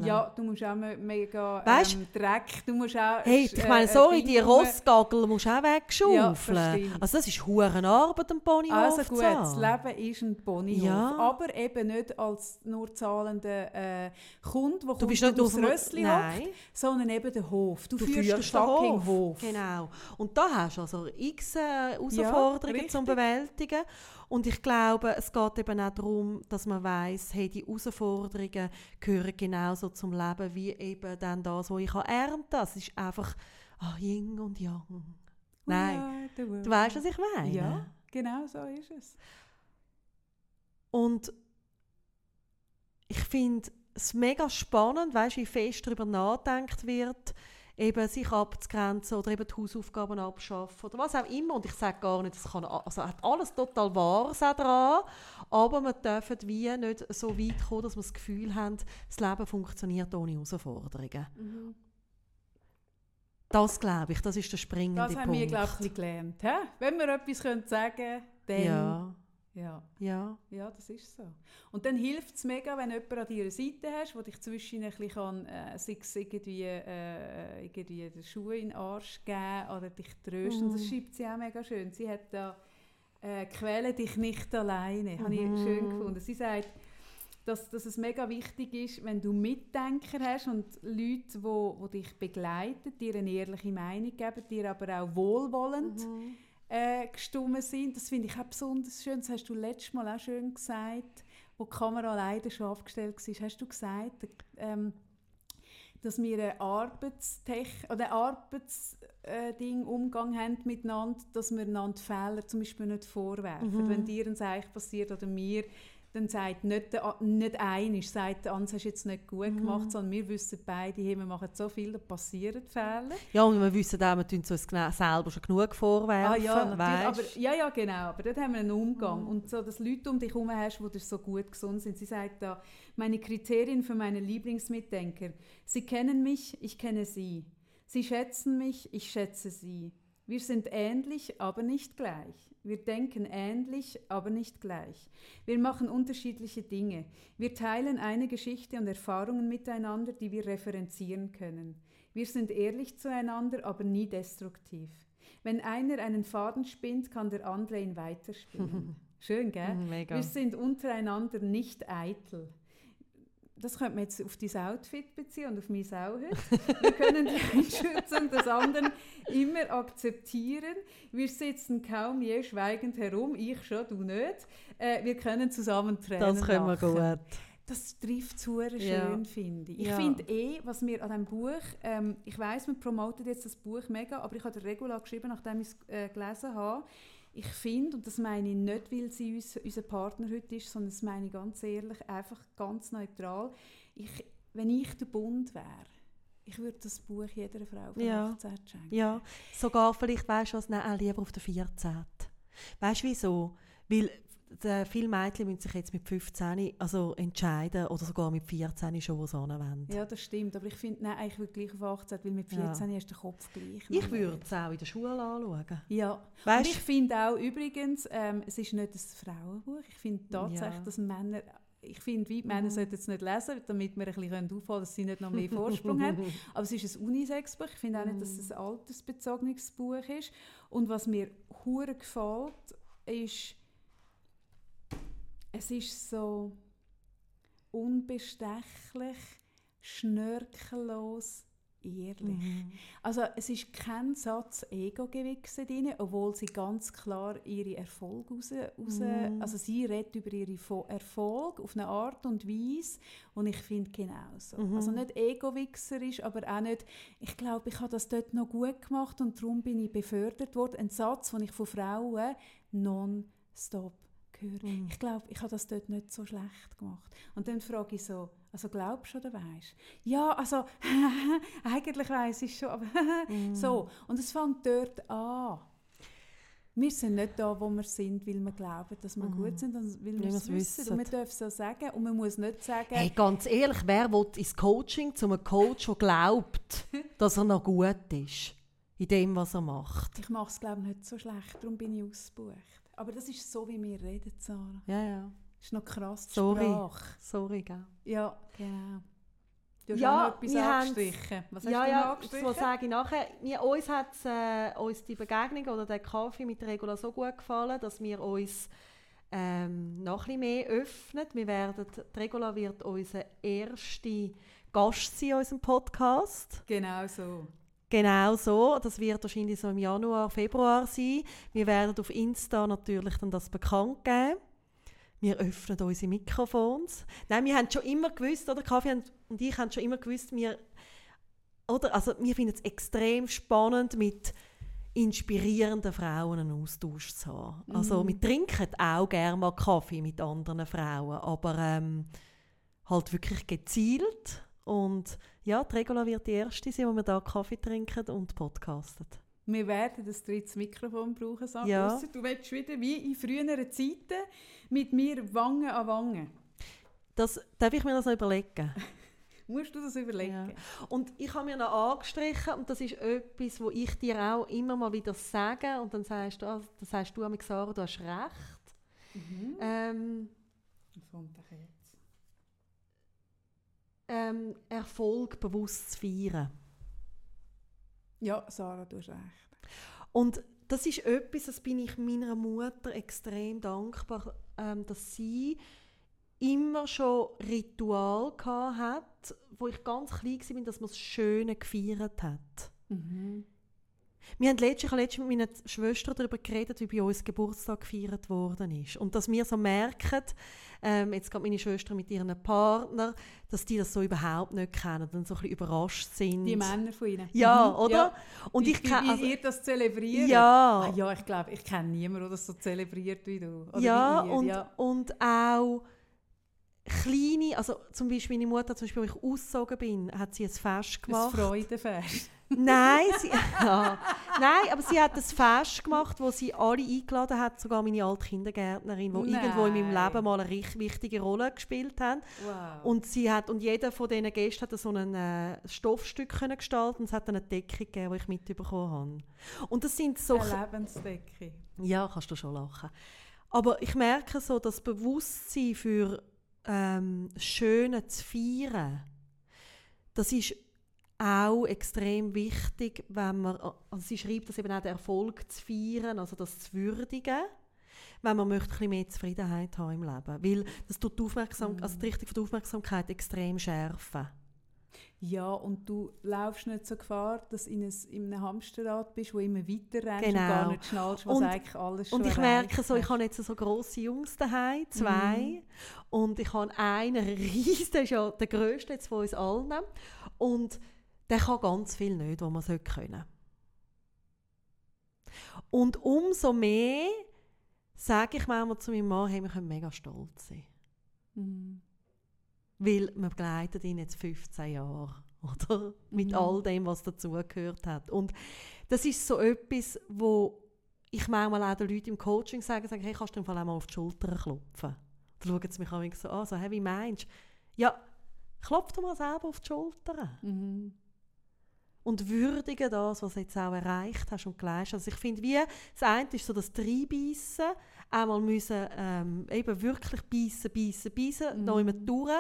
Ja, du musst auch me- mega ähm, Dreck, du musst auch... Hey, sch- ich meine, äh, sorry, Ding die Rossgagel musst du auch Ja, wegschaufeln. verstehe. also das ist hure Arbeit, einen Ponyhof Also gut, das. Leben ist ein Ponyhof, Ja. aber eben nicht als nur zahlender äh, Kunde, der Du bist nicht aufs Rössli hockt, sondern eben der Hof. Du, Du führst, führst den fucking Hof. Hof. Genau. Und da hast du also x äh, Herausforderungen richtig. zum Bewältigen. Und ich glaube, es geht eben auch darum, dass man weiß, hey, die Herausforderungen gehören genauso zum Leben wie eben dann das, was ich ernten kann. Es ist einfach ah, Yin und Yang. Nein. Du weißt, was ich meine? Ja, genau so ist es. Und ich finde es mega spannend, weißt, wie fest darüber nachgedacht wird, eben sich abzugrenzen oder eben die Hausaufgaben abschaffen oder was auch immer. Und ich sage gar nicht, es kann, also hat alles total Wahres auch dran, aber wir dürfen wie nicht so weit kommen, dass wir das Gefühl haben, das Leben funktioniert ohne Herausforderungen. Mhm. Das glaube ich, das ist der springende Das haben Punkt. wir, glaube ich, gelernt. Wenn wir etwas sagen können, dann... ja, ja. ja. Ja, das ist so. Und dann hilft es mega, wenn du jemanden an deiner Seite hast, der dich zwischen ein bisschen kann, äh, sei es irgendwie, äh, irgendwie den Schuh in den Arsch geben oder dich trösten. Und das Mhm. schreibt sie auch mega schön. Sie hat da äh, «Quäle dich nicht alleine». Habe ich Mhm. schön gefunden. Sie sagt, dass, dass es mega wichtig ist, wenn du Mitdenker hast und Leute, die wo, wo dich begleiten, dir eine ehrliche Meinung geben, dir aber auch wohlwollend Mhm. Äh, gestimmt sind. Das finde ich auch besonders schön. Das hast du letztes Mal auch schön gesagt, wo die Kamera leider schon aufgestellt war. Hast du gesagt, ähm, dass wir ein Arbeitstech oder Arbeitsding Umgang haben miteinander, dass wir einander Fehler zum Beispiel nicht vorwerfen. Mhm. Wenn dir ein Seich passiert oder mir, dann sagt nicht, der, nicht einer, sagt, der andere hast du jetzt nicht gut Mhm. gemacht, sondern wir wissen beide, hey, wir machen so viel, da passieren Fehler. Ja, und wir wissen auch, wir tun uns selber schon genug vorwerfen. Ah ja, natürlich, aber, ja, ja, genau. Aber dort haben wir einen Umgang. Und so, dass Leute um dich herum hast, die dir so gut gesund sind. Sie sagt da, meine Kriterien für meine Lieblingsmitdenker. Sie kennen mich, ich kenne sie. Sie schätzen mich, ich schätze sie. Wir sind ähnlich, aber nicht gleich. Wir denken ähnlich, aber nicht gleich. Wir machen unterschiedliche Dinge. Wir teilen eine Geschichte und Erfahrungen miteinander, die wir referenzieren können. Wir sind ehrlich zueinander, aber nie destruktiv. Wenn einer einen Faden spinnt, kann der andere ihn weiterspinnen. Schön, gell? Mhm, Mega. Wir sind untereinander nicht eitel. Das könnte man jetzt auf dein Outfit beziehen und auf mein auch heute. Wir können die Einschätzung des anderen immer akzeptieren. Wir sitzen kaum je schweigend herum, ich schon, du nicht. Äh, wir können zusammen Tränen Das können wir lachen. gut. Das trifft zu schön, Ja. finde ich. Ich Ja. finde eh, was mir an diesem Buch, ähm, ich weiß, man promotet jetzt das Buch mega, aber ich habe den Regula geschrieben, nachdem ich es äh, gelesen habe. Ich finde, und das meine ich nicht, weil sie uns, unser Partner heute ist, sondern das meine ich ganz ehrlich, einfach ganz neutral. Ich, wenn ich der Bund wäre, ich würde das Buch jeder Frau von Ja. 18 schenken. Ja, sogar vielleicht, weißt du was, nein, lieber auf der 14. Weißt du wieso? Weil viele Mädchen müssen sich jetzt mit 15 also entscheiden oder sogar mit 14 schon, wo sie. Ja, das stimmt. Aber ich finde, nein, ich würde gleich auf 18, weil mit Ja. 14 ist der Kopf gleich. Ich würde es auch in der Schule anschauen. Ja, und Weißt ich finde auch übrigens, ähm, es ist nicht ein Frauenbuch. Ich finde tatsächlich, Ja. dass Männer, ich finde, wie Männer Mhm. sollten es nicht lesen, damit wir ein bisschen aufhalten können, dass sie nicht noch mehr Vorsprung haben. Aber es ist ein Unisex-Buch. Ich finde auch nicht, dass es ein altersbezogenes Buch ist. Und was mir hure gefällt, ist, es ist so unbestechlich, schnörkellos, ehrlich. Mhm. Also es ist kein Satz Ego-Gewichse drin, obwohl sie ganz klar ihre Erfolge raus, raus Mhm. also sie redet über ihre Fo Erfolg auf eine Art und Weise, und ich finde genauso. Mhm. Also nicht Ego-Wichserisch, aber auch nicht, ich glaube, ich habe das dort noch gut gemacht und darum bin ich befördert worden. Ein Satz, den ich von Frauen non-stop höre. Mhm. Ich glaube, ich habe das dort nicht so schlecht gemacht. Und dann frage ich so, also glaubst du oder weißt? Ja, also eigentlich weiß ich schon, aber Mhm. so. Und es fängt dort an. Wir sind nicht da, wo wir sind, weil wir glauben, dass wir Mhm. gut sind, sondern weil wir es wissen. wissen. Und wir dürfen es auch sagen. Und man muss nicht sagen, Hey, ganz ehrlich, wer will ins Coaching zu einem Coach, der glaubt, dass er noch gut ist in dem, was er macht? ich mache es glaube ich nicht so schlecht, darum bin ich ausgebucht. Aber das ist so, wie wir reden, Sarah. Ja, ja. Das ist noch krass, die Sorry. Sprache. Sorry, gell? Ja, genau. Du hast Ja, auch noch etwas angestrichen. Was hast ja, du noch ja, angestrichen? so sage ich nachher. Wir, uns hat äh, uns die Begegnung oder der Kaffee mit Regula so gut gefallen, dass wir uns ähm, noch ein bisschen mehr öffnen. Wir werden, die Regula wird unser erster Gast sein in unserem Podcast. Genau so. Genau so. Das wird wahrscheinlich so im Januar, Februar sein. Wir werden auf Insta natürlich dann das bekannt geben. Wir öffnen unsere Mikrofons. Nein, wir haben schon immer gewusst, oder Kaffee und ich haben schon immer gewusst, wir, oder, also wir finden es extrem spannend, mit inspirierenden Frauen einen Austausch zu haben. Also Mhm. wir trinken auch gerne mal Kaffee mit anderen Frauen, aber ähm, halt wirklich gezielt. Und ja, die Regula wird die erste sein, wo wir da Kaffee trinken und podcasten. Wir werden das drittes Mikrofon brauchen, Sarah. Ja. Ausser Du willst wieder wie in früheren Zeiten mit mir Wange an Wange. Das darf ich mir das noch überlegen. Musst du das überlegen? Und ich habe mir noch angestrichen und das ist etwas, wo ich dir auch immer mal wieder sage und dann sagst du, ah, dann sagst du mir Sarah, du hast recht. Mhm. Ähm, doch jetzt? Ähm, Erfolg bewusst zu feiern. Ja, Sarah, du hast recht. Und das ist etwas, das bin ich meiner Mutter extrem dankbar, ähm, dass sie immer schon Ritual hat, wo ich ganz klein war, dass man das Schöne gefeiert hat. Mhm. Wir haben letztens, ich habe letztens mit meiner Schwester darüber geredet, wie bei uns Geburtstag gefeiert worden ist. Und dass wir so merken, ähm, jetzt gerade meine Schwester mit ihrem Partner, dass die das so überhaupt nicht kennen und so ein bisschen überrascht sind. Die Männer von ihnen. Ja, Mhm. oder? Ja. Und wie, ich kann, wie also, ihr das zelebriert. ja, Ah, ja, ich glaube, ich kenne niemanden, der das so zelebriert wie du. Oder ja, wie ihr. und, ja. und auch kleine, also zum Beispiel meine Mutter, zum Beispiel, als ich ausgezogen bin, hat sie ein Fest Ein gemacht. Freudenfest. Nein, sie, ja. Nein, aber sie hat ein Fest gemacht, wo sie alle eingeladen hat, sogar meine alte Kindergärtnerin, die irgendwo in meinem. Leben mal eine richtig wichtige Rolle gespielt hat. Wow. Und sie hat und jeder von diesen Gästen hat so ein äh, Stoffstück können gestalten und es hat eine Decke gegeben, die ich mitbekommen habe. Und das sind so Eine Lebensdecke. ja, kannst du schon lachen. Aber ich merke so, das Bewusstsein für ähm, Schöne zu feiern, das ist auch extrem wichtig, wenn man, also sie schreibt das eben auch, den Erfolg zu feiern, also das zu würdigen. wenn man möchte, ein bisschen mehr Zufriedenheit haben im Leben. Weil das tut die, Aufmerksam Mhm. also die Richtung von der Aufmerksamkeit extrem schärfen. Ja, und du laufst nicht so Gefahr, dass du in, ein, in einem Hamsterrad bist, wo immer weiter rennst Genau. und gar nicht schnallst, was Und- eigentlich alles schon Und ich merke so, ich habe jetzt so grosse Jungs daheim, zwei. Mhm. Und ich habe einen riesen, der ist ja der grösste jetzt von uns allen. Und der kann ganz viel nicht, was man sollte können. Und umso mehr sage ich manchmal zu meinem Mann, hey, wir können mega stolz sein. Mhm. Weil wir begleiten ihn jetzt 15 Jahre, oder? Mit Mhm. all dem, was dazugehört hat. Und das ist so etwas, wo ich manchmal auch den Leuten im Coaching sage, sage hey, kannst du im Fall auch mal auf die Schulter klopfen? Dann schauen sie mich an so an, so, hey, wie meinst du? Ja, klopf doch mal selber auf die Schulter. Mhm. Und würdige das, was du jetzt auch erreicht hast und geleistet hast. Also ich finde, wie das eine ist so das Dreibeissen, einmal müssen ähm, eben wirklich beißen, beißen, beißen, Mhm. noch immer durch.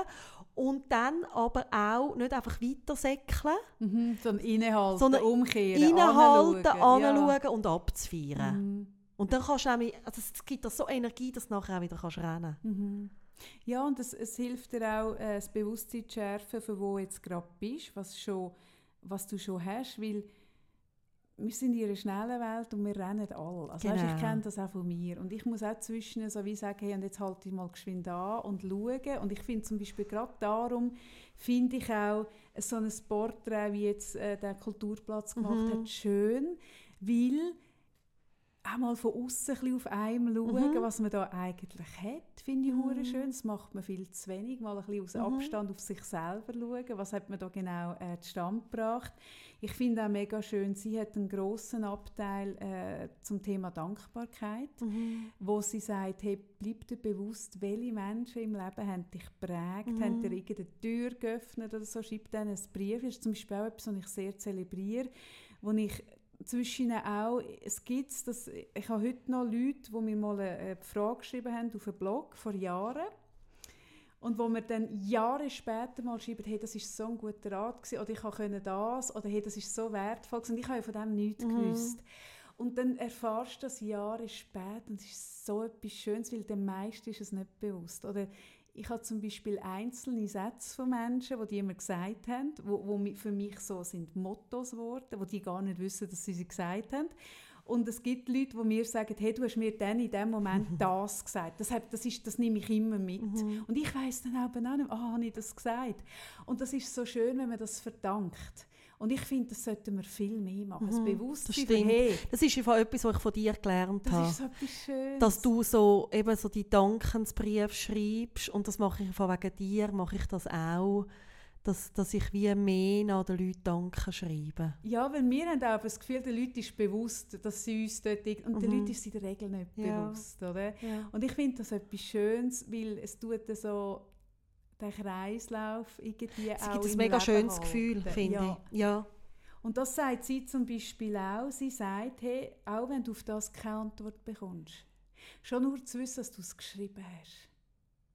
Und dann aber auch nicht einfach weitersäckeln, Mhm. So ein Innehalten, Sondern umkehren, innehalten, anschauen. anschauen und abzufeiern. Mhm. Und dann kannst du nämlich, also es gibt dir so Energie, dass du nachher auch wieder kannst rennen Mhm. Ja, und es, es hilft dir auch, äh, das Bewusstsein zu schärfen, für wo du jetzt gerade bist, was, schon, was du schon hast, weil wir sind in einer schnellen Welt und wir rennen alle. Also Genau. ich kenne das auch von mir. Und ich muss auch zwischen so wie sagen, hey, und jetzt halte ich mal geschwind an und schauen. Und ich finde zum Beispiel gerade darum, finde ich auch so ein Porträt, wie jetzt äh, der Kulturplatz gemacht Mhm. hat, schön, weil auch mal von außen ein auf einem schauen, Mhm. was man da eigentlich hat, finde ich Mhm. schön. Das macht man viel zu wenig. Mal ein bisschen aus Mhm. Abstand auf sich selber schauen, was hat man da genau äh, zustande gebracht. Ich finde auch mega schön, sie hat einen grossen Abteil äh, zum Thema Dankbarkeit, wo sie sagt, hey, bleib dir bewusst, welche Menschen im Leben haben dich geprägt, Mhm. haben dir irgendeine Tür geöffnet oder so, schreib denen ein Brief. Das ist zum Beispiel auch etwas, was ich sehr zelebriere, wo ich zwischen auch, es gibt dass ich habe heute noch Leute, die mir mal eine, Frage geschrieben haben auf einen Blog vor Jahren und wo mir dann Jahre später mal schreiben, hey, das ist so ein guter Rat gewesen, oder ich konnte das, oder hey, das ist so wertvoll gewesen. und ich habe ja von dem nichts Mhm. gewusst. Und dann erfährst du das Jahre später und es ist so etwas Schönes, weil den meisten ist es nicht bewusst. Oder ich habe zum Beispiel einzelne Sätze von Menschen, die die immer gesagt haben, wo, wo mi- für mich so sind Mottos geworden, wo die gar nicht wissen, dass sie sie gesagt haben. Und es gibt Leute, die mir sagen, hey, du hast mir dann in dem Moment das gesagt. Das, das, ist, das nehme ich immer mit. Mhm. Und ich weiß dann auch nicht ah, habe ich das gesagt? Und das ist so schön, wenn man das verdankt. Und ich finde, das sollten wir viel mehr machen. Das Mhm, Bewusstsein das für, stimmt. hey, Das ist einfach etwas, was ich von dir gelernt das habe. ist so etwas Schönes. dass du so eben so die Dankensbrief schreibst und das mache ich von wegen dir, mache ich das auch, dass, dass ich wie mehr nach den Leuten Danken schreibe. Ja, weil wir haben auch das Gefühl, den Leuten ist bewusst, dass sie uns dort... Und den Mhm. Leuten ist es in der Regel nicht Ja. bewusst, oder? Und ich finde das etwas Schönes, weil es tut so den Kreislauf irgendwie Es auch gibt ein mega Leben schönes halten. Gefühl, finde ja. ich. Ja. Und das sagt sie zum Beispiel auch. Sie sagt, hey, auch wenn du auf das keine Antwort bekommst, schon nur zu wissen, dass du es geschrieben hast.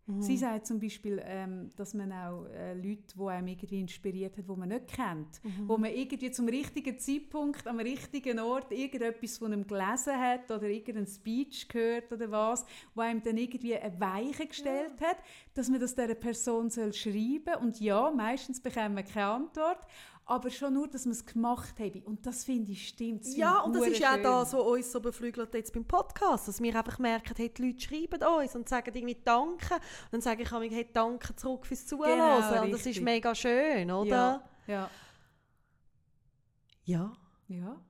Mhm. Sie sagt zum Beispiel, ähm, dass man auch äh, Leute, die einem irgendwie inspiriert hat, die man nicht kennt, Mhm. wo man irgendwie zum richtigen Zeitpunkt am richtigen Ort irgendetwas von einem gelesen hat oder irgendeinen Speech gehört oder was, wo einem dann irgendwie eine Weiche gestellt hat, dass man das dieser Person soll schreiben und ja, meistens bekommen wir keine Antwort, aber schon nur, dass man es gemacht habe. Und das finde ich stimmt. Ja, und das ist ja das, was uns so beflügelt jetzt beim Podcast, dass wir einfach merken, hey, die Leute schreiben uns und sagen irgendwie Danke. Und dann sage ich immer, hey, Danke zurück fürs Zuhören. und das ist mega schön, oder? Ja, ja, Ja.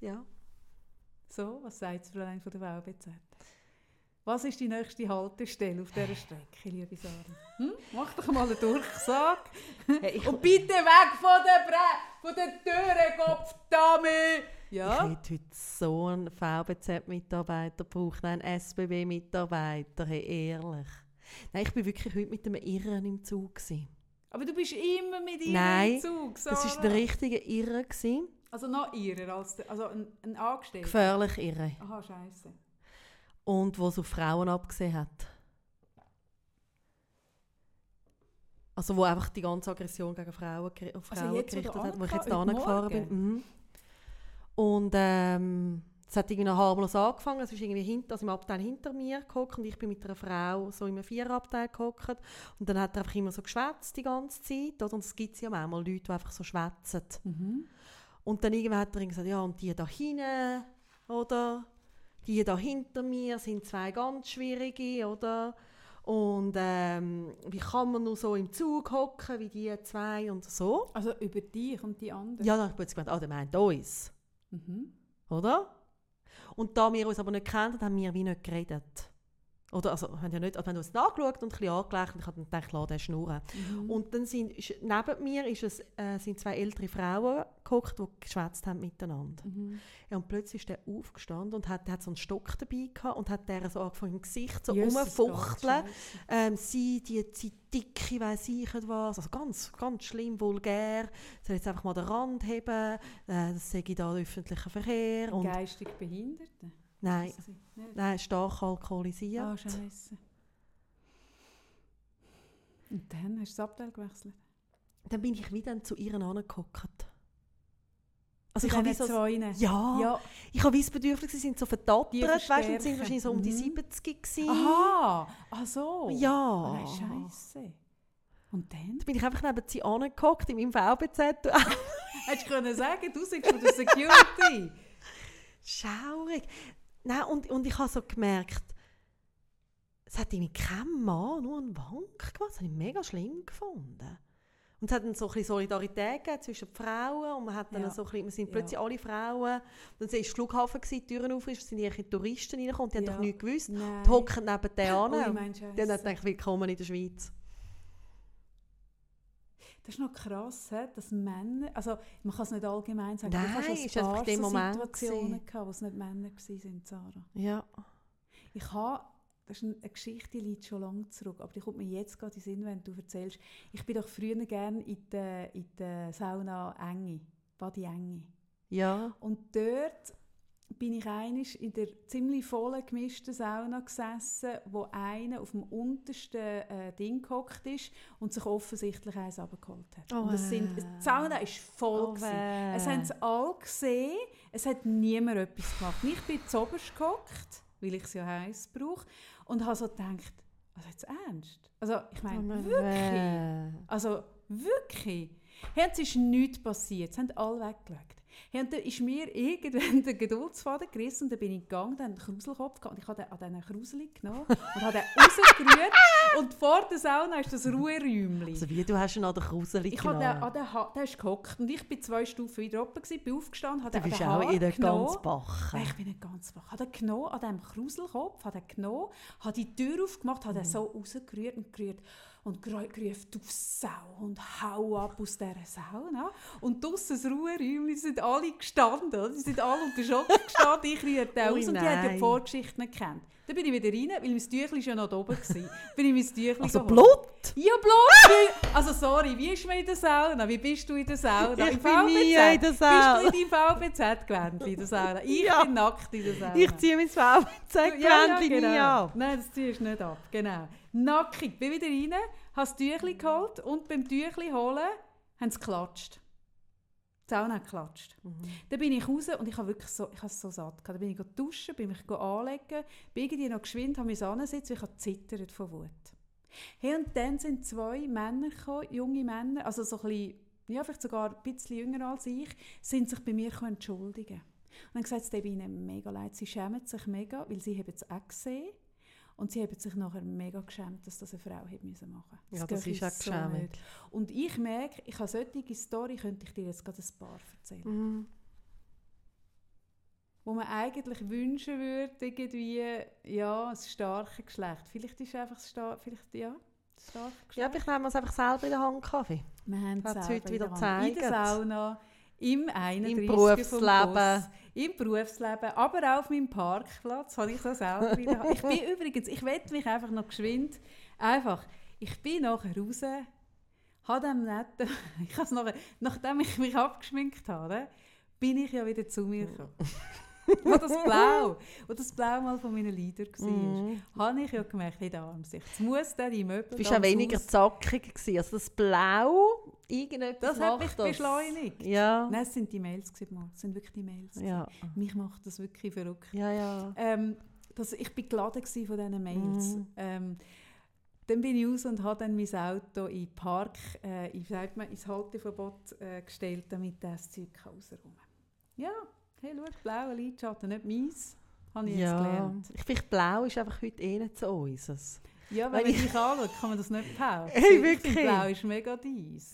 ja. So, was sagt Fräulein von der VBZ? Was ist die nächste Haltestelle auf dieser Strecke, liebe Sarah? Hm? Mach doch mal einen Durchsag. Hey, ich, Und bitte weg von der, Bre von der Türe, Kopfdame! Ich Ja? hätte heute so einen VBZ-Mitarbeiter gebraucht, nein, einen SBB-Mitarbeiter, hey, ehrlich. Nein, ich war wirklich heute mit einem Irren im Zug. Gewesen. Aber du bist immer mit ihr Nein, im Zug, Sarah. Das war ein richtiger Irre. Gewesen. Also noch ihrer als der, also ein, ein Angestellter? Gefährlich Irre. Aha, scheiße. Und wo es auf Frauen abgesehen hat. Also wo einfach die ganze Aggression gegen Frauen, auf Also Frauen du gerichtet hat, wo ich jetzt da angefahren bin. Mhm. Und ähm, es hat irgendwie noch harmlos angefangen. Es ist irgendwie hinter, also im Abteil hinter mir gehockt und ich bin mit einer Frau so im Viererabteil gehockt. Und dann hat er einfach immer so geschwätzt die ganze Zeit. Oder? Und es gibt ja manchmal Leute, die einfach so schwätzen. Mhm. Und dann irgendwann hat er gesagt, ja, und die da hinten, oder? Die da hinter mir sind zwei ganz schwierige, oder? Und ähm, wie kann man nur so im Zug hocken wie die zwei und so? Also über dich und die anderen? Ja, dann habe ich plötzlich gemeint, ah, der meint uns, Mhm. oder? Und da wir uns aber nicht kennen, haben wir wie nicht geredet. Oder, also, haben ja nicht, also, haben uns angeschaut und ein bisschen angelächelt und ich habe dann gedacht, den schnurren. Mhm. Und dann sind, neben mir ist es, äh, sind zwei ältere Frauen gehockt, die geschwätzt haben miteinander. Mhm. Ja, und plötzlich ist der aufgestanden und hat, der hat so einen Stock dabei gehabt und hat der so angefangen im Gesicht so rumfuchteln. Ähm, sie, die, die dicke, weiss ich was, also ganz, ganz schlimm, vulgär. Soll jetzt einfach mal den Rand heben, äh, das sage ich da öffentlichen Verkehr. Und, Geistig Behinderte? Nein, nein, stark alkoholisiert. Ah, Scheisse. Und dann hast du das Abteil gewechselt? Dann bin ich wieder zu ihr angehockt. Also ich habe so, ja, ja. ich habe das Bedürfnis, sie sind so verdattert, weißt du, und sind wahrscheinlich so um die Mhm. 70 gewesen. Aha, ach so. Ja. Nein, Scheisse. Und dann? Dann bin ich einfach neben sie angehockt in meinem VBZ. Hättest du können sagen, du bist von der Security. Schaurig. Nein, und, und ich habe so gemerkt, es hat irgendwie kein Mann, nur ein Wank gemacht. Das habe ich mega schlimm gefunden. Und es hat dann so ein bisschen Solidarität gegeben zwischen den Frauen und man hat dann Ja. so ein bisschen, wir sind Ja. plötzlich alle Frauen. Und dann war der Flughafen, gewesen, die Türen auf, es sind irgendwelche Touristen reingekommen, die haben Ja. doch nichts gewusst. Nein. Die hocken neben denen an. Mein Die haben dann gedacht, willkommen in der Schweiz. Das ist noch krass, dass Männer, also man kann es nicht allgemein sagen, Nein, du hast ist ein paar so Situationen gehabt, wo es nicht Männer waren, Sarah. Ja. Ich habe, das ist eine eine Geschichte, die liegt schon lange zurück, aber die kommt mir jetzt gerade in den Sinn, wenn du erzählst. Ich bin doch früher gerne in der, in der Sauna Enge, Badi Enge. Ja. Und dort bin ich einig in der ziemlich vollen gemischten Sauna gesessen, wo einer auf dem untersten äh, Ding gehockt ist und sich offensichtlich eins abgeholt hat. Oh, und es sind, die Sauna war voll. Oh, gewesen. Es haben es alle gesehen, es hat niemand etwas gemacht. Ich bin zuoberst gehockt, weil ich es ja heiß brauche, und habe so gedacht, also jetzt ernst? Also ich meine, Oh, wirklich? Also wirklich. Hey, es ist nichts passiert. Es haben alle weggelegt. Hey, und dann ist mir irgendwann der Geduldsfaden gerissen und dann bin ich gegangen, dann einen Kruselkopf gehabt und ich habe den an diesen Kruseli genommen und habe den rausgerührt und vor der Sauna ist das Ruheräumchen. Also wie, du hast ihn an der Kruseli Ich habe den, genommen. an den ha der ist gehockt und ich bin zwei Stufen wieder oben, gewesen, bin aufgestanden, habe Du den bist an den auch Haar in der genommen. ganz Bache. Nein, ich bin nicht ganz wach. Habe den genommen, an diesem Kruselkopf, habe den genommen, habe die Tür aufgemacht, habe den so rausgerührt und gerührt und gerufen, du Sau und hau ab aus dieser Sauna. Und draussen das Ruheräumchen, sind alle gestanden, die sind alle unter Schock gestanden, ich Ui, aus und die haben ja die Vorgeschichte nicht gekannt. Dann bin ich wieder rein, weil mein Tüchlein schon noch oben war. bin ich mein Tüchlein Also geholt. Blut? Ja, Blut! Also sorry, wie ist man in der Sauna? Wie bist du in der Sauna? Ich bin nie in der Sauna. Bist du in deinem VBZ-Gewändchen in der Sauna? Ich Ja. bin nackt in der Sauna. Ich ziehe mein VBZ-Gewändchen nie ab. Nein, das ziehst du nicht ab, genau. Nackig, bin wieder rein, habe das Tüchlein geholt und beim Tüchlein holen haben sie geklatscht. Hat geklatscht. Dann bin ich raus und ich habe wirklich so, ich habe es so satt gehabt. Dann bin ich duschen, bin mich anlegen, bin irgendwie noch geschwind, habe mich ansitzen, ich habe zittert von Wut. Hey, und dann sind zwei Männer gekommen, junge Männer, also so ein bisschen, ja, vielleicht sogar ein bisschen jünger als ich, sind sich bei mir entschuldigen. Und dann gesagt, es ihnen mega leid, sie schämen sich mega, weil sie haben es auch gesehen. Und sie haben sich nachher mega geschämt, dass das eine Frau hätte müssen machen Ja, das ist auch so geschämt. Und ich merke, ich habe solche Story, könnte ich dir jetzt gerade ein paar erzählen Mhm. wo man eigentlich wünschen würde, irgendwie, ja, ein starkes Geschlecht. Vielleicht ist es einfach das star vielleicht, ja, das starke Geschlecht. Ja, nehmen wir es einfach selber in der Hand, Kaffee. wir haben es heute wieder der Hand. In der gezeigt. Sauna, im 31 Berufsleben. Bus, Im Berufsleben, aber auch auf meinem Parkplatz habe ich so selber in der Hand. Ich bin übrigens, ich wette mich einfach noch geschwind, einfach, ich bin nachher raus, habe dem netten, ich habe nachher, nachdem ich mich abgeschminkt habe, bin ich ja wieder zu mir gekommen. wo das Blau, wo das Blau mal von meinen Leidern war, Mhm. habe ich ja gemerkt, da am sich, jetzt muss der die Möbel Du bist da auch weniger Haus- zackig gewesen. Also das Blau Irgendetwas Das hat mich das. beschleunigt. Ja. Nein, es sind die Mails, gewesen, es sind wirklich die Mails. Ja. Mich macht das wirklich verrückt. Ja, ja. Ähm, das, ich bin geladen von diesen Mails. Mhm. Ähm, dann bin ich raus und habe dann mein Auto in den Park, äh, in, sagt man, ins Halteverbot äh, gestellt, damit das Zeug rausräumen kann. Ja, hey, schau, blaue Lidschatten, nicht meins, habe ich jetzt ja. gelernt. Ich finde, blau ist einfach heute eh nicht so unseres. Ja, wenn man ich- dich anschaut, kann man das nicht behaupten. Hey, wirklich? Blau ist mega dies.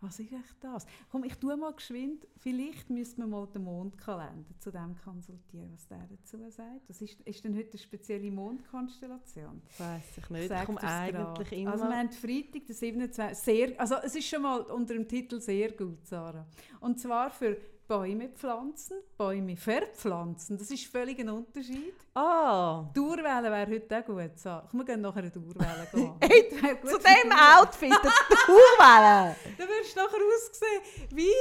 Was ist echt das? Komm, ich tue mal geschwind. Vielleicht müsste man mal den Mondkalender zu dem konsultieren, was der dazu sagt. Das ist, ist denn heute eine spezielle Mondkonstellation? Weiß ich nicht. Ich Sagt komme er's eigentlich immer... Also wir haben Freitag, den 27. Sehr, also es ist schon mal unter dem Titel sehr gut, Sarah. Und zwar für Bäume pflanzen, Bäume verpflanzen. Das ist völlig ein Unterschied. ah! Dauerwelle wäre heute auch gut, Sarah. Wir gehen nachher eine Dauerwelle gehen. Hey, Zu dem Dauerwelle. Outfit, würdest du nachher aussehen wie...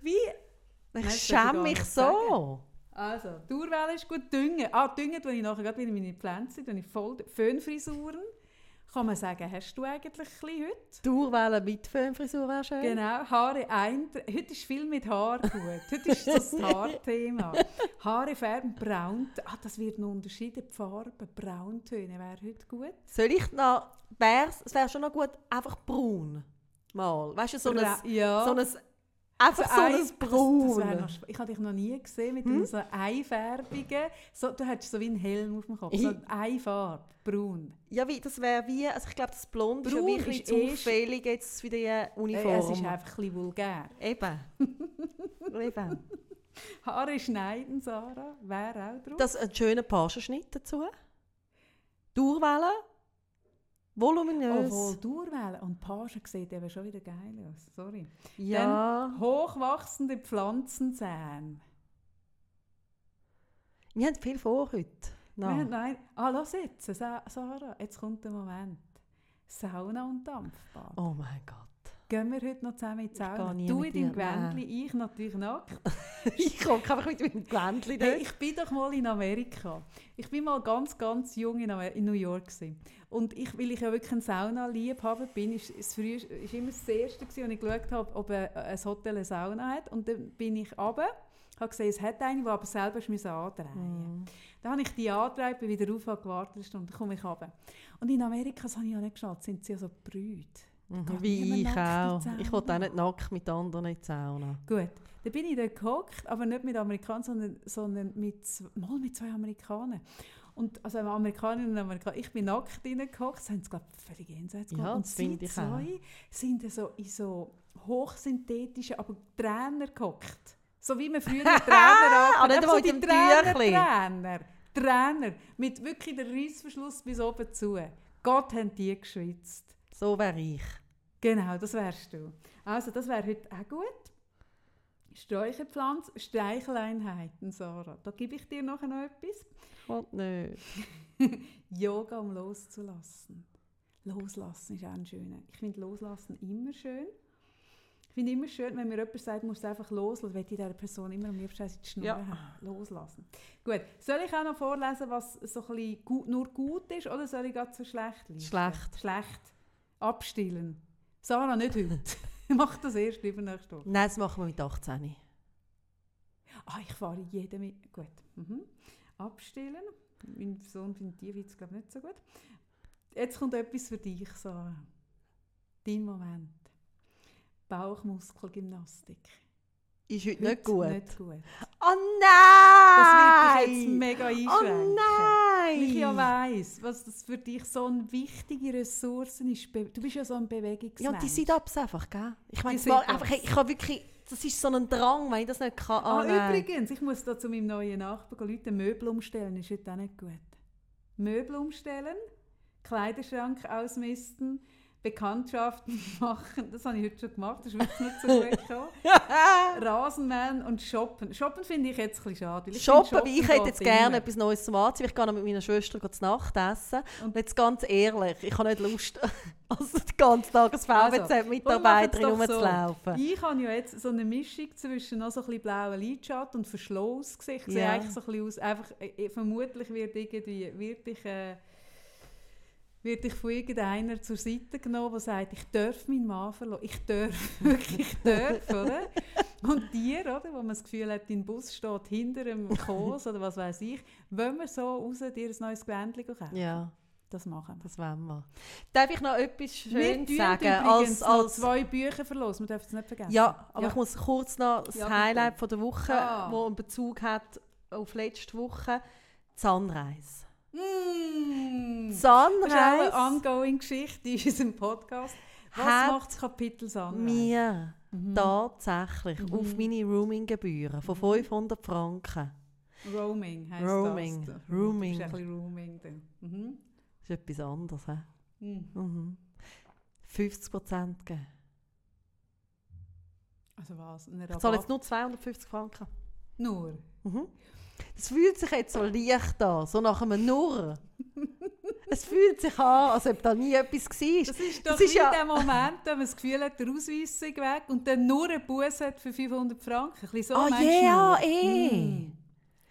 wie Ich schäme mich so. also, Dauerwelle ist gut. Düngen. Ah, düngen tue ich nachher gerade wieder meine Pflanzen. Tue ich voll Föhnfrisuren. Kann man sagen, hast du eigentlich ein bisschen heute? Tourwelle mit Föhnfrisur wäre schön. Genau, Haare ein. Heute ist viel mit Haar gut. Heute ist das Haarthema. Haare färben braun. Ah, das wird noch unterschieden. Die Farben, Brauntöne wäre heute gut. Soll ich noch... Es wäre schon noch gut, einfach braun. Mal. Weißt du, so ein... Ja. So ein einfach so Ei- ein Das, das braun. sp- ich habe dich noch nie gesehen mit Hm? so Eifärbigen. So, du hättest so wie einen Helm auf dem Kopf. So eine Eifarbe, braun. Ja, wie, das wäre wie... Also ich glaube, das Blond ist ja Braun wie ein bisschen ist eh zu auffällig jetzt für die Äh, Uniform. Es ist einfach ein bisschen vulgär. Eben. Eben. Haare schneiden, Sarah, wäre auch drauf. Das einen schönen Pagenschnitt dazu. Durchwählen. Voluminös. Obwohl, Durchwählen und Page sieht eben schon wieder geil aus. Sorry. ja. Hochwachsende Pflanzenzähne. Wir haben viel vor heute. Nein. No. nein. Ah, lass jetzt, Sa- Sarah, jetzt kommt der Moment. Sauna und Dampfbad. Oh mein Gott. Gehen wir heute noch zusammen in die Sauna? Du in deinem. Gewändli, ich natürlich nackt. ich komme einfach mit meinem Gewändchen Hey, ich bin doch mal in Amerika. Ich bin mal ganz, ganz jung in, Amer in New York. Gewesen. Und ich, weil ich ja wirklich ein Sauna-Liebhaber bin, ist es ist immer das Erste, gewesen, als ich geschaut habe, ob ein, ein Hotel eine Sauna hat. Und dann bin ich runter, habe gesehen, es hat eine, die aber selber musste andrehen Mhm. Dann habe ich die angedreht, bin wieder rauf, gewartet, Stunde, dann komme ich runter. Und in Amerika, das habe ich ja nicht geschaut, sind sie ja so brüt. Mhm, Wie ich auch. Ich Sauna. auch nicht nackt mit anderen in die Sauna. Gut, dann bin ich dort gehockt, aber nicht mit Amerikanern, sondern, sondern mit, mal mit zwei Amerikanern. Und, also Amerikanerinnen und Amerikaner. Ich bin nackt reingehockt, das haben sie, glaube ich, völlig jenseits Ja, gemacht. Und das sie finde ich zwei sind so in so hochsynthetischen, aber Trainer gehockt. So wie man früher Trainer Ah, angehabt nicht hat. einmal so die Tüchli. Trainer, Trainer. Mit wirklich dem Reissverschluss bis oben zu. Gott haben die geschwitzt. So wäre ich. Genau, das wärst du. Also, das wäre heute auch gut. Sträucherpflanz, Streicheleinheiten, Sarah. Da gebe ich dir nachher noch etwas. Will nicht. Yoga, um loszulassen. Loslassen ist auch ein schöner. Ich finde Loslassen immer schön. Ich finde immer schön, wenn mir jemand sagt, musst du einfach loslassen, will ich dieser Person immer am liebsten die Schnur Ja. haben. Loslassen. Gut, soll ich auch noch vorlesen, was so ein bisschen gut, nur gut ist, oder soll ich gerade so schlecht lesen? Schlecht. Schlecht. Abstillen. Sarah, nicht heute. Mach das erst lieber nächste Woche. Nein, das machen wir mit 18. Ah, ich fahre jeden mit. Gut. Mhm. Abstillen. Mein Sohn findet die Witz, glaube ich, nicht so gut. Jetzt kommt etwas für dich, Sarah. Dein Moment. Bauchmuskelgymnastik. Ist heute nicht gut. Nicht gut. Oh Das nein! wird dich jetzt mega einschränken. Oh nein! Weil ich ja weiss, was das für dich so eine wichtige Ressource ist. Du bist ja so ein Bewegungsmensch. Ja, und die Sit-Ups einfach, gell? Ich meine, einfach, ich habe wirklich, das ist so ein Drang, wenn ich das nicht kann. Ah, Oh, nein. übrigens, ich muss da zu meinem neuen Nachbarn Leute Möbel umstellen, ist heute auch nicht gut. Möbel umstellen, Kleiderschrank ausmisten, Bekanntschaften machen, das habe ich heute schon gemacht, das ist wirklich nicht so gut gekommen. Rasenmähen und Shoppen. Shoppen finde ich jetzt ein bisschen schade. ich Shoppen, weil ich hätte jetzt gerne etwas Neues zum Anziehen. Ich gehe mit meiner Schwester zu Nacht essen. Und- jetzt ganz ehrlich, ich habe nicht Lust, also den ganzen Tag als wir machen's doch so. rumzulaufen. Ich habe ja jetzt so eine Mischung zwischen noch so ein bisschen blauen Lidschatten und Verschluss gesehen. Ich sehe Ja. eigentlich so ein bisschen aus, einfach, äh, vermutlich wird irgendwie, wird ich, äh, werde ich von irgendeiner zur Seite genommen, der sagt, ich darf meinen Mann verlassen. Ich darf, wirklich, ich darf, oder? Und dir, oder, wo man das Gefühl hat, dein Bus steht hinter einem Kurs oder was weiß ich, wenn wir so raus dir ein neues Gewändchen kaufen. Ja, Das machen wir. das wollen wir. Darf ich noch etwas Wir schön tun sagen? Als, als, zwei Bücher verlosen, wir dürfen es nicht vergessen. ja, aber Ja. ich muss kurz noch das Ja, bitte. Highlight von der Woche, Ah. wo einen Bezug hat auf letzte Woche, Sunrise. Mm. Das ist auch eine ongoing Geschichte in unserem Podcast. Was macht das Kapitel Sunrise? mir Mhm. tatsächlich Mhm. auf meine Roaming-Gebühren von Mhm. 500 Franken, Roaming heisst Roaming, das. Roaming. Du bist ein Roaming. Mhm. das ist etwas anderes, he? Mhm. mhm. 50% gegeben. Also was? Ich zahle jetzt nur 250 Franken. Nur? Mhm. Das fühlt sich jetzt so leicht an, so nach einem Nur. es fühlt sich an, als ob da nie etwas war. Das ist doch Das ist ja- der Moment, wenn man das Gefühl hat, der Ausweis sei weg und dann nur einen Bus hat für 500 Franken. Ein bisschen so Ah, nur? eh. Mm.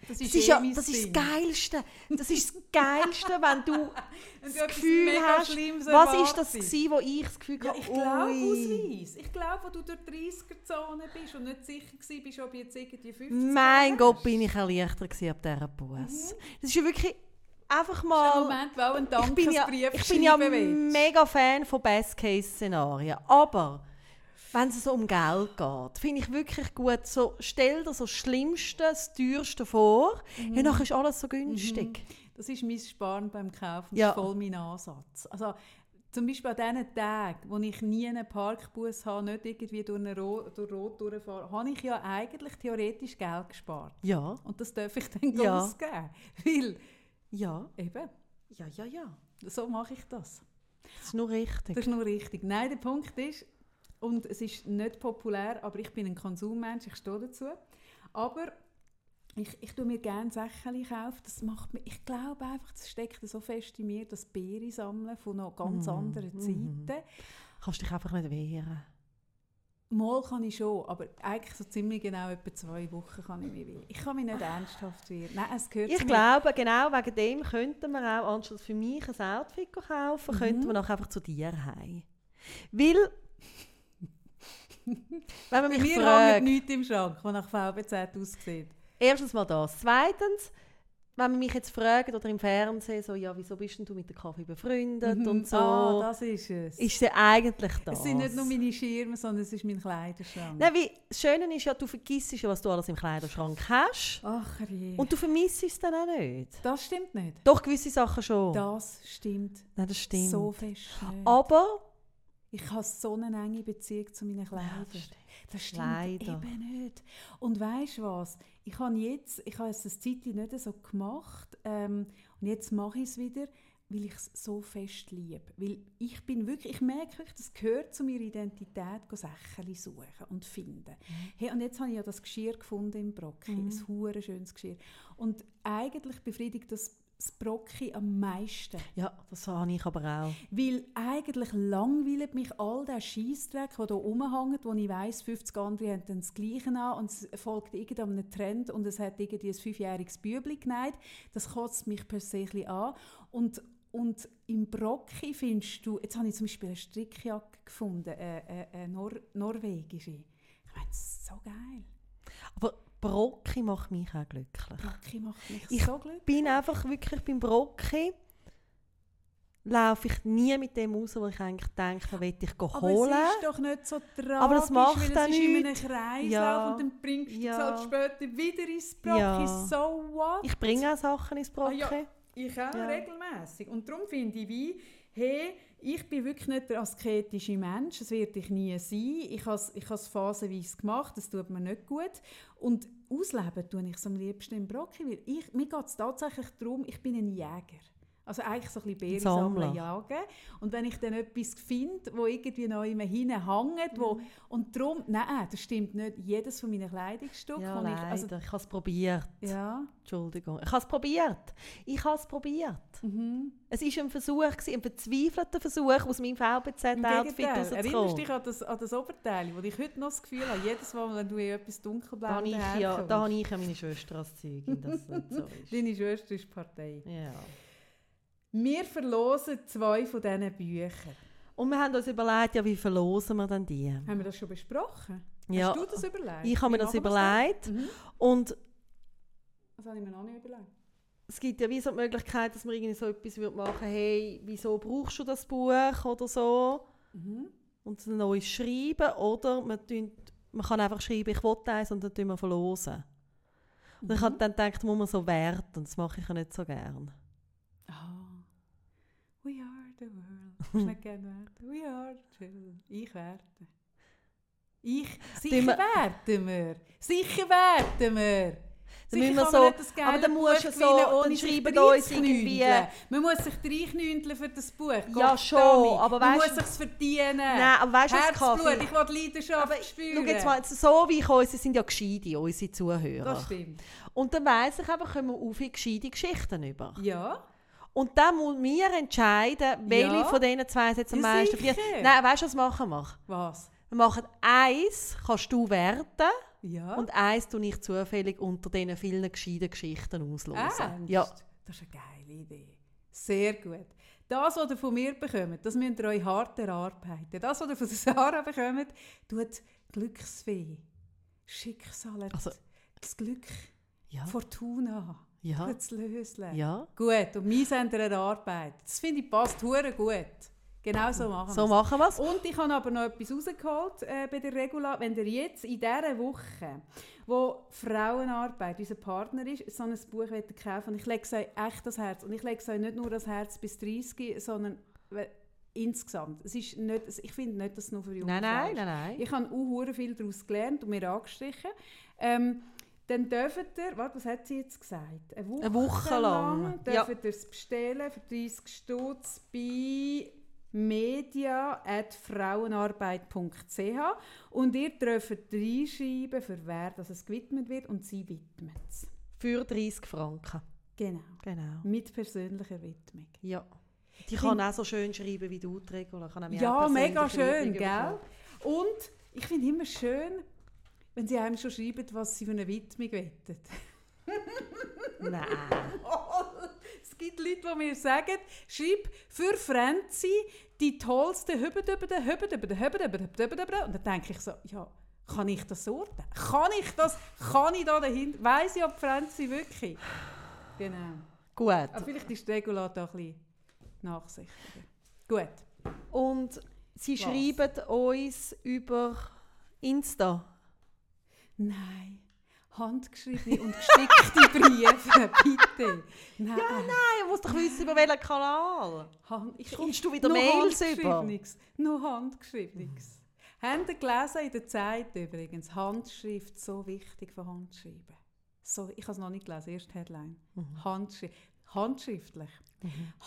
Das Das ist, ist, eh ja, das ist das Geilste. Das ist das Geilste, wenn du das du etwas Gefühl hast, was ist das gewesen, wo ich das Gefühl Ja, hatte, ich glaube. Ausweis. Ich glaube, wo du durch die 30er-Zone bist und nicht sicher gewesen bist, ob jetzt irgendwie 50 Mein Grad Gott, hast. bin ich erleichtert gewesen ab dieser Bus. Das ist ja wirklich einfach Das ist ein mal... Moment, ein Ich bin ja, ich bin ja mega Fan von Best-Case-Szenarien. Aber wenn es so um Geld geht, finde ich wirklich gut, so, stell dir so das Schlimmste, das Teuerste vor. Mhm. Ja, nachher ist alles so günstig. Das ist mein Sparen beim Kaufen. Das Ja. ist voll mein Ansatz. Also, zum Beispiel an diesen Tagen, wo ich nie einen Parkbus habe, nicht irgendwie durch, eine Ro durch Rot durchfahre, habe ich ja eigentlich theoretisch Geld gespart. Ja, Und das darf ich dann Ja. ausgeben. Weil, ja, eben, ja, ja, ja. so mache ich das. Das ist nur richtig. Das ist nur richtig. Nein, der Punkt ist, und es ist nicht populär, aber ich bin ein Konsummensch, ich stehe dazu. Aber ich, ich tue mir gerne Sachen kaufen. Das macht mir, ich glaube einfach, das steckt so fest in mir, das Beere sammeln von noch ganz Mhm, anderen mhm. Zeiten. Kannst dich einfach nicht wehren. Mal kann ich schon, aber eigentlich so ziemlich genau etwa zwei Wochen kann ich mich wehren. Ich kann mich nicht ernsthaft wehren. Nein, es gehört Ich glaube, genau wegen dem könnten wir auch, anstatt für mich ein Outfit kaufen, Mhm. könnten wir nachher einfach zu dir heim. Weil, wenn man mich hängt fragt, nichts im Schrank, das nach VBZ aussieht. erstens mal das. Zweitens, wenn man mich jetzt fragt oder im Fernsehen so, ja, wieso bist denn du mit der Kaffee befreundet Mhm. und so, Ah, das ist es. ist ja eigentlich das. es sind nicht nur meine Schirme, sondern es ist mein Kleiderschrank. Nein, wie, das Schöne ist ja, du vergisst ja, was du alles im Kleiderschrank hast Ach je. und du vermisst es dann auch nicht. das stimmt nicht. Doch, gewisse Sachen schon. Das stimmt, Nein, das stimmt. so fest nicht. Aber Ich habe so eine enge Beziehung zu meinen Kleidern. das stimmt. das stimmt Leider. eben nicht. Und weißt du was? Ich habe jetzt, ich habe es eine Zeit nicht so gemacht ähm, und jetzt mache ich es wieder, weil ich es so fest liebe. Weil ich bin wirklich, ich merke wirklich, das gehört zu meiner Identität, Sachen suchen und finden. Hey, und jetzt habe ich ja das Geschirr gefunden im Brocki, Mhm. ein hure schönes Geschirr. Und eigentlich befriedigt das das Brocki am meisten. Ja, das habe ich aber auch. Weil eigentlich langweilt mich all der Scheissdreck, der hier rumhängt, wo ich weiss, 50 andere haben dann das Gleiche an und es folgt irgendeinem Trend und es hat irgendwie ein fünfjähriges Bübli genäht. Das kotzt mich per se ein an. Und, und im Brocki findest du, jetzt habe ich zum Beispiel eine Strickjacke gefunden, eine, eine, eine Nor norwegische. Ich meine, das ist so geil. Aber Brocki macht mich auch glücklich. Brocki macht mich Ich so glücklich. Ich bin einfach wirklich beim Brocki laufe ich nie mit dem raus, wo ich eigentlich denke, da will ich Aber holen. es ist doch nicht so tragisch, Aber das macht weil es ist in einem. Kreislauf Ja. und dann bringst du Ja. es halt später wieder ins Brocki. Ja. So what? Ich bringe auch Sachen ins Brocki. Ah, ja. Ich auch Ja. regelmäßig. Und darum finde ich wie, hey, ich bin wirklich nicht der asketische Mensch, das werde ich nie sein. Ich habe es ich has phasenweise gemacht, das tut mir nicht gut. Und ausleben tue ich es am liebsten im ich, mir geht es tatsächlich darum, ich bin ein Jäger. Also eigentlich so ein bisschen Beeren Sammler. sammeln, jagen. Und wenn ich dann etwas finde, wo irgendwie noch immer hinhängt, wo, Mhm. und darum, nein, das stimmt nicht, jedes von meinen Kleidungsstücken, Ja, wo ich, leider. also, ich habe es probiert. ja, Entschuldigung. Ich habe es probiert. Ich habe es probiert. mhm. Es war ein Versuch, ein verzweifelter Versuch, aus meinem VBZ-Outfit Gegenteil. Erinnerst du rauszukommen. dich an das, an das Oberteil, wo ich heute noch das Gefühl habe, jedes Mal, wenn du in etwas Da dunkelblau habe ich, ja, da habe ich ja meine Schwester als Zeugin, nicht so ist. Deine Schwester ist Partei. Ja. Wir verlosen zwei von diesen Büchern. Und wir haben uns überlegt, ja, wie verlosen wir denn die? Haben wir das schon besprochen? Ja, Hast du das überlegt? ich habe mir das überlegt. Mhm. Und Das habe ich mir noch nicht überlegt. es gibt ja wie so die Möglichkeit, dass man irgendwie so etwas würde machen hey, wieso brauchst du das Buch oder so? Mhm. Und ein neues schreiben. Oder man, tun, man kann einfach schreiben, ich will eins und dann tun wir verlosen. Und ich habe Mhm. dann gedacht, muss man so werten. Das mache ich ja nicht so gern. Ah. We are the world. Ich nicht gerne werten. We are children. Ich werte. Ich. Sicher werten wir. Sicher werten wir. Sicher müssen wir so- man aber dann musst du so- dann schreiben uns reinzuknündeln. irgendwie- Man muss sich reinknündeln für das Buch. Ja, Gott schon, Tommy. aber Man weisst muss sich's verdienen. Nein, aber weißt du, was Herzblut, ich will Leidenschaft Aber spüren. schau jetzt mal, so wie ich uns, sind ja gescheite, unsere Zuhörer. Das stimmt. Und dann weiss ich einfach, kommen wir auf gescheite Geschichten über. Ja. Und dann muss mir entscheiden, welche Ja. von diesen zwei jetzt am Ja, meisten verdient. Nein, weißt du, was machen wir? Was? Wir machen eins, kannst du werten, Ja. und eins tue ich zufällig unter diesen vielen gescheiten Geschichten auslosen. Ernst? Ja. Das ist eine geile Idee. Sehr gut. Das, was ihr von mir bekommt, das müsst ihr euch hart erarbeiten. Das, was ihr von Sarah bekommt, tut Glücksfee, Schicksal, Also- das Glück, Ja. Fortuna, Ja. lösen. Ja. Gut, und wir sind ihr erarbeitet. Das finde ich passt hure gut. Genau so machen So wir's. machen wir es. Und ich habe aber noch etwas rausgeholt äh, bei der Regula. Wenn ihr jetzt in dieser Woche, wo Frauenarbeit unser Partner ist, so ein Buch kaufen und ich lege es euch echt das Herz. Und ich lege es euch nicht nur das Herz bis 30, sondern insgesamt. Es ist nicht, ich finde nicht, dass es nur für junge Nein, nein, Frauen ist. nein, nein. Ich habe auch viel daraus gelernt und mir angestrichen. Ähm, dann dürft ihr, warte, was hat sie jetzt gesagt? Eine Woche, Eine Woche lang, ja. dürft ihr es bestellen für 30 Stutz bei media.frauenarbeit.ch und ihr dürft reinschreiben, für wer das es gewidmet wird und sie widmet es. Für 30 Franken. Genau. Genau. Mit persönlicher Widmung. Ja. Die kann auch so schön schreiben wie du, Regula. Kann auch Ja, mega schön, gell? Und ich finde immer schön, wenn sie einem schon schreiben, was sie für eine Widmung wettet. Nein. es gibt Leute, die mir sagen, schreib für Franzi die tollste Hübedübede, Hübedübede, Hübedübede, Hübedübede. Und dann denke ich so, ja, kann ich das sorten? Kann ich das, kann ich da dahinter? Weiss ich, ob Franzi wirklich? Genau. Gut. Aber vielleicht ist Regula da ein bisschen nachsichtiger. Gut. Und sie Was? schreiben uns über Insta. Nein. Handgeschriebene und gestickte Briefe, bitte. Nein. Nein, du musst doch wissen, über welchen Kanal. Hand, ich, Kommst du wieder Mails über? Nur Handgeschriebenes. Habt ihr gelesen in der Zeit übrigens? Handschrift, so wichtig für Handschreiben. So, ich habe es noch nicht gelesen, erst Headline. Mhm. Handschrift. Handschriftlich.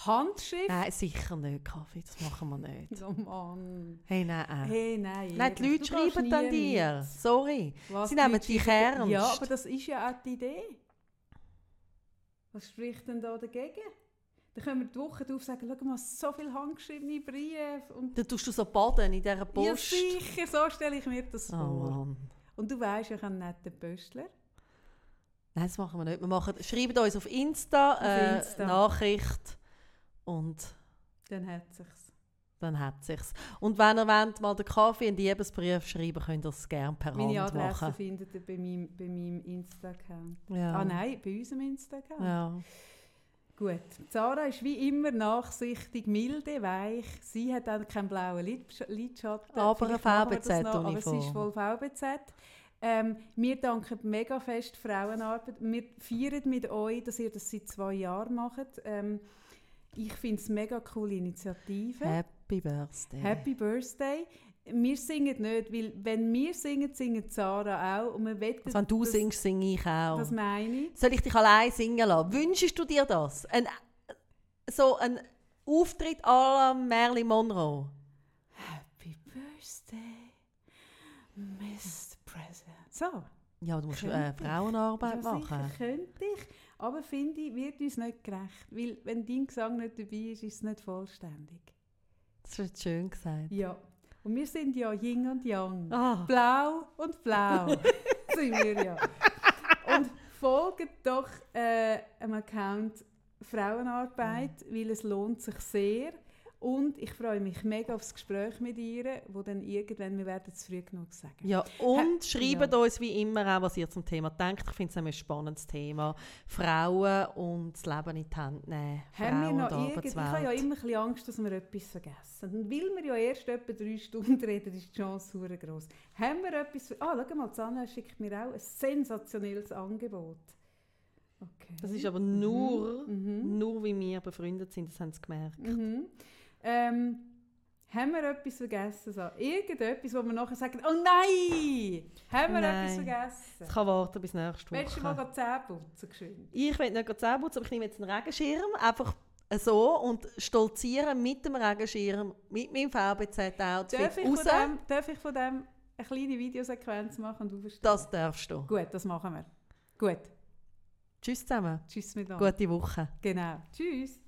Handschrift? Nein, sicher nicht, Kaffee. Das machen wir nicht. Oh Mann. Hey, nein. Hey, nein. Nein, die Leute gehst schreiben dann dir. mit. Sorry. Was Sie die nehmen dich ernst. Ja, aber das ist ja auch die Idee. Was spricht denn da dagegen? Dann können wir die Woche drauf sagen, schau mal, so viele handgeschriebene Briefe. Und Dann tust du so baden in dieser ja, Post. sicher, so stelle ich mir das oh vor. Mann. Und du weißt, ich habe einen netten Pöstler. Nein, das machen wir nicht. Wir machen, schreibt uns auf Insta, Auf äh, Insta. Nachricht und Dann hat sich's. dann hat sich's. Und wenn ihr wollt, mal den Kaffee in die Liebesbrief schreiben, könnt ihr es gerne per Meine Hand Adresse machen. findet ihr bei meinem, bei meinem Insta-Account. Ja. Ah nein, bei unserem Insta-Account. Ja. Gut. Sarah ist wie immer nachsichtig, milde, weich. Sie hat auch keinen blauen Lid Lidschatten. Aber eine noch, Aber sie ist VBZ-Uniform. voll VBZ. Ähm, wir danken mega fest Frauenarbeit. Wir feiern mit euch, dass ihr das seit zwei Jahren macht. Ähm, ich finde es eine mega coole Initiative. Happy Birthday. Happy Birthday. Wir singen nicht, weil wenn wir singen, singt Sarah auch. Und wir wetten, Also wenn du das, singst, singe ich auch. Das meine ich. Soll ich dich allein singen lassen? Wünschst du dir das? Ein, so ein Auftritt à la Marilyn Monroe? Happy Birthday, Mr. President. So. Ja, du musst äh, ich. Frauenarbeit ja, machen. Könnte ich, aber finde ich, wird uns nicht gerecht. Weil wenn dein Gesang nicht dabei ist, ist es nicht vollständig. Das ist schön gesagt. Ja. Und wir sind ja Yin und Yang. Ah. Blau und Blau sind wir ja. Und folgt doch äh, einem Account Frauenarbeit, weil es lohnt sich sehr. Und ich freue mich mega auf das Gespräch mit ihr, wo dann irgendwann, wir werden es früh genug sagen. Ja, und Ha- schreibt ja. uns wie immer auch, was ihr zum Thema denkt. Ich finde es ein spannendes Thema. Frauen und das Leben in die Hand nehmen. Haben wir noch irgend, ich habe ja immer ein bisschen Angst, dass wir etwas vergessen. Und weil wir ja erst etwa drei Stunden reden, ist die Chance sehr groß. Haben wir etwas... Ah, schau mal, Sanna schickt mir auch ein sensationelles Angebot. Okay. Das ist aber nur, Mhm. nur wie wir befreundet sind, das haben sie gemerkt. Mhm. Ähm, haben wir etwas vergessen? So, irgendetwas, wo wir nachher sagen, oh nein! Haben wir Nein. etwas Es vergessen? kann warten bis nächste Willst du mal Woche. die Zähne putzen, geschwind? Ich will nicht Zähne putzen, aber ich nehme jetzt einen Regenschirm, einfach so und stolziere mit dem Regenschirm, mit meinem Darf VBZ-Outfit ich, raus. von dem, darf ich von dem eine kleine Videosequenz machen und aufstehen? Das darfst du. Gut, das machen wir. Gut. Tschüss zusammen. Tschüss miteinander. Gute Woche. Genau. Tschüss.